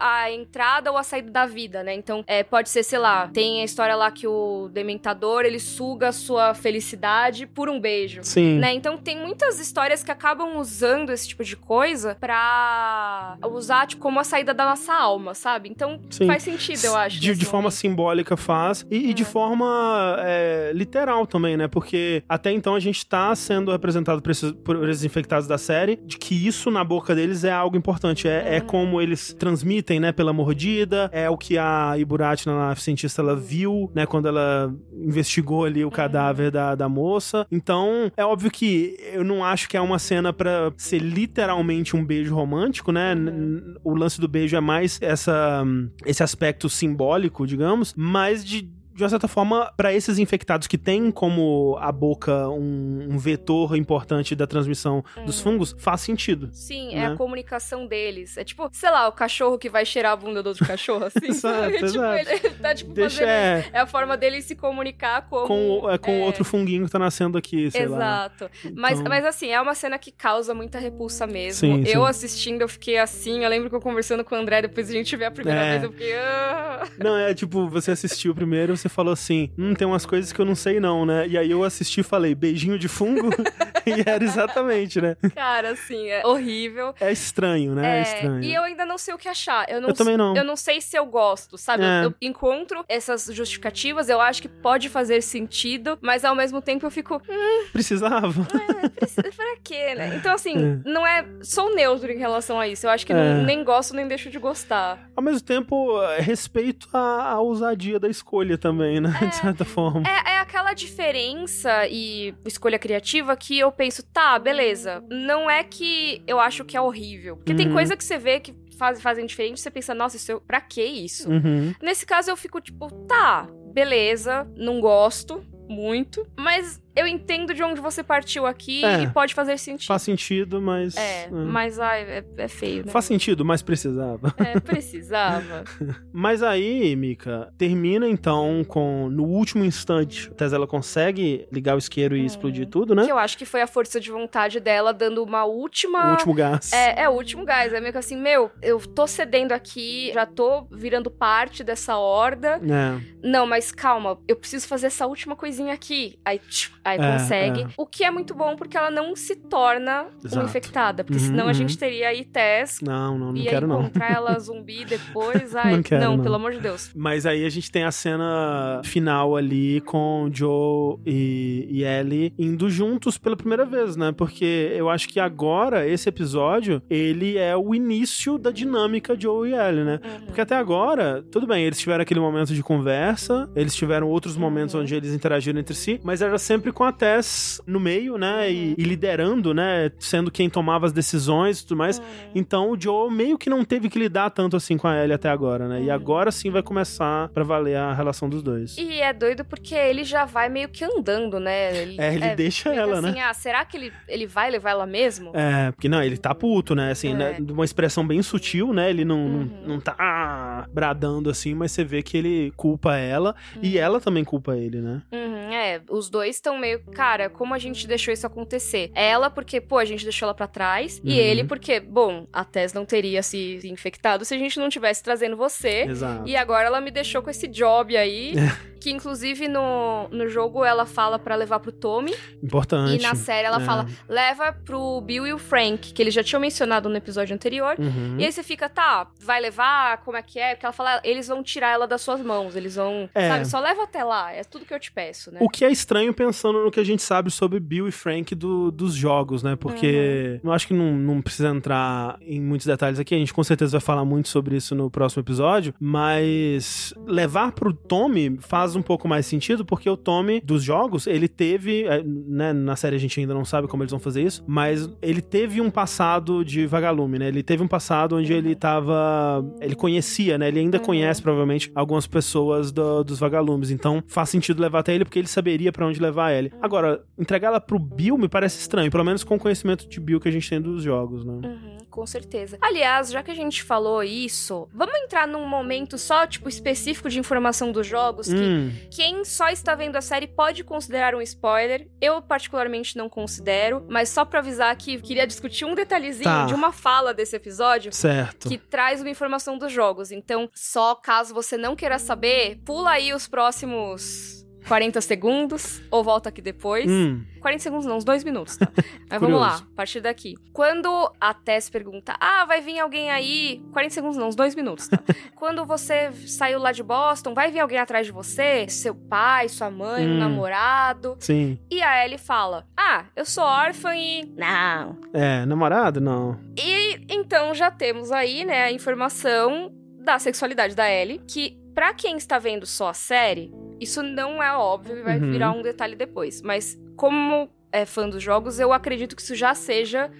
a entrada ou a saída da vida, né? Então, é, pode ser, sei lá, tem a história lá que o dementador, ele suga a sua felicidade por um beijo. sim. Né? Então tem muitas histórias que acabam usando esse tipo de coisa pra usar tipo, como a saída da nossa alma, sabe? Então Sim. faz sentido, eu acho. De, de forma momento. simbólica faz, e, e de É. forma é, literal também, né? Porque até então a gente tá sendo representado por esses, por esses infectados da série, de que isso na boca deles é algo importante. É, é Uhum. como eles transmitem, né? Pela mordida, é o que a Iburati, a cientista, ela viu, né? Quando ela investigou ali Uhum. o cadáver da, da moça. Então, é óbvio que eu não acho que é uma cena pra ser literalmente um beijo romântico, né? Uhum. O lance do beijo é mais essa, esse aspecto simbólico, digamos, mas de. De uma certa forma, para esses infectados que têm como a boca um, um vetor importante da transmissão dos Uhum. fungos, faz sentido. Sim, né? é a comunicação deles. É tipo, sei lá, o cachorro que vai cheirar a bunda do outro cachorro, assim. Exato? Tipo, exato. ele tá, tipo, Deixa é, É a forma dele se comunicar como... com, o- é, com é, outro funguinho que tá nascendo aqui, sei lá. Exato. Mas, Então- mas assim, é uma cena que causa muita repulsa mesmo. Sim, eu sim. assistindo, eu fiquei assim. Eu lembro que eu conversando com o André, depois a gente vê a primeira É. vez, eu fiquei. "Ah". Não, é tipo, você assistiu primeiro, você você falou assim: hum, tem umas coisas que eu não sei, não, né? E aí eu assisti e falei, beijinho de fungo? e era exatamente, né? Cara, assim, é horrível. É estranho, né? É, É, estranho. E eu ainda não sei o que achar. Eu, não Eu também não. Eu não sei se eu gosto, sabe? É. Eu, eu encontro essas justificativas, eu acho que pode fazer sentido, mas ao mesmo tempo eu fico, hum, Precisava. precisa, pra quê, né? Então, assim, não é. Sou neutro em relação a isso. Eu acho que É. não- nem gosto, nem deixo de gostar. Ao mesmo tempo, é, respeito à, à ousadia da escolha também, né? De certa forma. É, é aquela diferença e escolha criativa que eu penso, tá, beleza. Não é que eu acho que é horrível. Porque tem Uhum. coisa que você vê que faz, fazem diferente, você pensa, nossa, isso eu, pra que isso? Uhum. Nesse caso eu fico tipo, tá, beleza, não gosto muito, mas eu entendo de onde você partiu aqui É. e pode fazer sentido. Faz sentido, mas. É, é. mas ai, é, é feio, né? Faz sentido, mas precisava. É, precisava. Mas aí, Mika, termina então com no último instante, a Tess ela consegue ligar o isqueiro e explodir tudo, né? que eu acho que foi a força de vontade dela dando uma última. O último gás. É, é o último gás. É meio que assim, meu, eu tô cedendo aqui, já tô virando parte dessa horda. É. Não, mas calma, eu preciso fazer essa última coisinha aqui. Aí, tch, aí É, consegue. é. O que é muito bom porque ela não se torna Exato. uma infectada. Porque Uhum, senão uhum. a gente teria aí Tess. Não, não, não quero não. encontrar ela zumbi depois. Ai, Não quero, não. pelo amor de Deus. Mas aí a gente tem a cena final ali com Joe e, e Ellie indo juntos pela primeira vez, né? Porque eu acho que agora, esse episódio, ele é o início da dinâmica Joe e Ellie, né? Porque até agora, tudo bem, eles tiveram aquele momento de conversa, eles tiveram outros momentos onde eles interagiram entre si, mas era sempre com a Tess no meio, né? E, e liderando, né? Sendo quem tomava as decisões e tudo mais. Então o Joe meio que não teve que lidar tanto assim com a Ellie até agora, né? E agora sim vai começar pra valer a relação dos dois. E é doido porque ele já vai meio que andando, né? Ele, É, ele deixa meio que ela, né? assim, Ah, será que ele, ele vai levar ela mesmo? É, porque não, ele tá puto, né? Assim, É. né, de uma expressão bem sutil, né? Ele não, Uhum. não, não tá bradando assim, mas você vê que ele culpa ela e ela também culpa ele, né? Uhum, é, os dois estão meio, cara, como a gente deixou isso acontecer? Ela porque, pô, a gente deixou ela pra trás, Uhum. e ele porque, bom, a Tess não teria se infectado se a gente não tivesse trazendo você. Exato. E agora ela me deixou com esse job aí, que inclusive no, no jogo ela fala pra levar pro Tommy, Importante. e na série ela É. fala, leva pro Bill e o Frank, que eles já tinham mencionado no episódio anterior. Uhum. E aí você fica, tá, vai levar, como é que é? Porque ela fala, eles vão tirar ela das suas mãos, eles vão, É. sabe, só leva até lá, é tudo que eu te peço, né? O que é estranho pensando no que a gente sabe sobre Bill e Frank do- dos jogos, né? Porque Uhum. eu acho que não, não precisa entrar em muitos detalhes aqui, a gente com certeza vai falar muito sobre isso no próximo episódio, mas levar pro Tommy faz um pouco mais sentido, porque o Tommy dos jogos, ele teve, é, né, na série a gente ainda não sabe como eles vão fazer isso, mas ele teve um passado de vagalume, né? Ele teve um passado onde ele tava, ele conhecia, né? Ele ainda Uhum. conhece provavelmente algumas pessoas do- dos vagalumes, então faz sentido levar até ele porque ele saberia pra onde levar ele. Agora, entregar ela pro Bill me parece estranho, pelo menos com o conhecimento de Bill que a gente tem dos jogos, né? Uhum, com certeza. Aliás, já que a gente falou isso, vamos entrar num momento só, tipo, específico de informação dos jogos, que Hum, quem só está vendo a série pode considerar um spoiler. Eu, particularmente, não considero, mas só pra avisar que queria discutir um detalhezinho Tá. de uma fala desse episódio. certo. Que traz uma informação dos jogos. Então, só caso você não queira saber, pula aí os próximos 40 segundos, ou volta aqui depois. Hum, 40 segundos não, uns dois minutos, tá? Mas vamos lá, a partir daqui. Quando a Tess pergunta, ah, vai vir alguém aí... 40 segundos não, uns dois minutos, tá? Quando você saiu lá de Boston, vai vir alguém atrás de você? Seu pai, sua mãe, um Hum. namorado? sim. E a Ellie fala, ah, eu sou órfã e... Não. É, namorado? Não. E então já temos aí, né, a informação da sexualidade da Ellie, que pra quem está vendo só a série, isso não é óbvio e vai Uhum. virar um detalhe depois. Mas como é fã dos jogos, eu acredito que isso já seja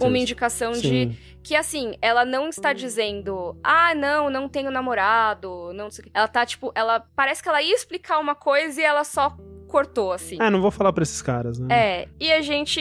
uma indicação de Sim. que assim, ela não está dizendo, ah, não, não tenho namorado, não sei o quê. Ela tá tipo, ela parece que ela ia explicar uma coisa e ela só cortou, assim. É, não vou falar pra esses caras, né? É, e a gente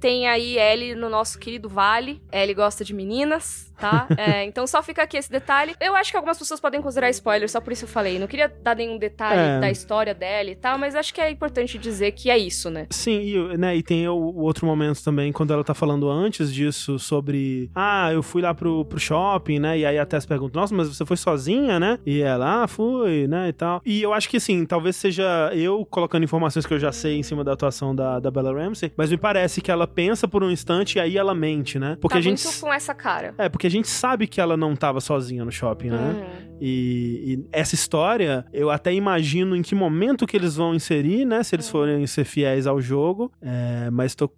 tem aí Ellie no nosso querido Vale. Ellie gosta de meninas, tá? É, então só fica aqui esse detalhe. Eu acho que algumas pessoas podem considerar spoiler, só por isso eu falei. Não queria dar nenhum detalhe É. da história dela e tal, mas acho que é importante dizer que é isso, né? Sim, e, né, e tem o, o outro momento também, quando ela tá falando antes disso, sobre. Ah, eu fui lá pro, pro shopping, né? E aí a Tess pergunta: Nossa, mas você foi sozinha, né? E ela, ah, fui, né? E tal. E eu acho que, assim, talvez seja eu colocando informações que eu já sei em cima da atuação da, da Bella Ramsey, mas me parece que ela pensa por um instante e aí ela mente, né? Porque tá a gente. muito com essa cara. É, porque a gente sabe que ela não tava sozinha no shopping, né? Uhum. E, e essa história, eu até imagino em que momento que eles vão inserir, né? Se eles forem ser fiéis ao jogo. É, mas tô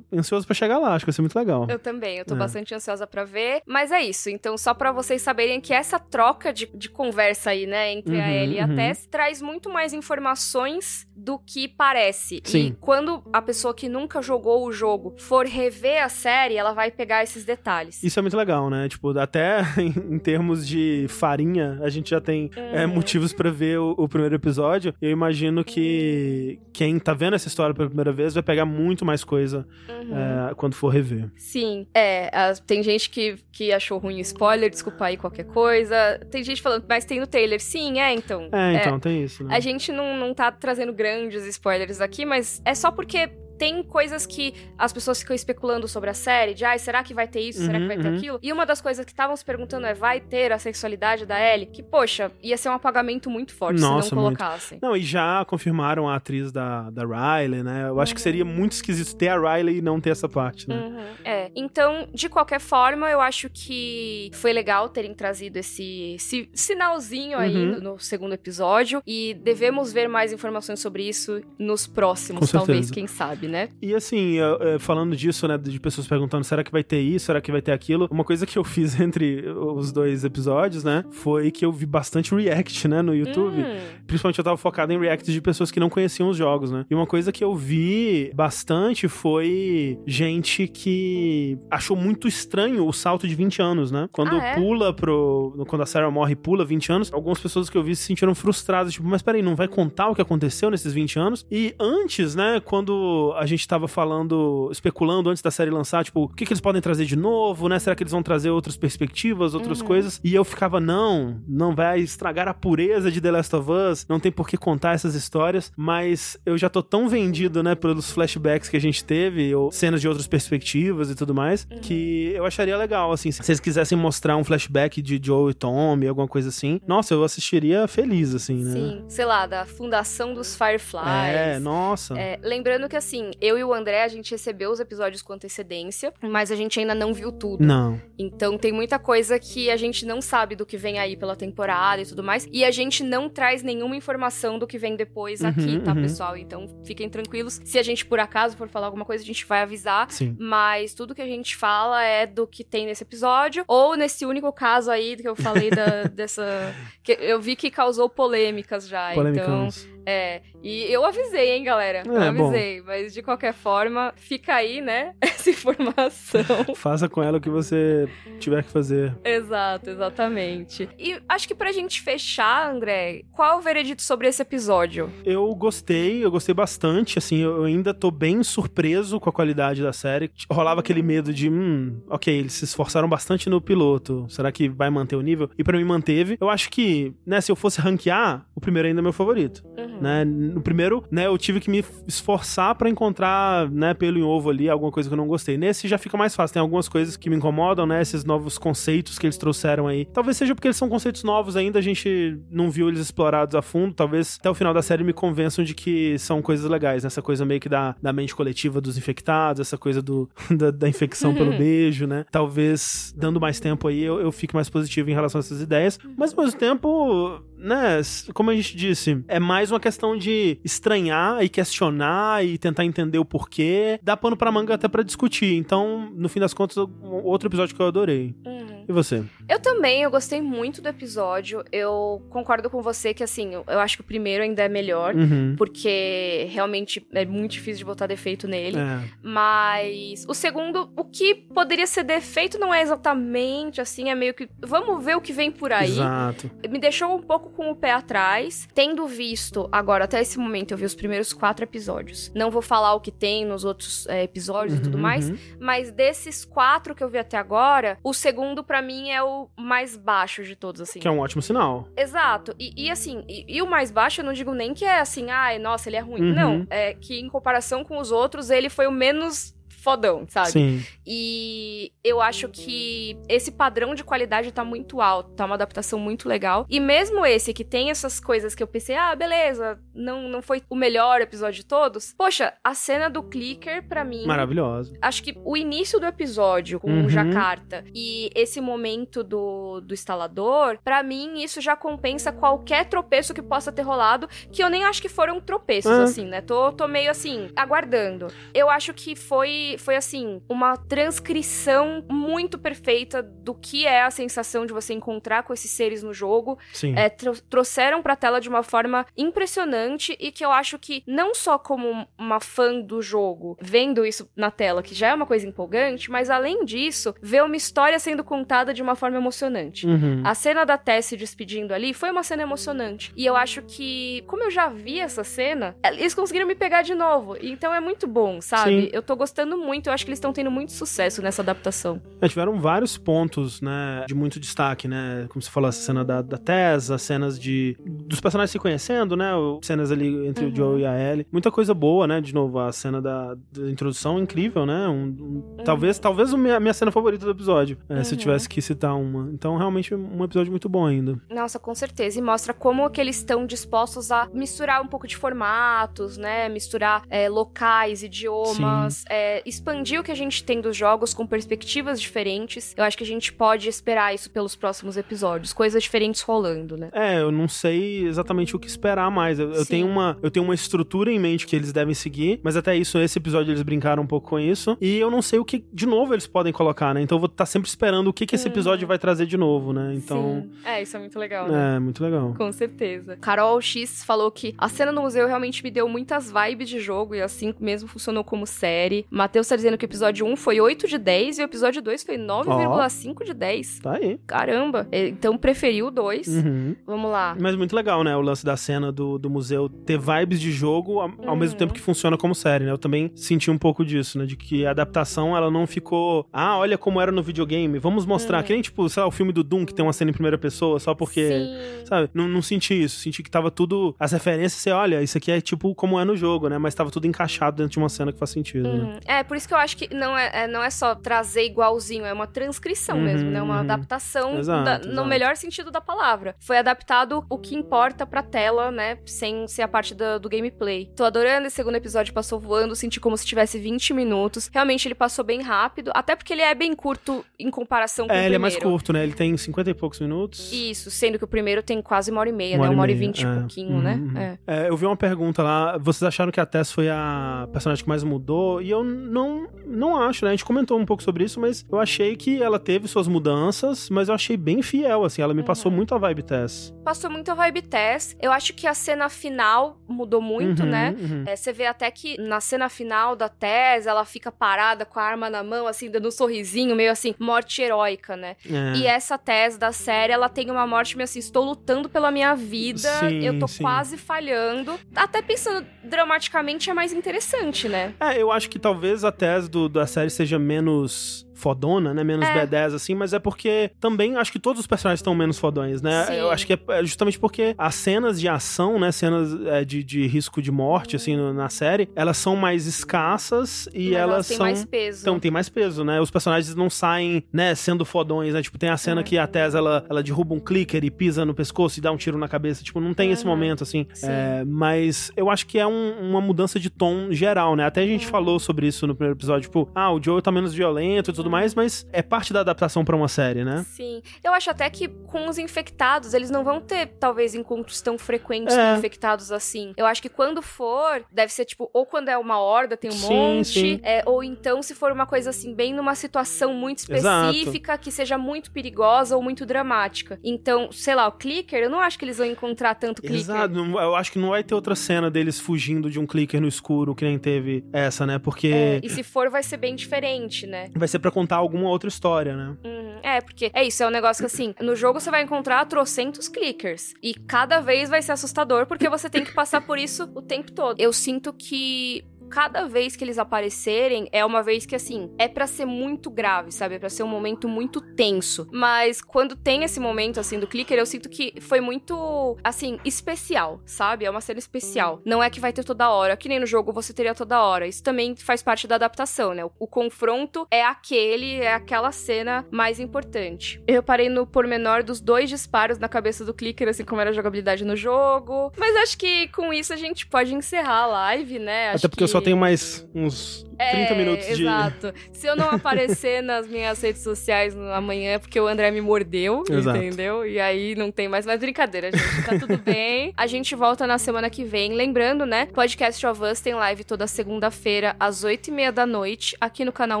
ansioso pra chegar lá, acho que vai ser muito legal. Eu também, eu tô É. bastante ansiosa pra ver. Mas é isso, então só pra vocês saberem que essa troca de, de conversa aí, né, entre a Uhum, Ellie e a uhum. Tess, traz muito mais informações do que parece. Sim. E quando a pessoa que nunca jogou o jogo for rever a série, ela vai pegar esses detalhes. Isso é muito legal, né? Tipo, até em termos de farinha, a gente já tem é, Uhum. motivos pra ver o, o primeiro episódio. Eu imagino que quem tá vendo essa história pela primeira vez vai pegar muito mais coisa Uhum. é, quando for rever. Sim, é. as- tem gente que, que achou ruim o spoiler, desculpa aí qualquer coisa. Tem gente falando, mas tem no trailer. Sim, é, então. É, então, tem isso, né? A gente não, não tá trazendo grandes spoilers aqui, mas é só porque tem coisas que as pessoas ficam especulando sobre a série, de ai, será que vai ter isso, será que Uhum, vai ter uhum. aquilo? E uma das coisas que estavam se perguntando é, vai ter a sexualidade da Ellie? Que, poxa, ia ser um apagamento muito forte Nossa, se não colocassem. Não, e já confirmaram a atriz da, da Riley, né? Eu acho que seria muito esquisito ter a Riley e não ter essa parte, né? Uhum, É. Então, de qualquer forma, eu acho que foi legal terem trazido esse, esse sinalzinho aí Uhum. no, no segundo episódio. E devemos ver mais informações sobre isso nos próximos, talvez, quem sabe, né? E assim, eu, falando disso, né, de pessoas perguntando, será que vai ter isso, será que vai ter aquilo? Uma coisa que eu fiz entre os dois episódios, né, foi que eu vi bastante react, né, no YouTube. Hum, Principalmente eu tava focado em reacts de pessoas que não conheciam os jogos, né? E uma coisa que eu vi bastante foi gente que achou muito estranho o salto de 20 anos, né? Quando Ah, é? pula pro. Quando a Sarah morre e pula 20 anos, algumas pessoas que eu vi se sentiram frustradas, tipo, mas peraí, não vai contar o que aconteceu nesses 20 anos? E antes, né, quando a gente tava falando, especulando antes da série lançar, tipo, o que, que eles podem trazer de novo, né? Será que eles vão trazer outras perspectivas, outras Uhum. coisas? E eu ficava, não, não vai estragar a pureza de The Last of Us, não tem por que contar essas histórias, mas eu já tô tão vendido, né, pelos flashbacks que a gente teve, ou cenas de outras perspectivas e tudo mais, Uhum. que eu acharia legal, assim, se eles quisessem mostrar um flashback de Joe e Tommy, alguma coisa assim, nossa, eu assistiria feliz, assim, né? Sim, sei lá, da fundação dos Fireflies. É, nossa. É, lembrando que assim, eu e o André, a gente recebeu os episódios com antecedência, mas a gente ainda não viu tudo. Não. Então tem muita coisa que a gente não sabe do que vem aí pela temporada e tudo mais. E a gente não traz nenhuma informação do que vem depois Uhum, aqui, tá, uhum. pessoal? Então fiquem tranquilos. Se a gente, por acaso, for falar alguma coisa, a gente vai avisar. Sim. Mas tudo que a gente fala é do que tem nesse episódio, ou nesse único caso aí que eu falei da, dessa. Que eu vi que causou polêmicas já. Então, Polêmicas. é. E eu avisei, hein, galera? eu É, bom. avisei. Mas de qualquer forma, fica aí, né? Essa informação. Faça com ela o que você tiver que fazer. Exato, exatamente. E acho que pra gente fechar, André, qual o veredito sobre esse episódio? Eu gostei, eu gostei bastante, assim, eu ainda tô bem surpreso com a qualidade da série. Rolava aquele medo de, hum, ok, eles se esforçaram bastante no piloto, será que vai manter o nível? E pra mim manteve. Eu acho que, né, se eu fosse ranquear, o primeiro ainda é meu favorito, Uhum. né? No primeiro, né, eu tive que me esforçar pra encontrar, né, pelo em ovo ali, alguma coisa que eu não gostei. Nesse já fica mais fácil, tem algumas coisas que me incomodam, né, esses novos conceitos que eles trouxeram aí. Talvez seja porque eles são conceitos novos ainda, a gente não viu eles explorados a fundo, talvez até o final da série me convençam de que são coisas legais, né? essa coisa meio que da, da mente coletiva dos infectados, essa coisa do, da, da infecção pelo beijo, né? Talvez, dando mais tempo aí, eu, eu fique mais positivo em relação a essas ideias, mas ao mesmo tempo, né, como a gente disse, é mais uma questão de estranhar e questionar e tentar entender o porquê, dá pano pra manga até pra discutir, então, no fim das contas, outro episódio que eu adorei. Uhum. E você? Eu também, eu gostei muito do episódio. Eu concordo com você que, assim, eu, acho que o primeiro ainda é melhor. Uhum. Porque realmente é muito difícil de botar defeito nele. É. Mas o segundo, o que poderia ser defeito não é exatamente assim, é meio que. Vamos ver o que vem por aí. Exato. Me deixou um pouco com o pé atrás. Tendo visto, agora, até esse momento, eu vi os primeiros quatro episódios. Não vou falar o que tem nos outros é, episódios e tudo Uhum, mais. uhum. Mas desses quatro que eu vi até agora, o segundo, pra mim, é o mais baixo de todos, assim. Que é um ótimo sinal. Exato. E, e assim, e, e o mais baixo eu não digo nem que é assim, ai, nossa, ele é ruim. Uhum. Não, é que em comparação com os outros, ele foi o menos fodão, sabe? Sim. E eu acho que esse padrão de qualidade tá muito alto, tá uma adaptação muito legal. E mesmo esse que tem essas coisas que eu pensei, ah, beleza, não, não foi o melhor episódio de todos. Poxa, a cena do clicker, pra mim, Maravilhosa. acho que o início do episódio com Uhum. o Jacarta e esse momento do, do instalador, pra mim isso já compensa qualquer tropeço que possa ter rolado, que eu nem acho que foram tropeços, Ah. assim, né? Tô, tô meio assim, aguardando. Eu acho que foi, foi assim, uma transcrição muito perfeita do que é a sensação de você encontrar com esses seres no jogo Sim. é, tro- trouxeram pra tela de uma forma impressionante e que eu acho que não só como uma fã do jogo, vendo isso na tela, que já é uma coisa empolgante, mas além disso, ver uma história sendo contada de uma forma emocionante. Uhum. A cena da Tess se despedindo ali foi uma cena emocionante. E eu acho que, como eu já vi essa cena, eles conseguiram me pegar de novo. Então é muito bom, sabe? Sim. Eu tô gostando muito, eu acho que eles estão tendo muito sucesso nessa adaptação. É, tiveram vários pontos, né, de muito destaque, né? Como você falou, essa cena da, da Tess, as cenas de. dos personagens se conhecendo, né? Cenas ali entre Uhum. o Joe e a Ellie. Muita coisa boa, né? De novo, a cena da, da introdução incrível, né? Um, um- Talvez, talvez a minha, a minha cena favorita do episódio, é, se eu Uhum. tivesse que citar uma. Então, realmente, um episódio muito bom ainda. Nossa, com certeza. E mostra como que eles estão dispostos a misturar um pouco de formatos, né? Misturar é, locais, idiomas, é, expandir o que a gente tem dos jogos com perspectivas diferentes. Eu acho que a gente pode esperar isso pelos próximos episódios. Coisas diferentes rolando, né? É, eu não sei exatamente o que esperar mais. Eu, eu tenho uma, eu tenho uma estrutura em mente que eles devem seguir, mas até isso, esse episódio eles brincaram um pouco com isso. E eu não sei o que, de novo, eles podem colocar, né? Então eu vou estar sempre esperando o que, que esse episódio vai trazer de novo, né? Então, Sim. É, isso é muito legal, né? é, muito legal. Com certeza. Carol X falou que a cena no museu realmente me deu muitas vibes de jogo e assim mesmo funcionou como série. Matheus tá dizendo que o episódio 1 foi 8 de 10 e o episódio 2 foi 9,5 de 10. Tá aí. Caramba. É, Então preferiu o 2. Uhum. Vamos lá. Mas muito legal, né? O lance da cena do, do museu ter vibes de jogo ao, ao mesmo Uhum. tempo que funciona como série, né? Eu também senti um pouco disso, né? De que a adaptação, ela não ficou. Ah, olha como era no videogame, vamos mostrar. Uhum. Que nem, tipo, sei lá, o filme do Doom que tem uma cena em primeira pessoa só porque. Sim. Sabe? Não, não senti isso. Senti que tava tudo. As referências, você olha, isso aqui é tipo como é no jogo, né? Mas tava tudo encaixado dentro de uma cena que faz sentido, né? Uhum. É, por isso que eu acho que não é, é- não é só trazer igualzinho, é uma transcrição Uhum, mesmo, né? Uma uhum. adaptação Exato, da- no exato. melhor sentido da palavra. Foi adaptado o que importa pra tela, né? Sem ser a parte do, do gameplay. Tô adorando esse segundo episódio, passou voando, senti como se tivesse 20 minutos. Realmente ele passou bem rápido, até porque ele é bem curto em comparação com o É, ele é primeiro. mais curto, né? Ele tem 50 e poucos minutos. Isso, sendo que o primeiro tem quase uma hora e meia, Uma né? hora Uma hora e vinte e é. pouquinho, Uhum, né? uhum. É. É, eu vi uma pergunta lá, vocês acharam que a Tess foi a personagem que mais mudou? E eu não, não acho, né? A gente comentou um pouco sobre isso, mas eu achei que ela teve suas mudanças, mas eu achei bem fiel, assim. Ela me passou Uhum. muito a vibe Tess. Passou muito a vibe Tess. Eu acho que a cena final mudou muito, Uhum, né? uhum. É, você vê até que na cena final da Tess, ela fica parada com a arma na mão, assim, dando um sorrisinho, meio assim, morte heróica, né? É. E essa Tess da série, ela tem uma morte meio assim, estou lutando pela minha vida, Sim, eu tô sim. quase falhando. Até pensando dramaticamente é mais interessante, né? É, eu acho que talvez a Tess do, da série seja menos fodona, né? Menos É. B10, assim, mas é porque também acho que todos os personagens estão menos fodões, né? Sim. Eu acho que é é justamente porque as cenas de ação, né? Cenas é, de, de risco de morte, assim, no- na série, elas são mais escassas e Mas elas, têm são. mais peso. Então tem mais peso, né? Os personagens não saem, né, sendo fodões, né? Tipo, tem a cena Uhum. que a Tess, ela, ela derruba um clicker e pisa no pescoço e dá um tiro na cabeça. Tipo, não tem esse Uhum. momento, assim. Sim. É, mas eu acho que é um- uma mudança de tom geral, né? Até a gente Uhum. falou sobre isso no primeiro episódio, tipo, ah, o Joe tá menos violento e tudo tudo mais, mas é parte da adaptação pra uma série, né? Sim. Eu acho até que com os infectados, eles não vão ter, talvez, encontros tão frequentes É. com infectados assim. Eu acho que quando for, deve ser tipo, ou quando é uma horda, tem um Sim, monte, sim. é, ou então se for uma coisa assim, bem numa situação muito Exato. específica, que seja muito perigosa ou muito dramática. Então, sei lá, o clicker, eu não acho que eles vão encontrar tanto clicker. Exato, eu acho que não vai ter outra cena deles fugindo de um clicker no escuro que nem teve essa, né? Porque É, e se for, vai ser bem diferente, né? vai ser pra contar alguma outra história, né? Uhum. É, porque é isso, é um negócio que assim, no jogo você vai encontrar trocentos clickers. E cada vez vai ser assustador, porque você tem que passar por isso o tempo todo. Eu sinto que. Cada vez que eles aparecerem é uma vez que assim, é pra ser muito grave, sabe? É pra ser um momento muito tenso. Mas quando tem esse momento assim do clicker, eu sinto que foi muito assim, especial, sabe? É uma cena especial. Não é que vai ter toda hora, que nem no jogo você teria toda hora. Isso também faz parte da adaptação, né? O, o confronto é aquele, é aquela cena mais importante. Eu parei no pormenor dos dois disparos na cabeça do clicker, assim como era a jogabilidade no jogo. Mas acho que com isso a gente pode encerrar a live, né? Acho Até porque eu só que- tenho mais uns 30 é, minutos de. Exato. Se eu não aparecer nas minhas redes sociais amanhã é porque o André me mordeu, Exato. entendeu? E aí não tem mais. Mas brincadeira, gente. Tá tudo bem. A gente volta na semana que vem. Lembrando, né? Podcast of Us tem live toda segunda-feira, às 8h30 da noite, aqui no canal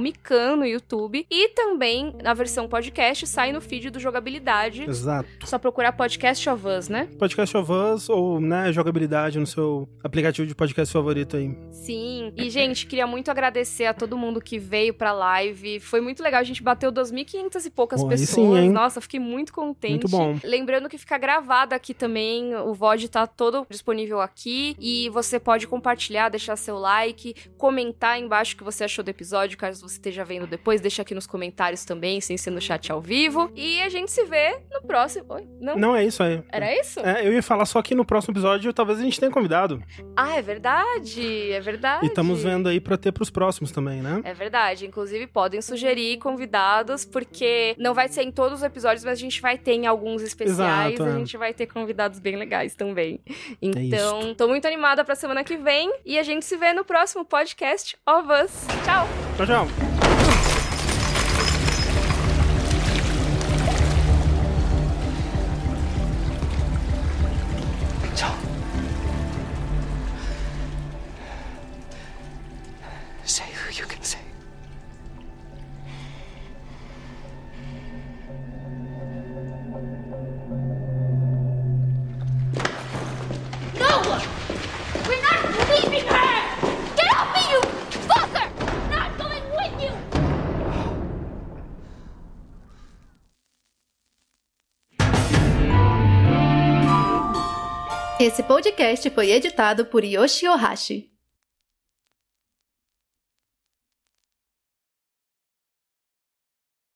Mican, no YouTube. E também na versão podcast sai no feed do Jogabilidade. Exato. Só procurar Podcast of Us, né? Podcast of Us ou, né, jogabilidade no seu aplicativo de podcast favorito aí. Sim. E, gente, queria muito agradecer a todo mundo que veio pra live. Foi muito legal. A gente bateu 2.500 e poucas Pô, pessoas. sim, hein? Nossa, fiquei muito contente. Muito bom. Lembrando que fica gravado aqui também. O VOD tá todo disponível aqui. E você pode compartilhar, deixar seu like, comentar embaixo o que você achou do episódio, caso você esteja vendo depois. Deixa aqui nos comentários também, sem ser no chat ao vivo. E a gente se vê no próximo. Oi? Não? Não é isso aí. Era isso? É, eu ia falar só que no próximo episódio talvez a gente tenha convidado. Ah, é verdade. É verdade. E estamos vendo aí pra ter pros próximos também, né? É verdade. Inclusive, podem sugerir convidados, porque não vai ser em todos os episódios, mas a gente vai ter em alguns especiais. Exato, a é. gente vai ter convidados bem legais também. Então, tô muito animada pra semana que vem. E a gente se vê no próximo podcast of Us. Tchau! Tchau, tchau. Going with you! Esse podcast foi editado por Yoshi Ohashi.